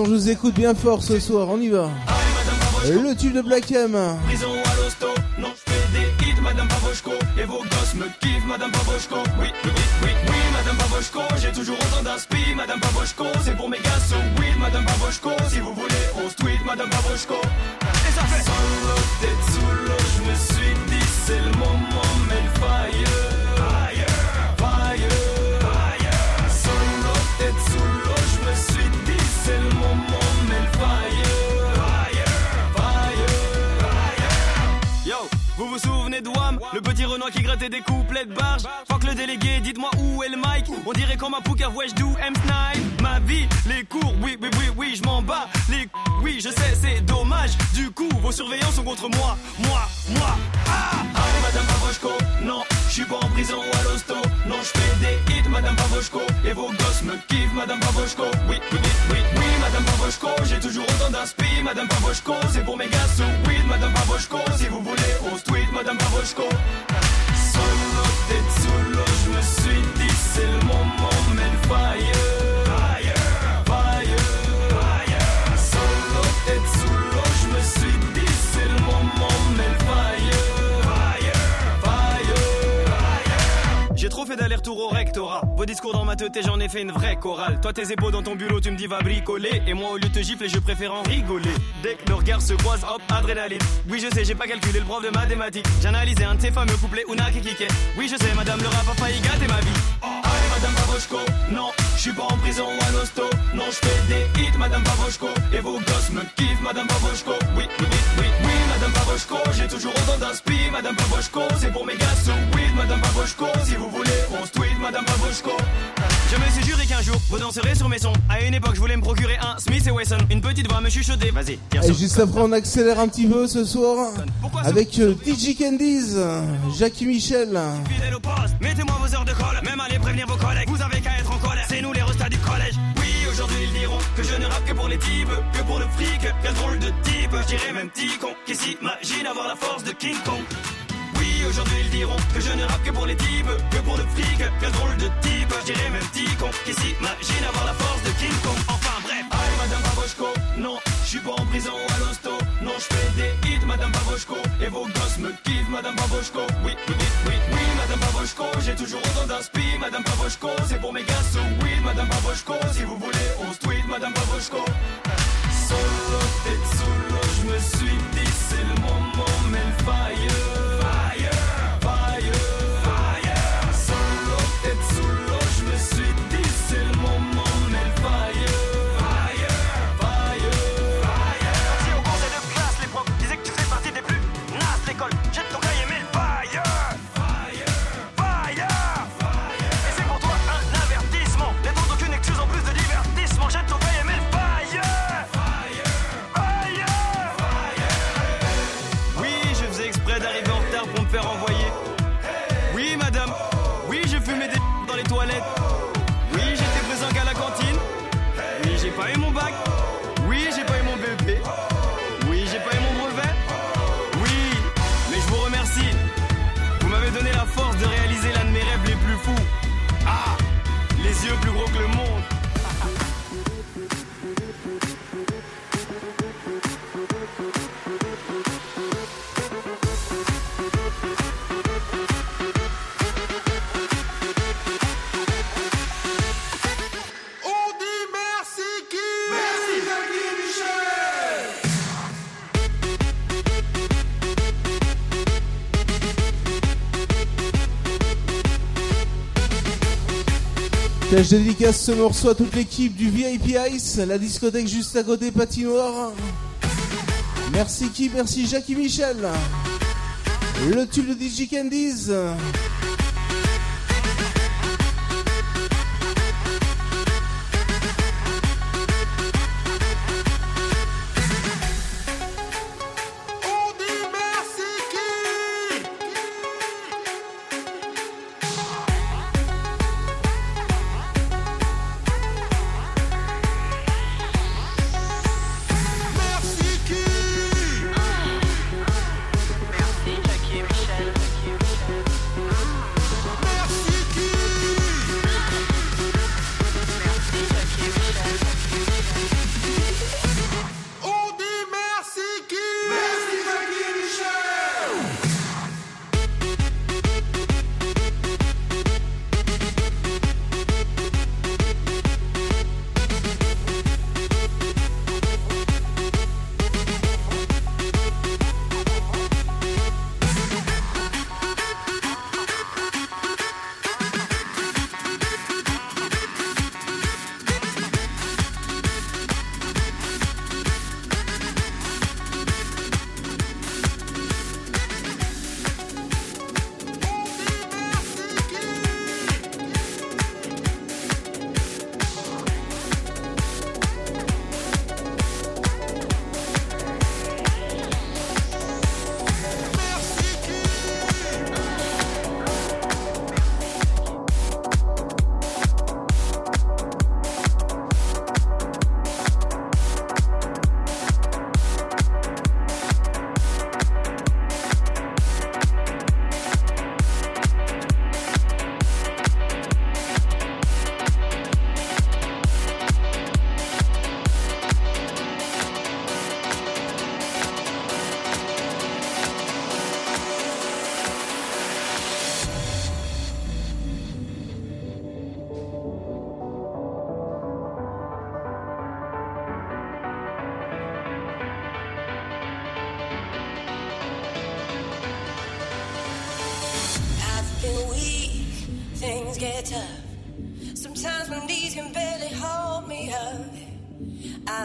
je vous écoute bien fort ce soir, on y va. Le tube de Black M. Prison à l'hosto, non, je fais des hits, Madame Pavoshko. Et vos gosses me kiffent, Madame Pavoshko. Oui, oui, oui, oui, oui, Madame Pavoshko. J'ai toujours autant d'inspi, Madame Pavoshko. C'est pour mes gars, so weed, Madame Pavoshko. Si vous voulez, on se tweet, Madame Pavoshko. Et ça fait Qui grattait des couplets de barge. Fuck le délégué, dites-moi où est le mic. On dirait quand ma pouca wesh do M snipe. Ma vie, les cours, oui, oui, oui, oui, je m'en bats Les oui, je sais, c'est dommage. Du coup, vos surveillants sont contre moi. Moi, moi, ah Allez, Madame Pavoshko, non, je suis pas en prison ou à l'hosto. Non, je fais des hits, Madame Pavoshko Et vos gosses me kiffent, Madame Pavoshko Oui, oui, oui, oui, oui, Madame Pavoshko J'ai toujours autant d'inspi, Madame Pavoshko C'est pour mes gars, so weed, Madame Pavoshko Si vous voulez, on se tweet, Madame Pavoshko it's fait d'aller-retour au rectorat. Vos discours dans ma tête j'en ai fait une vraie chorale. Toi tes épaules dans ton bulot tu me dis va bricoler. Et moi au lieu de te gifler je préfère en rigoler. Dès que nos regards se croisent hop adrénaline. Oui je sais j'ai pas calculé le prof de mathématiques. J'ai analysé un de ces fameux couplets Una qui kickait. Oui je sais madame le rap a failli gâter ma vie. Allez madame Pavoshko Non je suis pas en prison ou à l'hosto. Non je fais des hits madame Pavoshko Et vos gosses me kiffent madame Pavoshko Oui oui oui oui oui madame Pavoshko J'ai toujours autant d'inspi madame Pavoshko C'est pour mes gars so weed madame Pavoshko Si vous voulez on se tweet madame Pavoshko Je me suis juré qu'un jour vous danserez sur mes sons À une époque je voulais me procurer un Smith et Wesson Une petite voix me chuchoter Vas-y tire Et juste après, on accélère un petit peu ce soir avec euh, DJ Candies, Jackie Michel. fidèle au poste. Mettez-moi vos heures de colle, même allez prévenir vos collègues. Vous avez qu'à être en colère, c'est nous les restats du collège. Oui, aujourd'hui ils diront que je ne rappe que pour les types, que pour le fric. Quel drôle de type, je dirais même ticon, qui s'imagine avoir la force de King Kong. Oui, aujourd'hui ils diront que je ne rappe que pour les types, que pour le fric. Quel drôle de type, je même ticon, qui s'imagine avoir la force de King Kong. Enfin bref, aïe Madame Pavoshko, non, je suis pas en prison à l'hosto. Non, je fais des hits, Madame Pavoshko, et vos gosses me kiffent, Madame Pavoshko. Oui, oui, oui, oui, oui, Madame Pavoshko, j'ai toujours autant d'inspi, Madame Pavoshko, c'est pour mes gars weed, Madame Pavoshko, si vous voulez, on se tweet, Madame Pavoshko. Solo, tête solo, je me suis dit, c'est le moment, mais le Je dédicace ce morceau à toute l'équipe du VIP Ice, la discothèque juste à côté patinoire. Merci qui Merci Jackie Michel. Le tube de DJ Candies.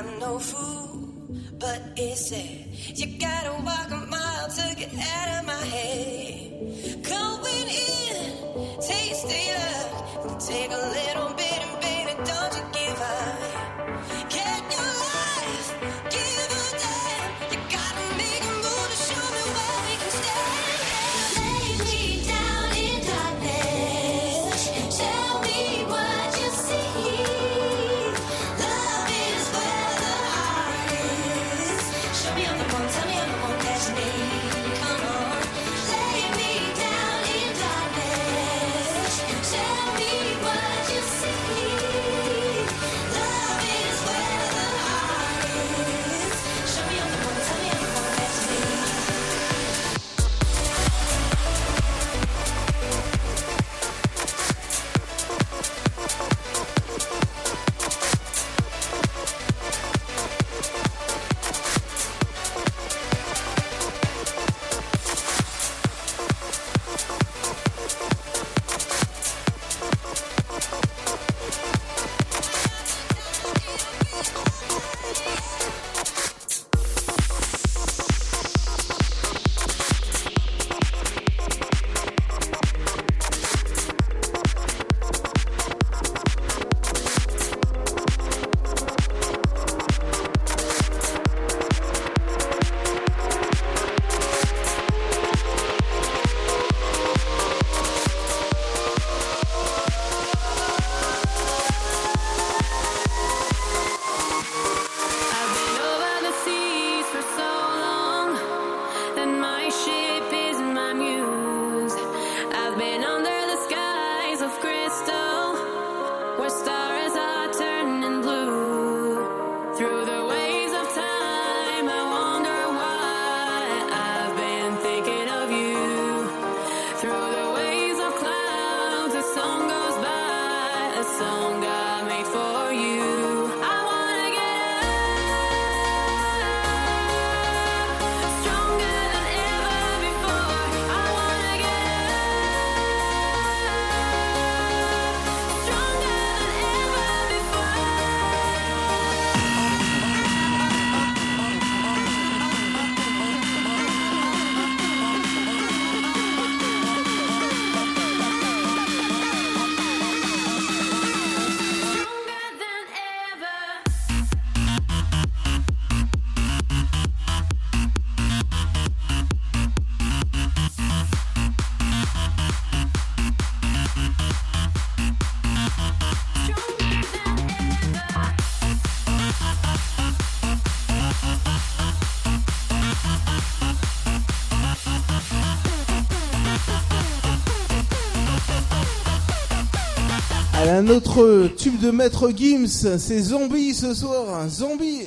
I'm no fool, but it's sad. You gotta walk a mile to get out of my un autre tube de Maître Gims, c'est Zombie ce soir. Zombie.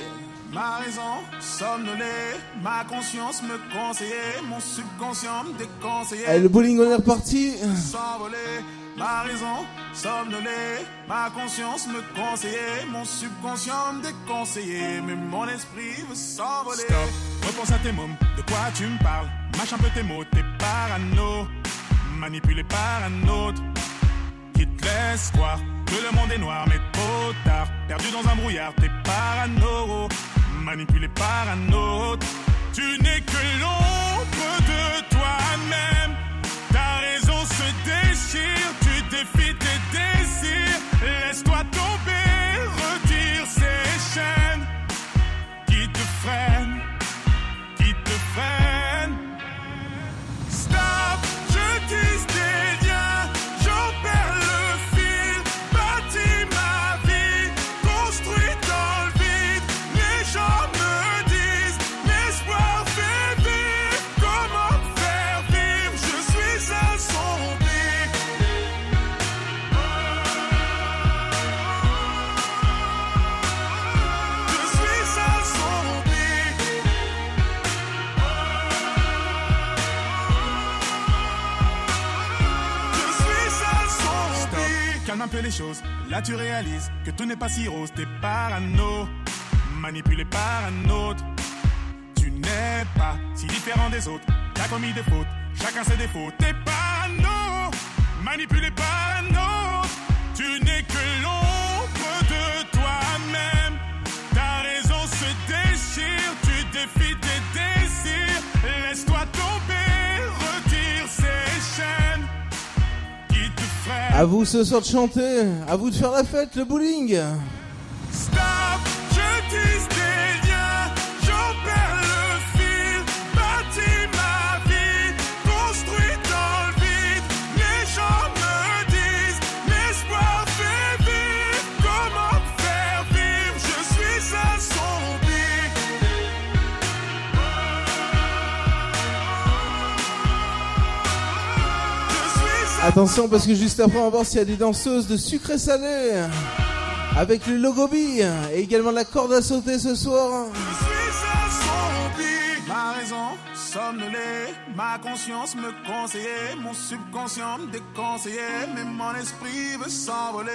Ma raison somnolée, ma conscience me conseillait, mon subconscient me déconseillait. Allez, le bowling on est reparti. S'envoler, ma raison somnolée, ma conscience me conseillait, mon subconscient me déconseillait, mais mon esprit veut s'envoler. Stop, repense à tes mômes, de quoi tu me parles? Mâche un peu tes mots, t'es parano Manipulé par un autre que le monde est noir mais trop tard. Perdu dans un brouillard, t'es parano. Manipulé par un autre. Tu n'es que l'ombre de toi-même. Ta raison se déchire, Là, tu réalises que tout n'est pas si rose. T'es parano, manipulé par un autre. Tu n'es pas si différent des autres. T'as commis des fautes, chacun ses défauts. T'es parano, manipulé par un autre. Tu n'es que l'ombre À vous ce soir de chanter, à vous de faire la fête, le bowling. Attention parce que juste après on va voir s'il y a des danseuses de sucré salé. Avec le logo B et également la corde à sauter ce soir. Ma raison somnolée, ma conscience me conseillait, mon subconscient me déconseillait, mais mon esprit veut s'envoler.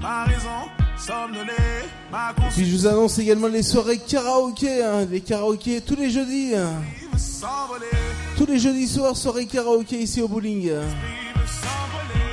Ma raison somnolée, ma conscience Puis je vous annonce également les soirées karaoké, hein, les karaokés tous les jeudis. hein. Tous les jeudis soirs, soirée karaoké ici au bowling. Subconscient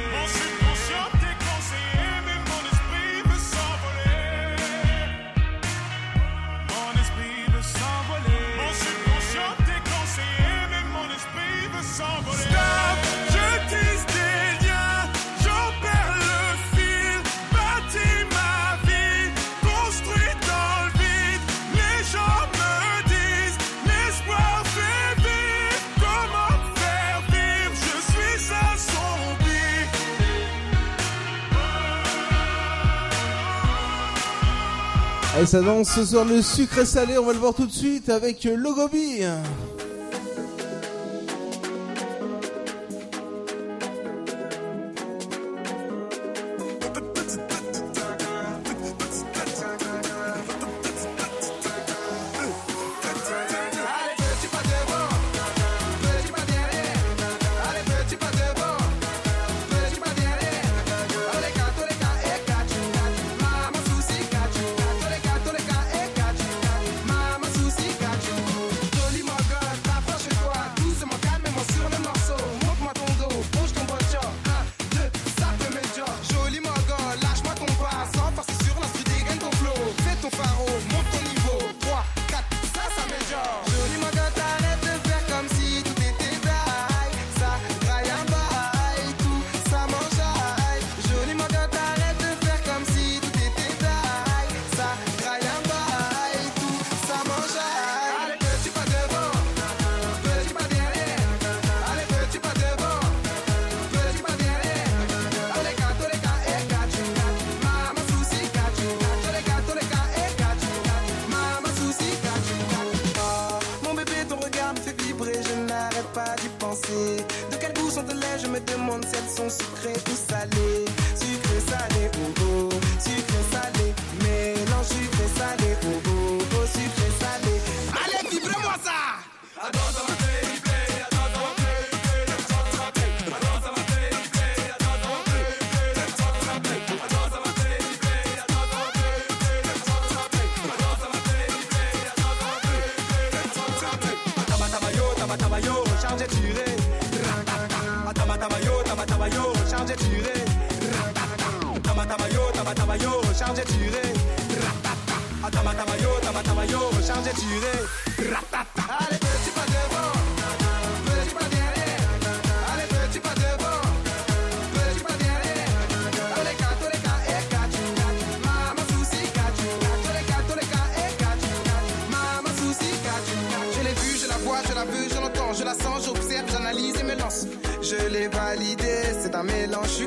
Allez, ça danse ce soir le sucré salé, on va le voir tout de suite avec euh,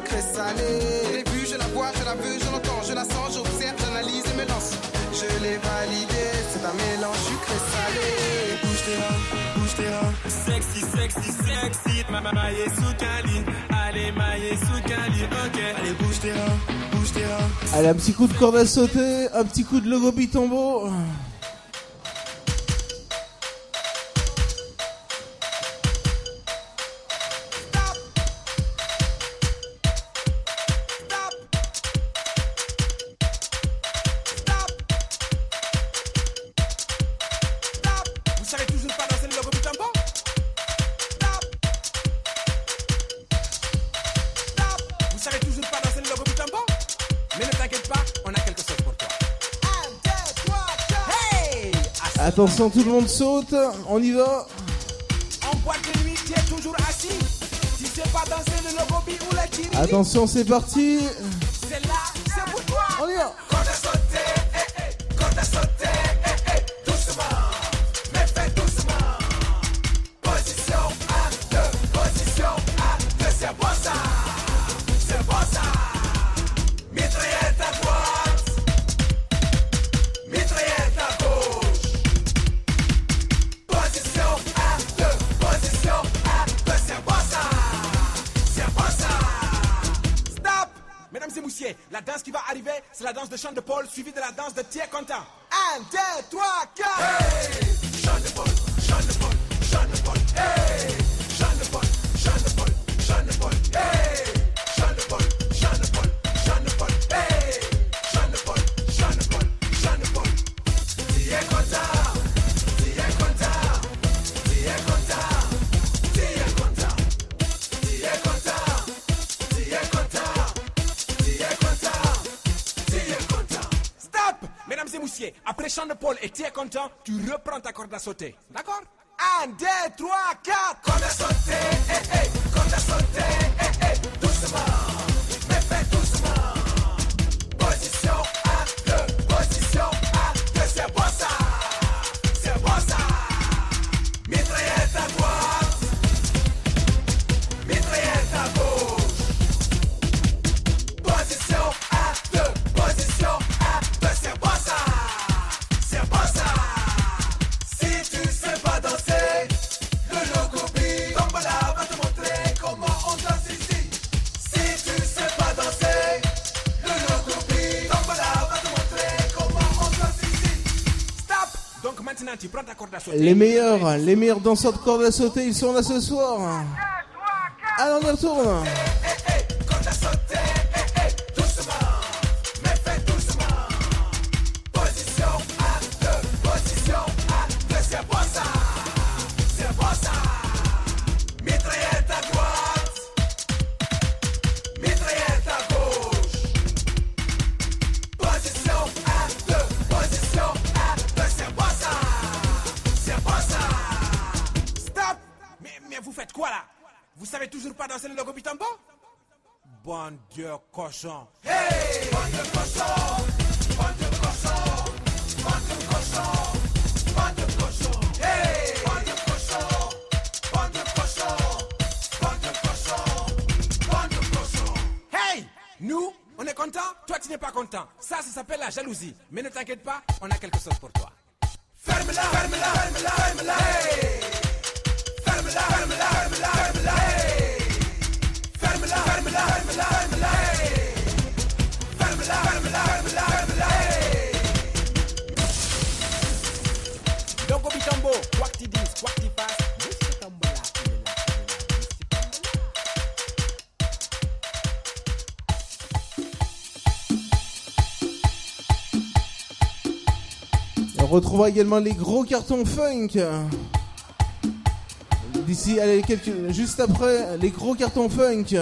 sucré salé. Je l'ai vue, je la vois, je la veux, je l'entends, je la sens, j'observe, j'analyse et me lance. Je l'ai validé, c'est un mélange sucré salé. Bouge tes reins, bouge tes reins. Sexy, sexy, sexy. Ma maille est sous Cali. Allez, maille sous Cali, ok. Allez, bouge tes reins, bouge tes reins. Allez, un petit coup de corde à sauter, un petit coup de logo bitombo. tout le monde saute, on y va. Attention, c'est parti. corde à sauter. Les meilleurs, les meilleurs danseurs de corde à sauter, ils sont là ce soir. Allez, on y retourne. Hey, bande de nous, on est content, toi tu n'es pas content. Ça, ça s'appelle la jalousie. Mais ne t'inquiète pas, on a également les gros cartons funk. D'ici, allez, quelques, juste après, les gros cartons funk.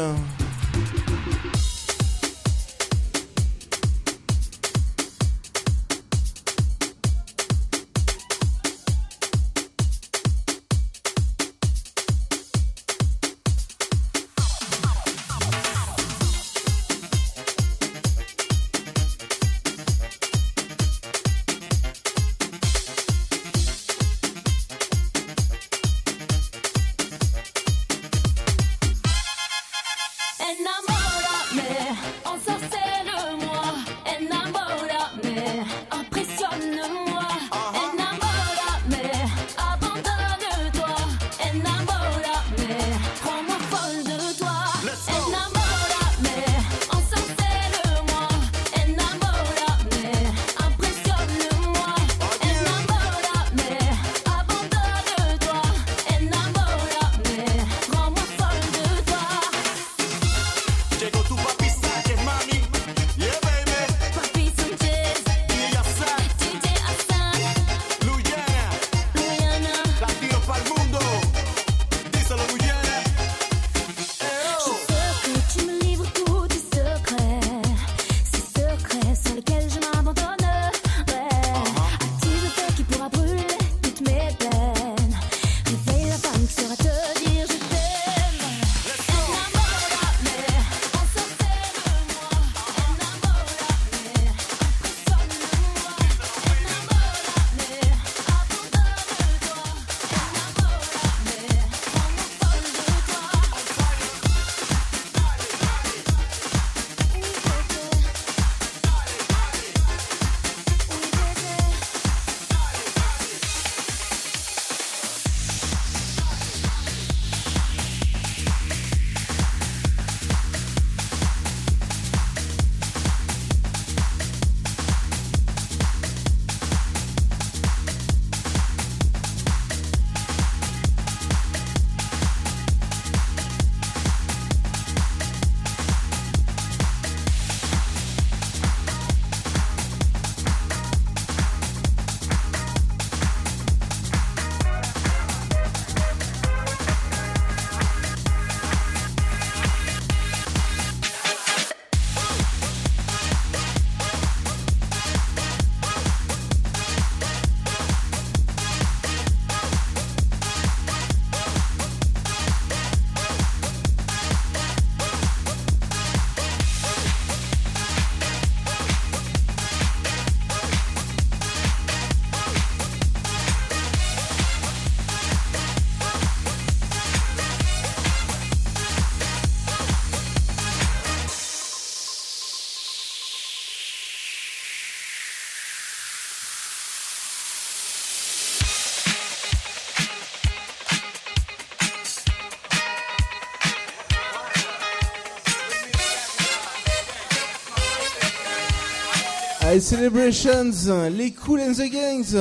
Celebrations, les Cool and the Gangs.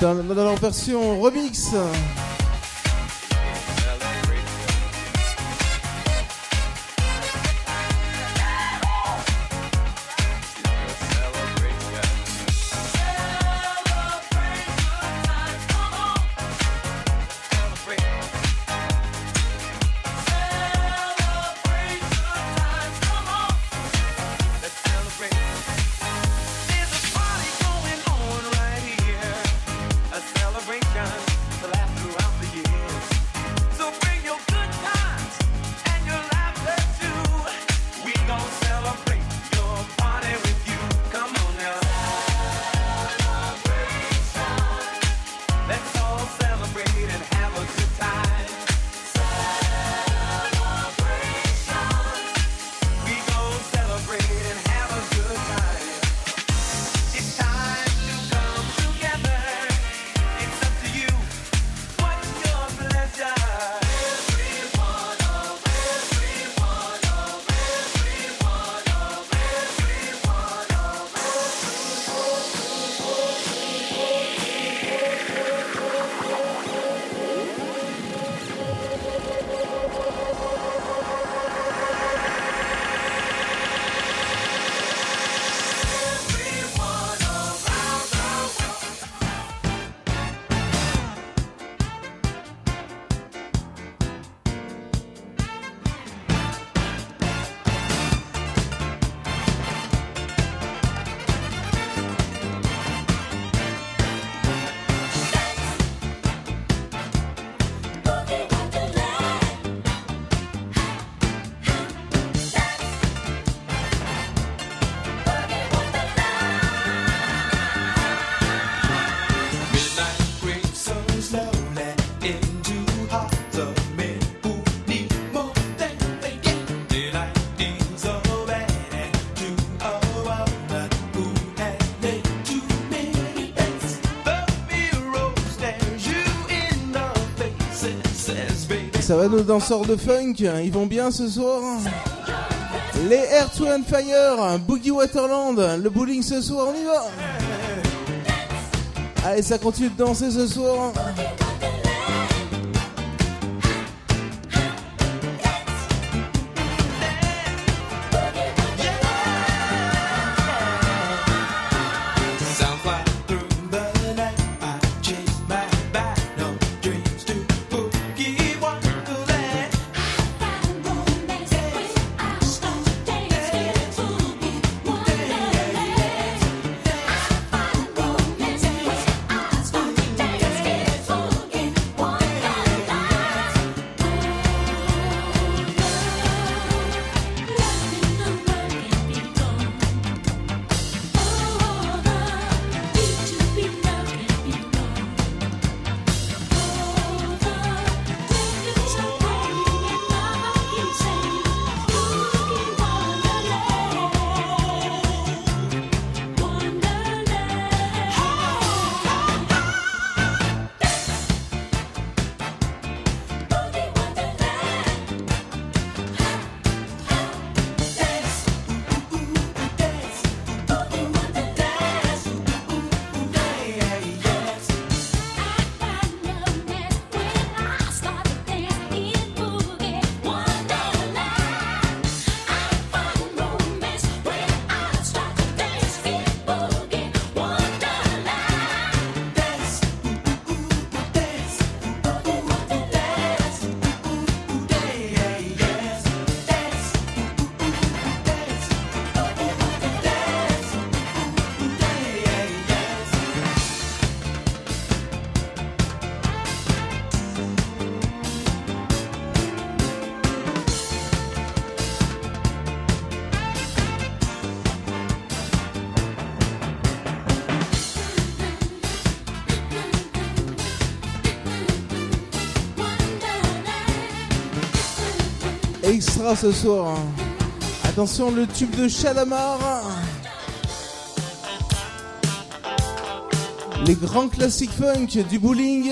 Dans leur version remix. Nos danseurs de funk, ils vont bien ce soir Les Air to and Fire, Boogie Waterland, le bowling ce soir, on y va Allez, ça continue de danser ce soir. Ce soir. Attention, le tube de Chalamar. Les grands classiques funk du bowling.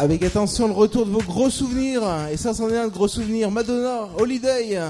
Avec attention le retour de vos gros souvenirs. Et ça, c'en est un de gros souvenirs. Madonna, Holiday.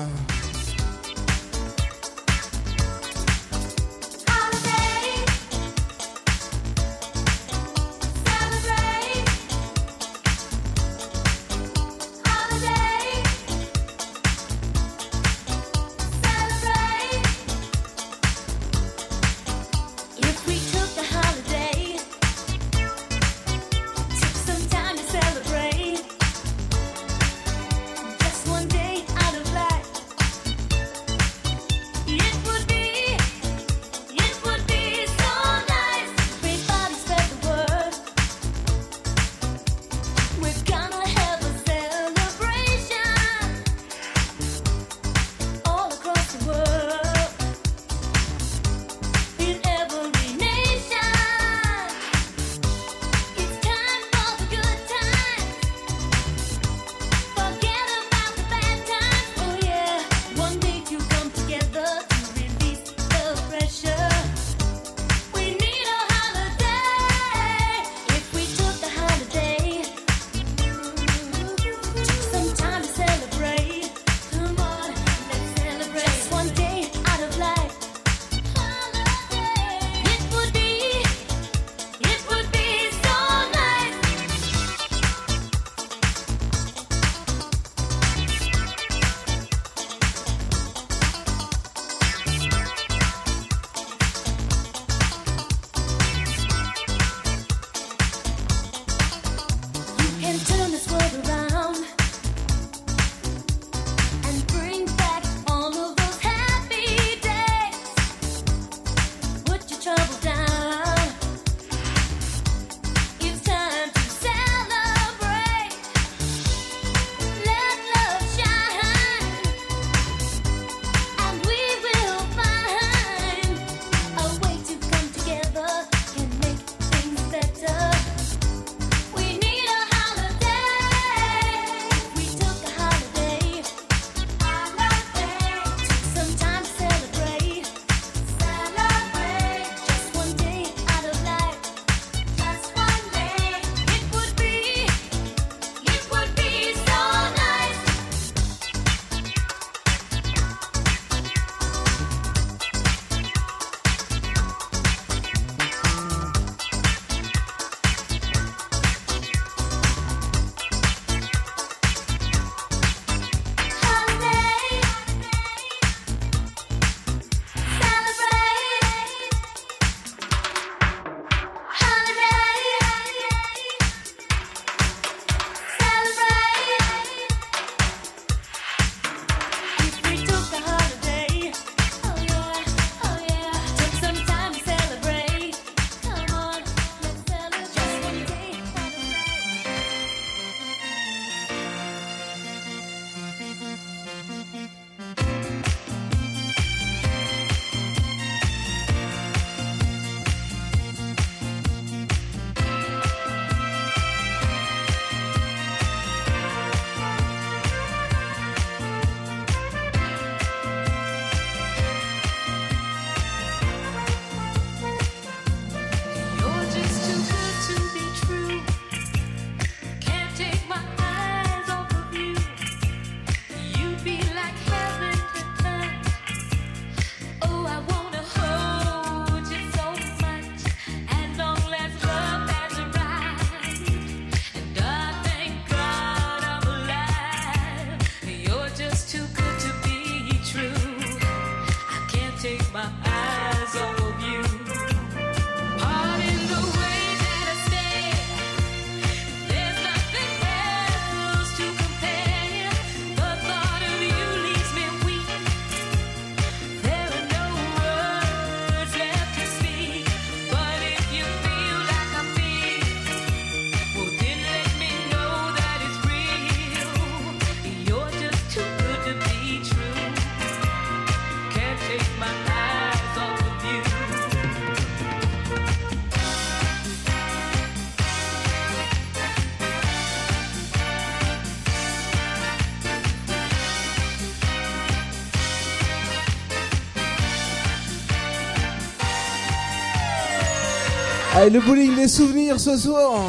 le bowling des souvenirs ce soir.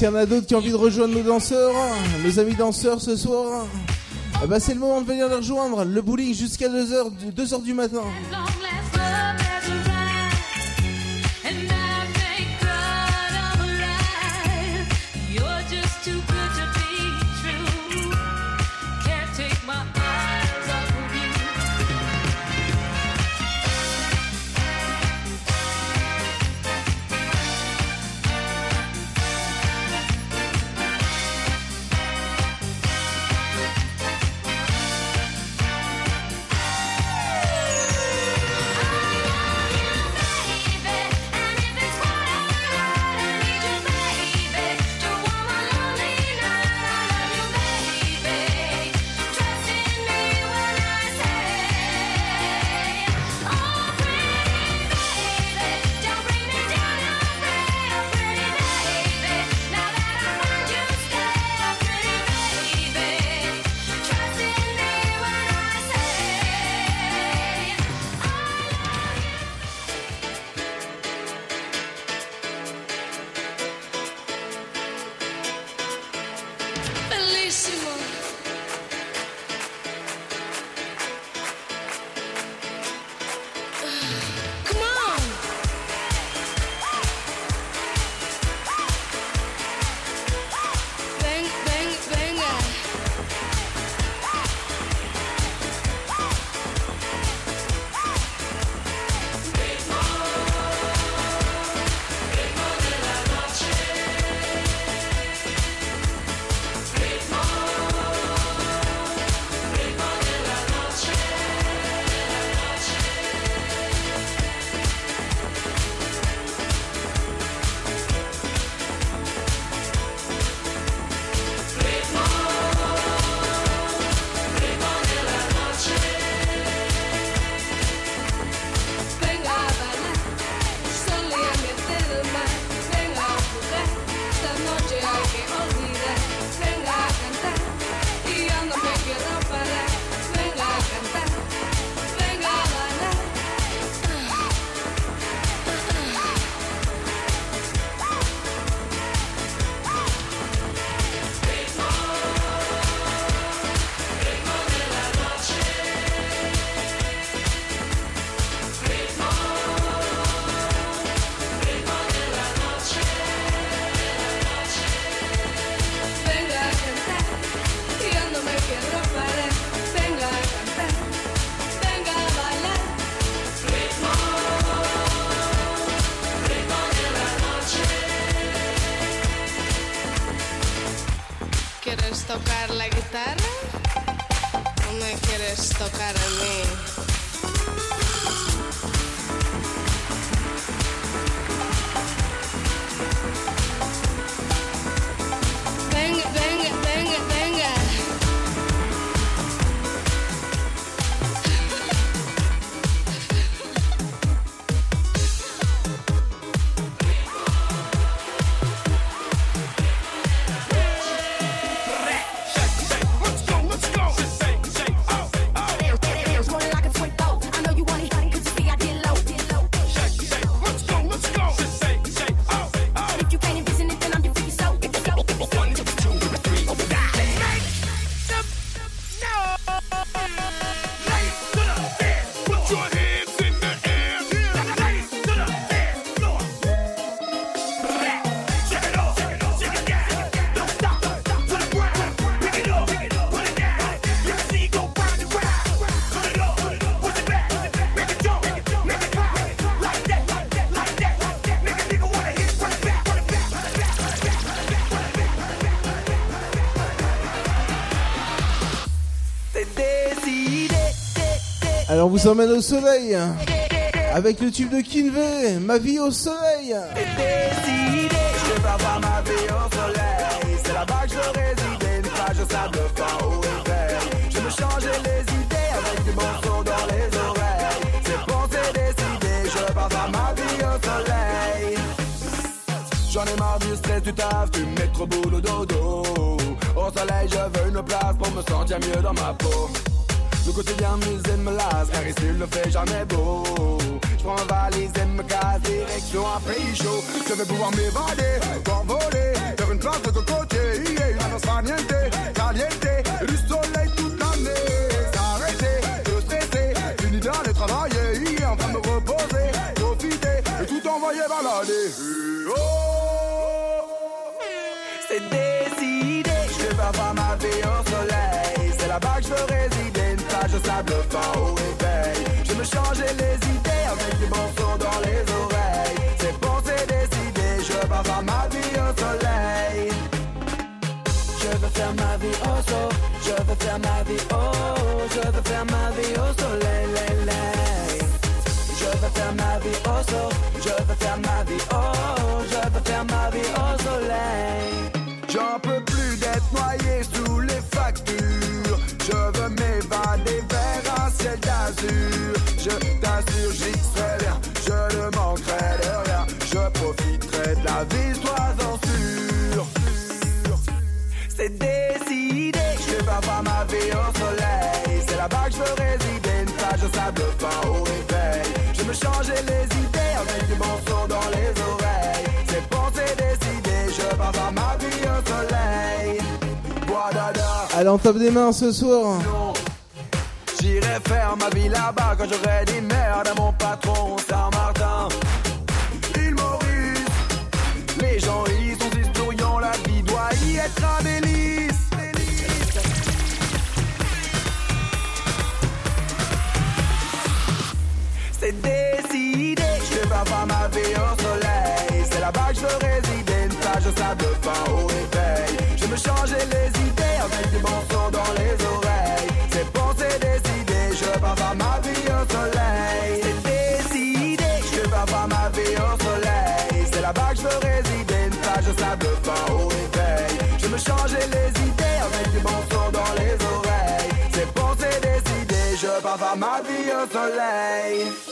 s'il y en a d'autres qui ont envie de rejoindre nos danseurs, nos amis danseurs ce soir, eh ben, c'est le moment de venir les rejoindre. Le bowling jusqu'à 2h du matin. vous emmène au soleil hein. avec le tube de Kinvey, ma vie au soleil. Décidé, je vais avoir ma vie au soleil. C'est là-bas que je résidais, une plage au sable fin au réveil. Je me changeais les idées avec des morceaux dans les oreilles. C'est bon, c'est décidé, je vais avoir ma vie au soleil. J'en ai marre du stress du taf, tu mets trop boulot dodo. Au soleil, je veux une place pour me sentir mieux dans ma peau. Le quotidien musée me lasse, car ici il ne fait jamais beau. Je prends valise et me casse, direction un pays chaud. Je vais pouvoir m'évader, m'envoler, faire une place de côté. Yeah, une annonce niente, caliente, du soleil toute l'année. S'arrêter, de stresser, fini d'aller travailler, yeah, en train de me reposer, profiter, et tout envoyer balader. Oh. C'est décidé, je vais avoir ma vie au soleil, c'est là-bas que je sable fin au réveil. Je me changer les Les idées avec des morceaux dans les oreilles. C'est bon, c'est décidé, je pas faire ma vie au soleil. Allez, on tape des mains ce soir. j'irai faire ma vie là-bas quand j'aurai dit merde à mon patron Saint-Martin. Il Maurice, les gens ils sont historiants, la vie doit y être un délice. Au. Je me changer les idées avec des morceaux dans les oreilles. C'est c'est décidé, je vais faire ma vie au soleil. C'est décidé, je vais faire ma vie au soleil. C'est là-bas que je veux résider, une plage de sable fin au réveil. Je me changer les idées avec des morceaux dans les oreilles. C'est c'est décidé, je vais faire ma vie au soleil.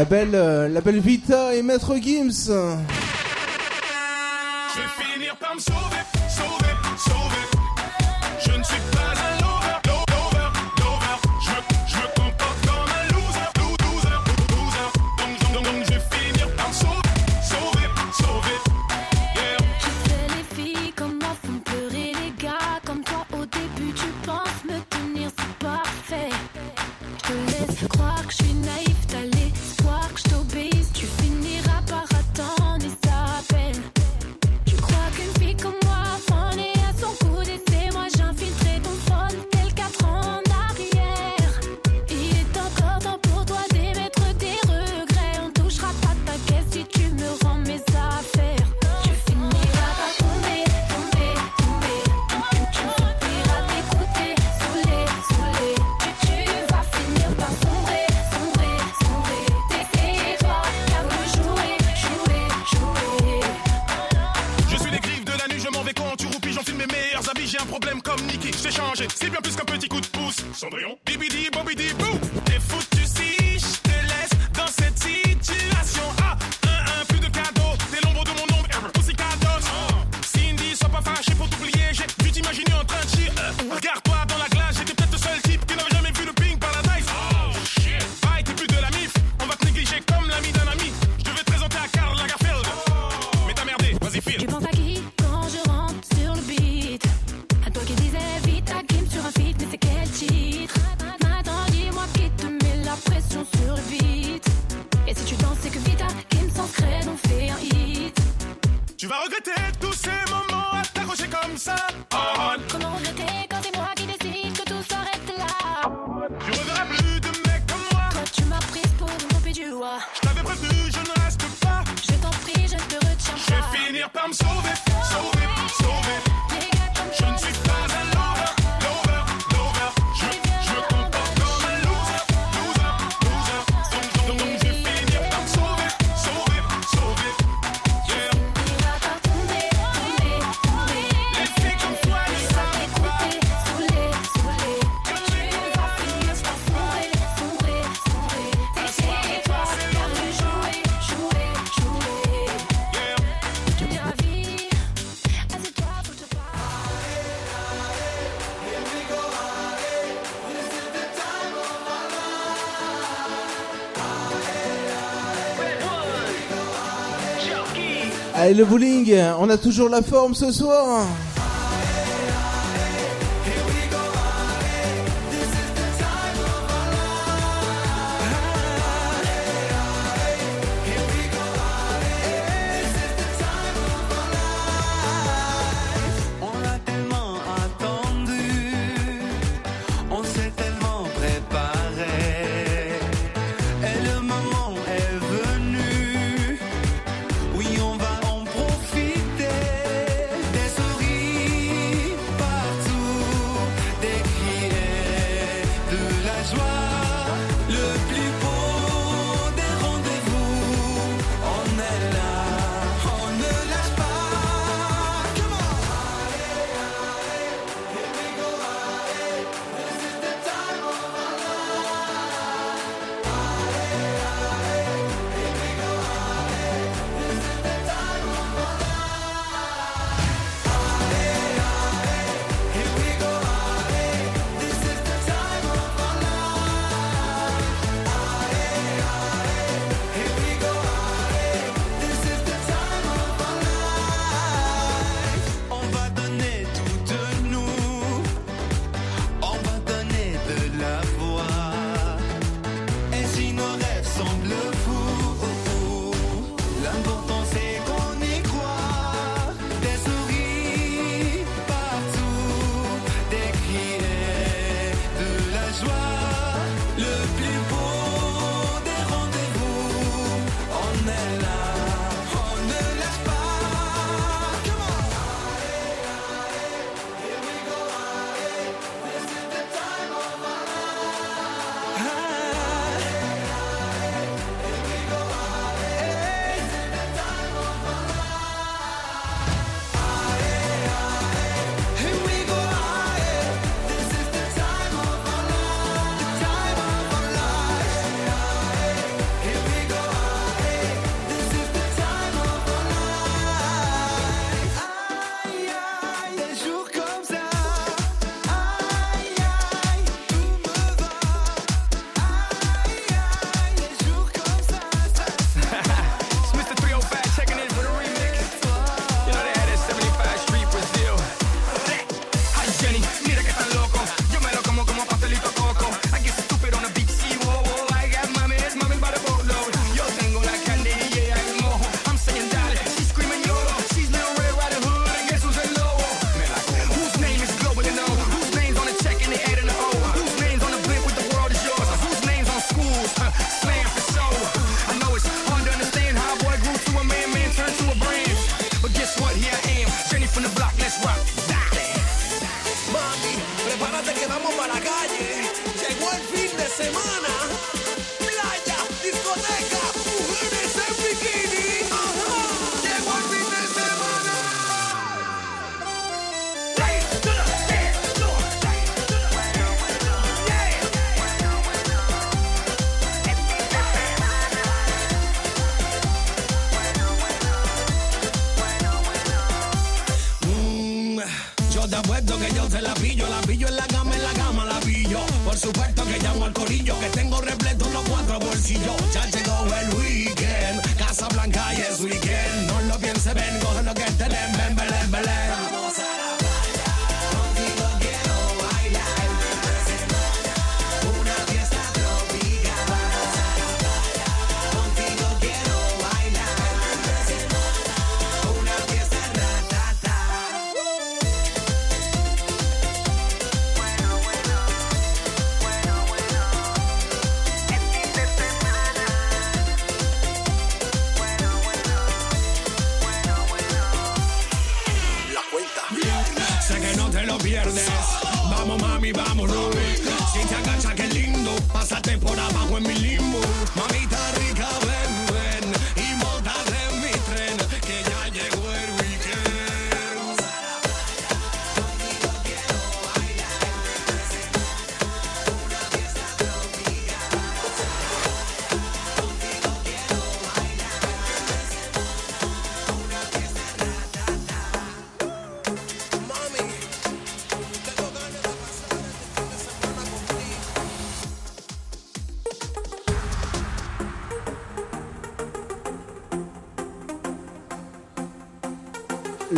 Euh, la belle, Vita et Maître Gims. et le bowling, on a toujours la forme ce soir.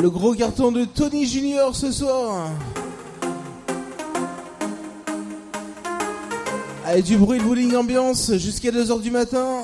Le gros carton de Tony Junior ce soir. Avec du bruit de bowling ambiance jusqu'à 2h du matin.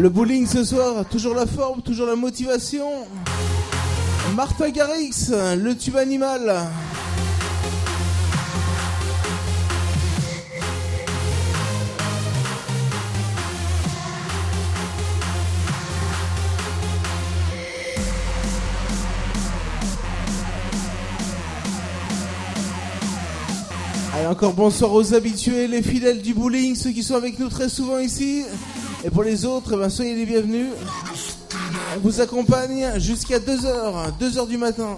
Le bowling ce soir, toujours la forme, toujours la motivation. Martha Garrix, le tube animal. Allez, encore bonsoir aux habitués, les fidèles du bowling, ceux qui sont avec nous très souvent ici. Et pour les autres, ben, soyez les bienvenus. On vous accompagne jusqu'à 2h, 2h du matin.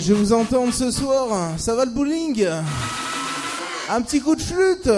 Je vous entendre ce soir. Ça va le bowling? Un petit coup de flûte?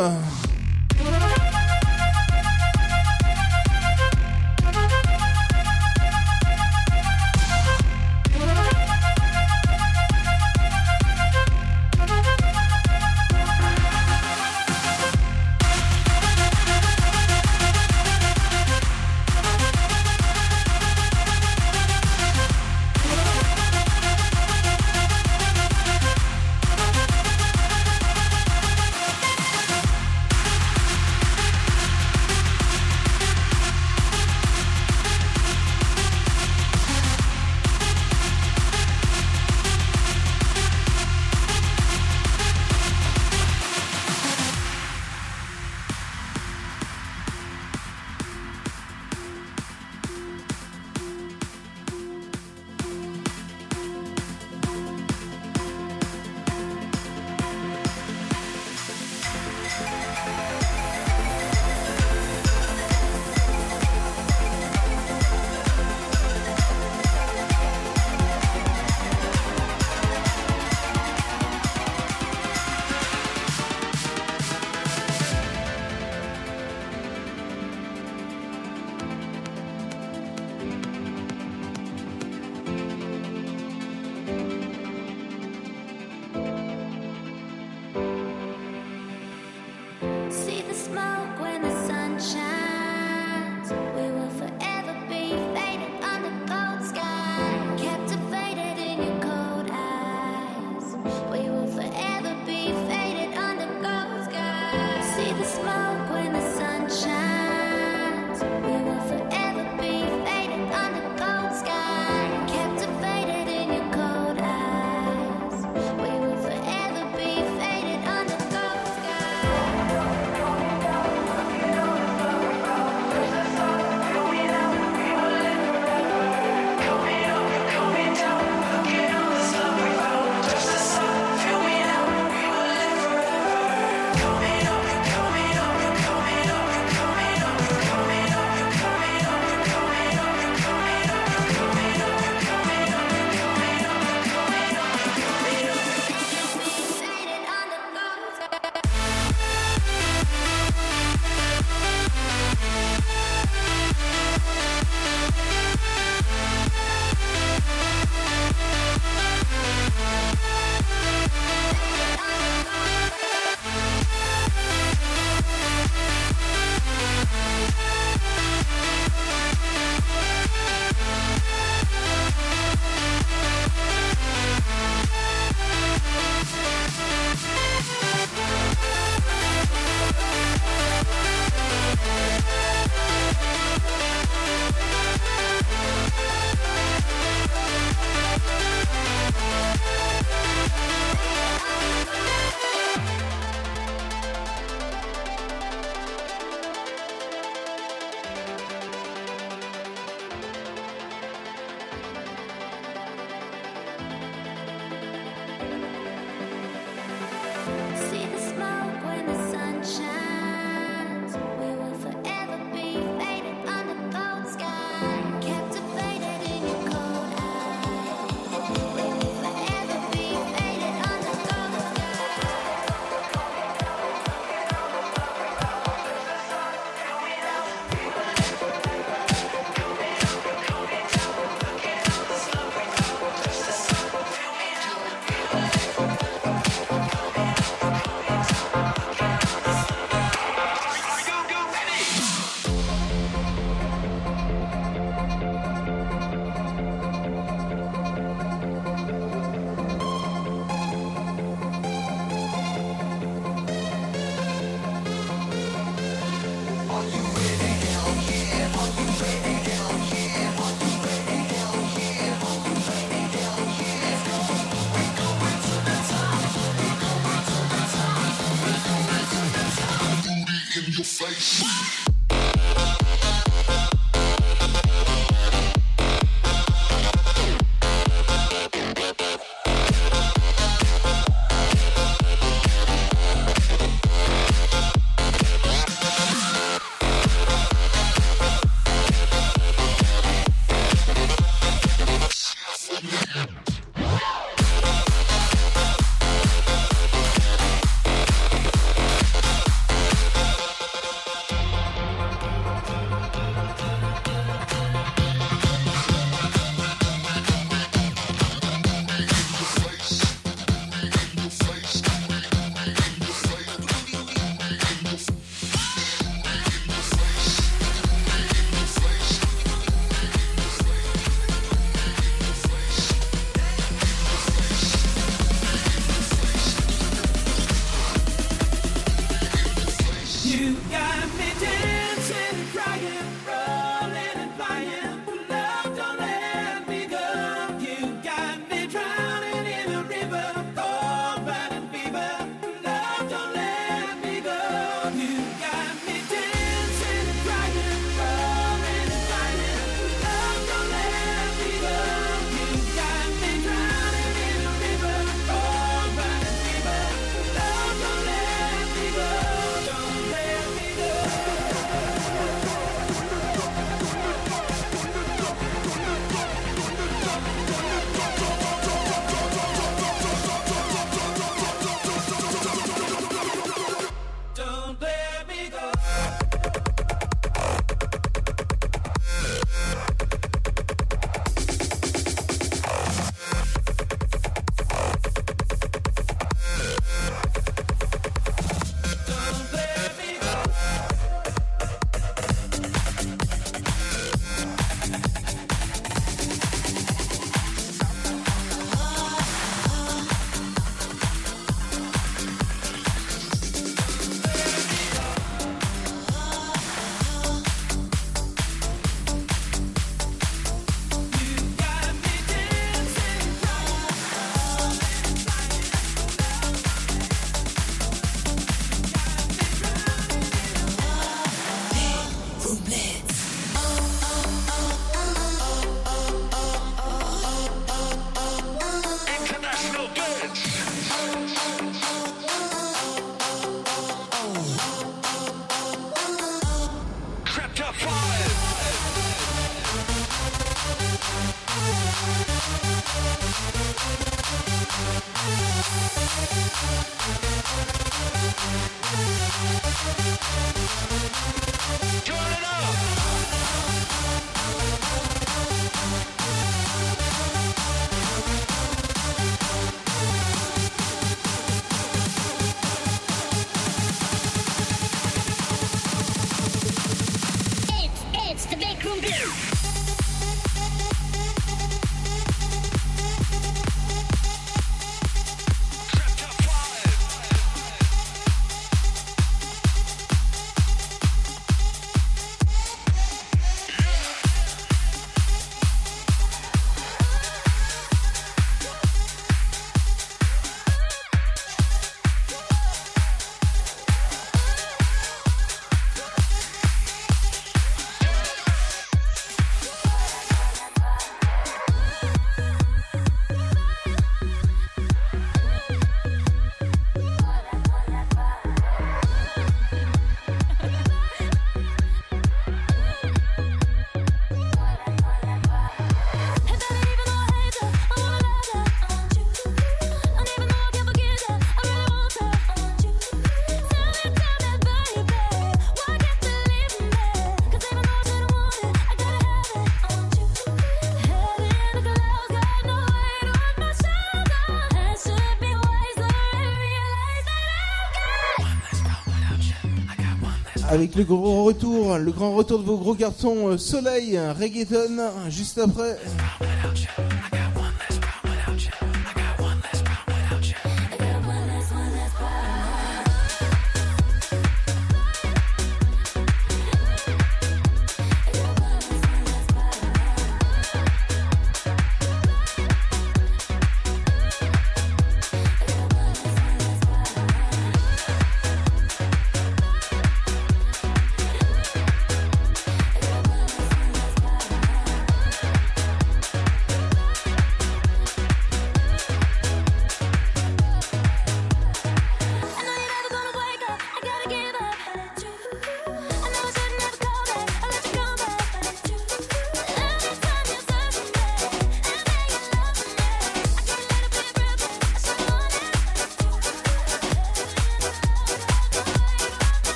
avec le gros retour, le grand retour de vos gros garçons euh, Soleil, Reggaeton, juste après.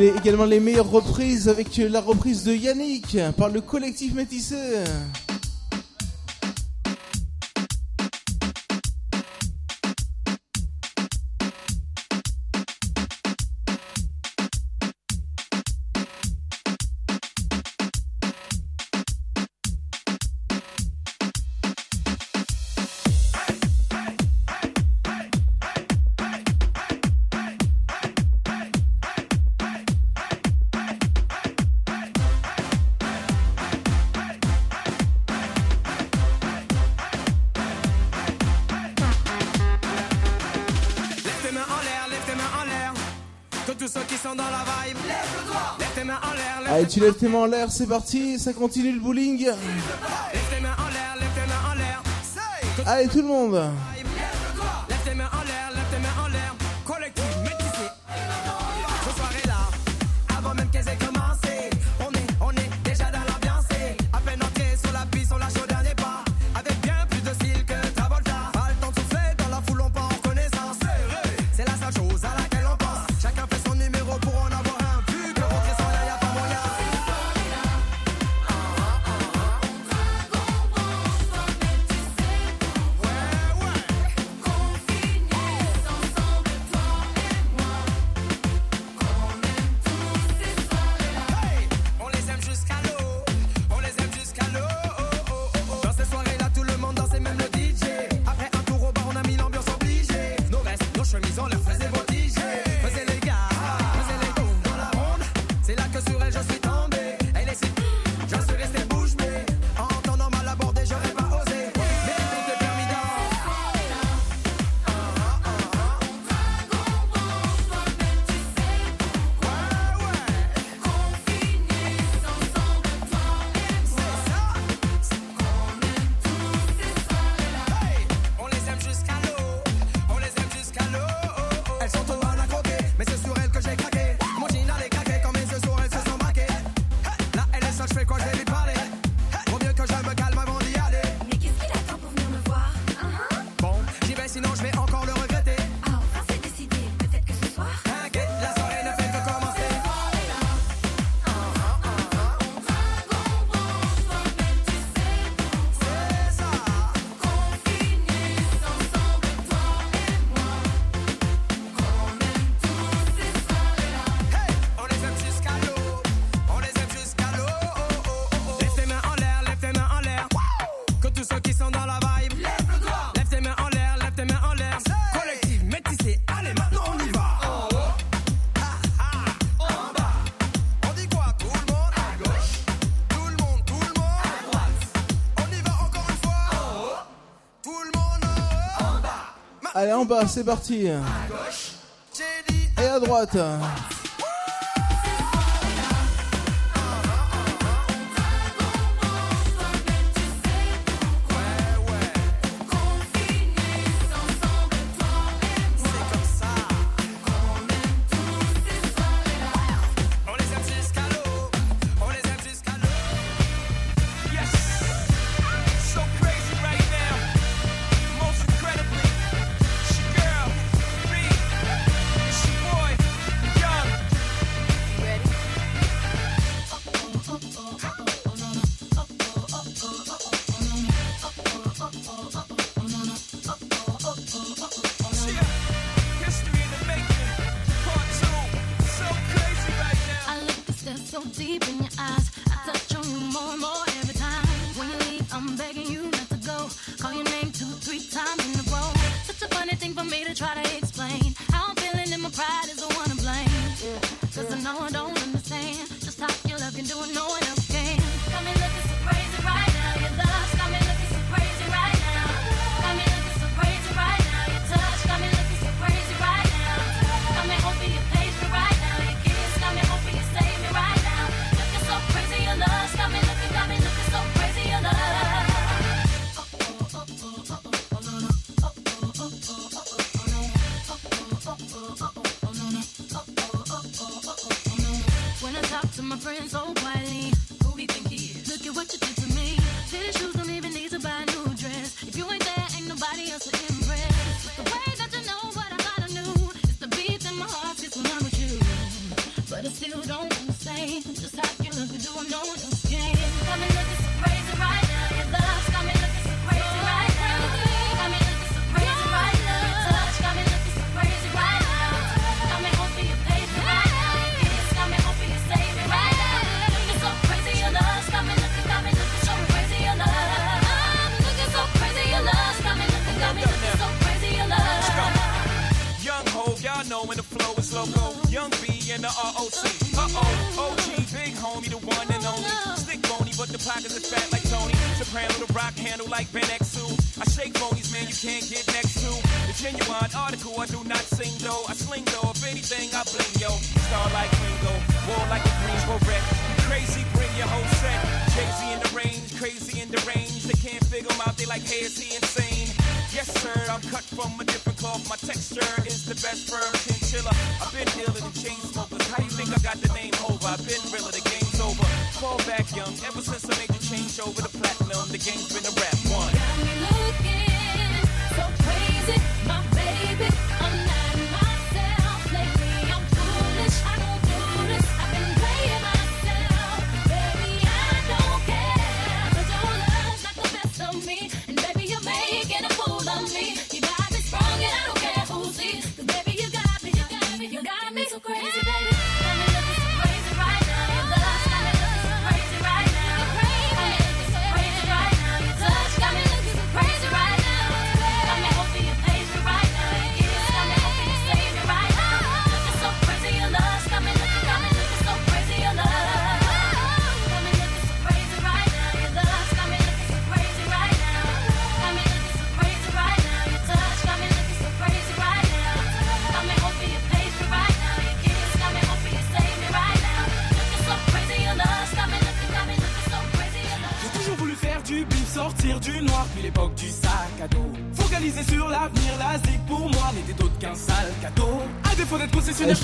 Il est également les meilleures reprises avec la reprise de Yannick par le collectif métisseux. Petit lève tes mains en l'air, c'est parti, ça continue le bowling. Allez tout le monde en bas, c'est parti. Et à droite.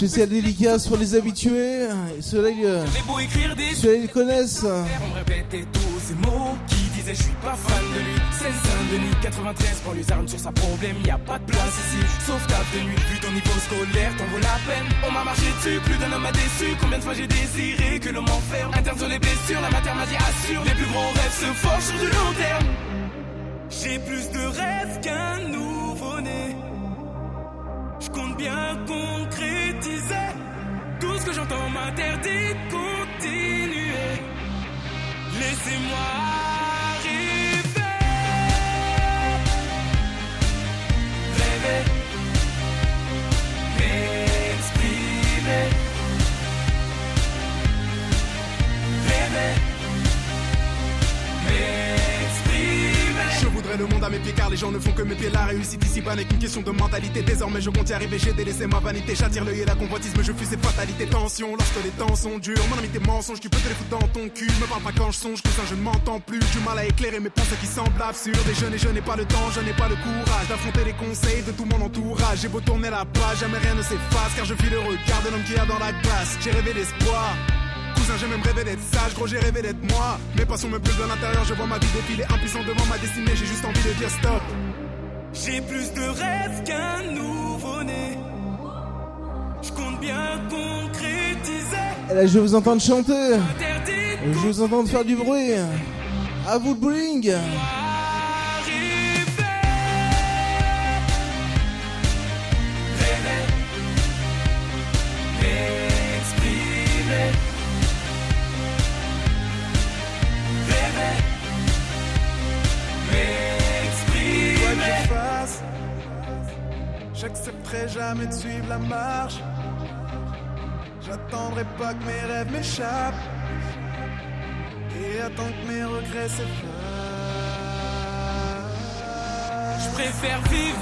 spécial dédicace pour les habitués. Ceux-là, ils, ceux ils, connaissent. On répétait tous ces mots qui disaient Je suis pas fan de lui. 16 Saint-Denis, 93, prends les armes sur sa problème. Y a pas de place ici. Sauf ta de nuit, plus ton niveau scolaire, t'en vaut la peine. On m'a marché dessus, plus d'un homme m'a déçu. Combien de fois j'ai désiré que l'on m'enferme. Interne sur les blessures, la matière m'a dit assure. Les plus gros rêves se forgent sur du long terme. J'ai plus de rêves qu'un de mentalité. Désormais, je compte y arriver. J'ai délaissé ma vanité. J'attire l'œil et la convoitise, mais je fuis ces fatalités. Tension, lorsque les temps sont durs. Mon ami, tes mensonges, tu peux te les foutre dans ton cul. Me parle pas quand je songe, cousin, je ne m'entends plus. Du mal à éclairer mes pensées qui semblent absurdes. Et je n'ai, je n'ai pas le temps, je n'ai pas le courage d'affronter les conseils de tout mon entourage. J'ai beau tourner la page, jamais rien ne s'efface. Car je vis le regard de l'homme qui a dans la glace. J'ai rêvé d'espoir cousin j'ai même rêvé d'être sage, gros j'ai rêvé d'être moi Mes passions me brûlent de l'intérieur, je vois ma vie défiler Impuissant devant ma destinée, j'ai juste envie de dire stop j'ai plus de rêves qu'un nouveau-né. Je compte bien concrétiser. Là, je vous entendre chanter. Je vous entendre faire du bruit. À vous le bowling. sombre époque, mes rêves m'échappent. Et attends que mes regrets s'effacent. Je préfère vivre.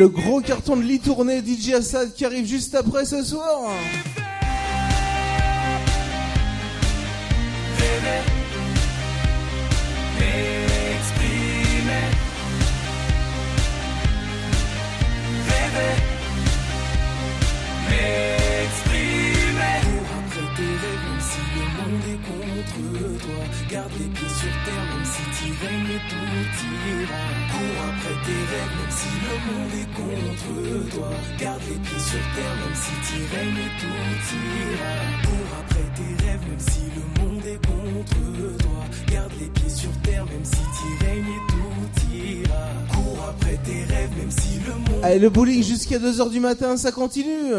Le gros carton de l'e-tournée DJ Assad qui arrive juste après ce soir. le bowling jusqu'à 2h du matin, ça continue.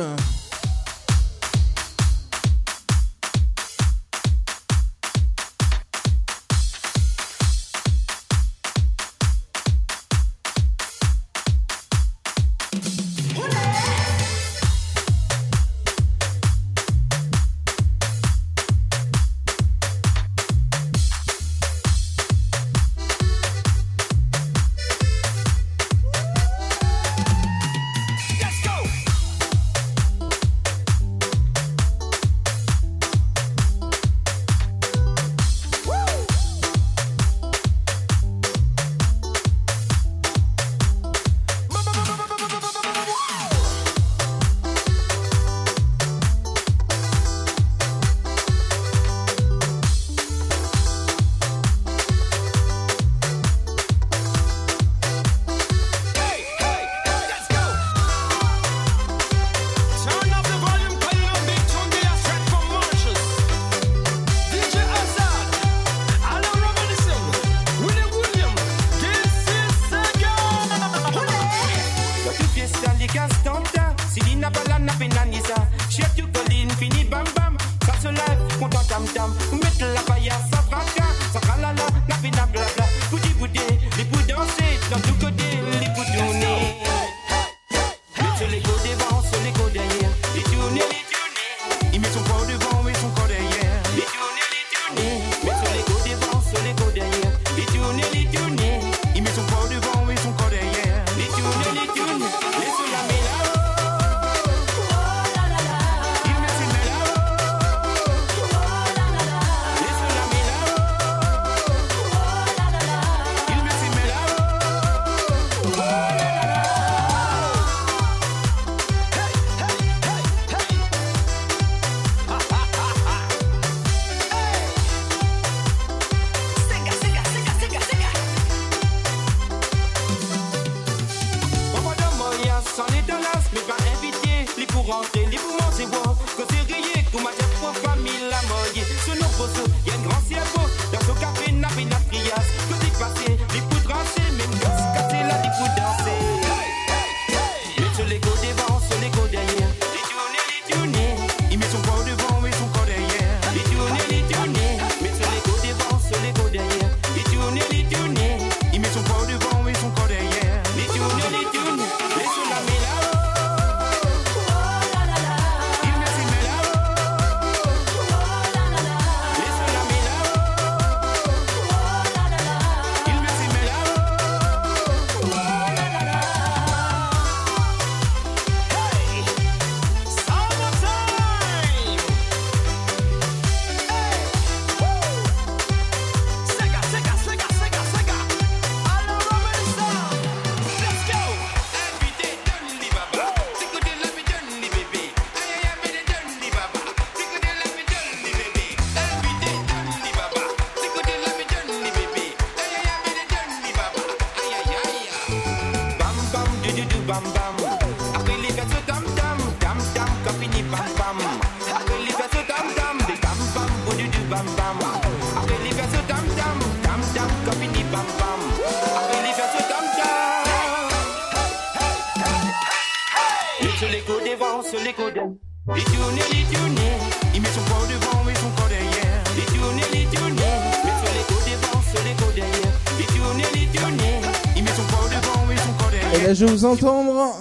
Vous entendre.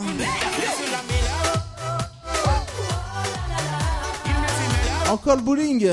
Encore le bowling.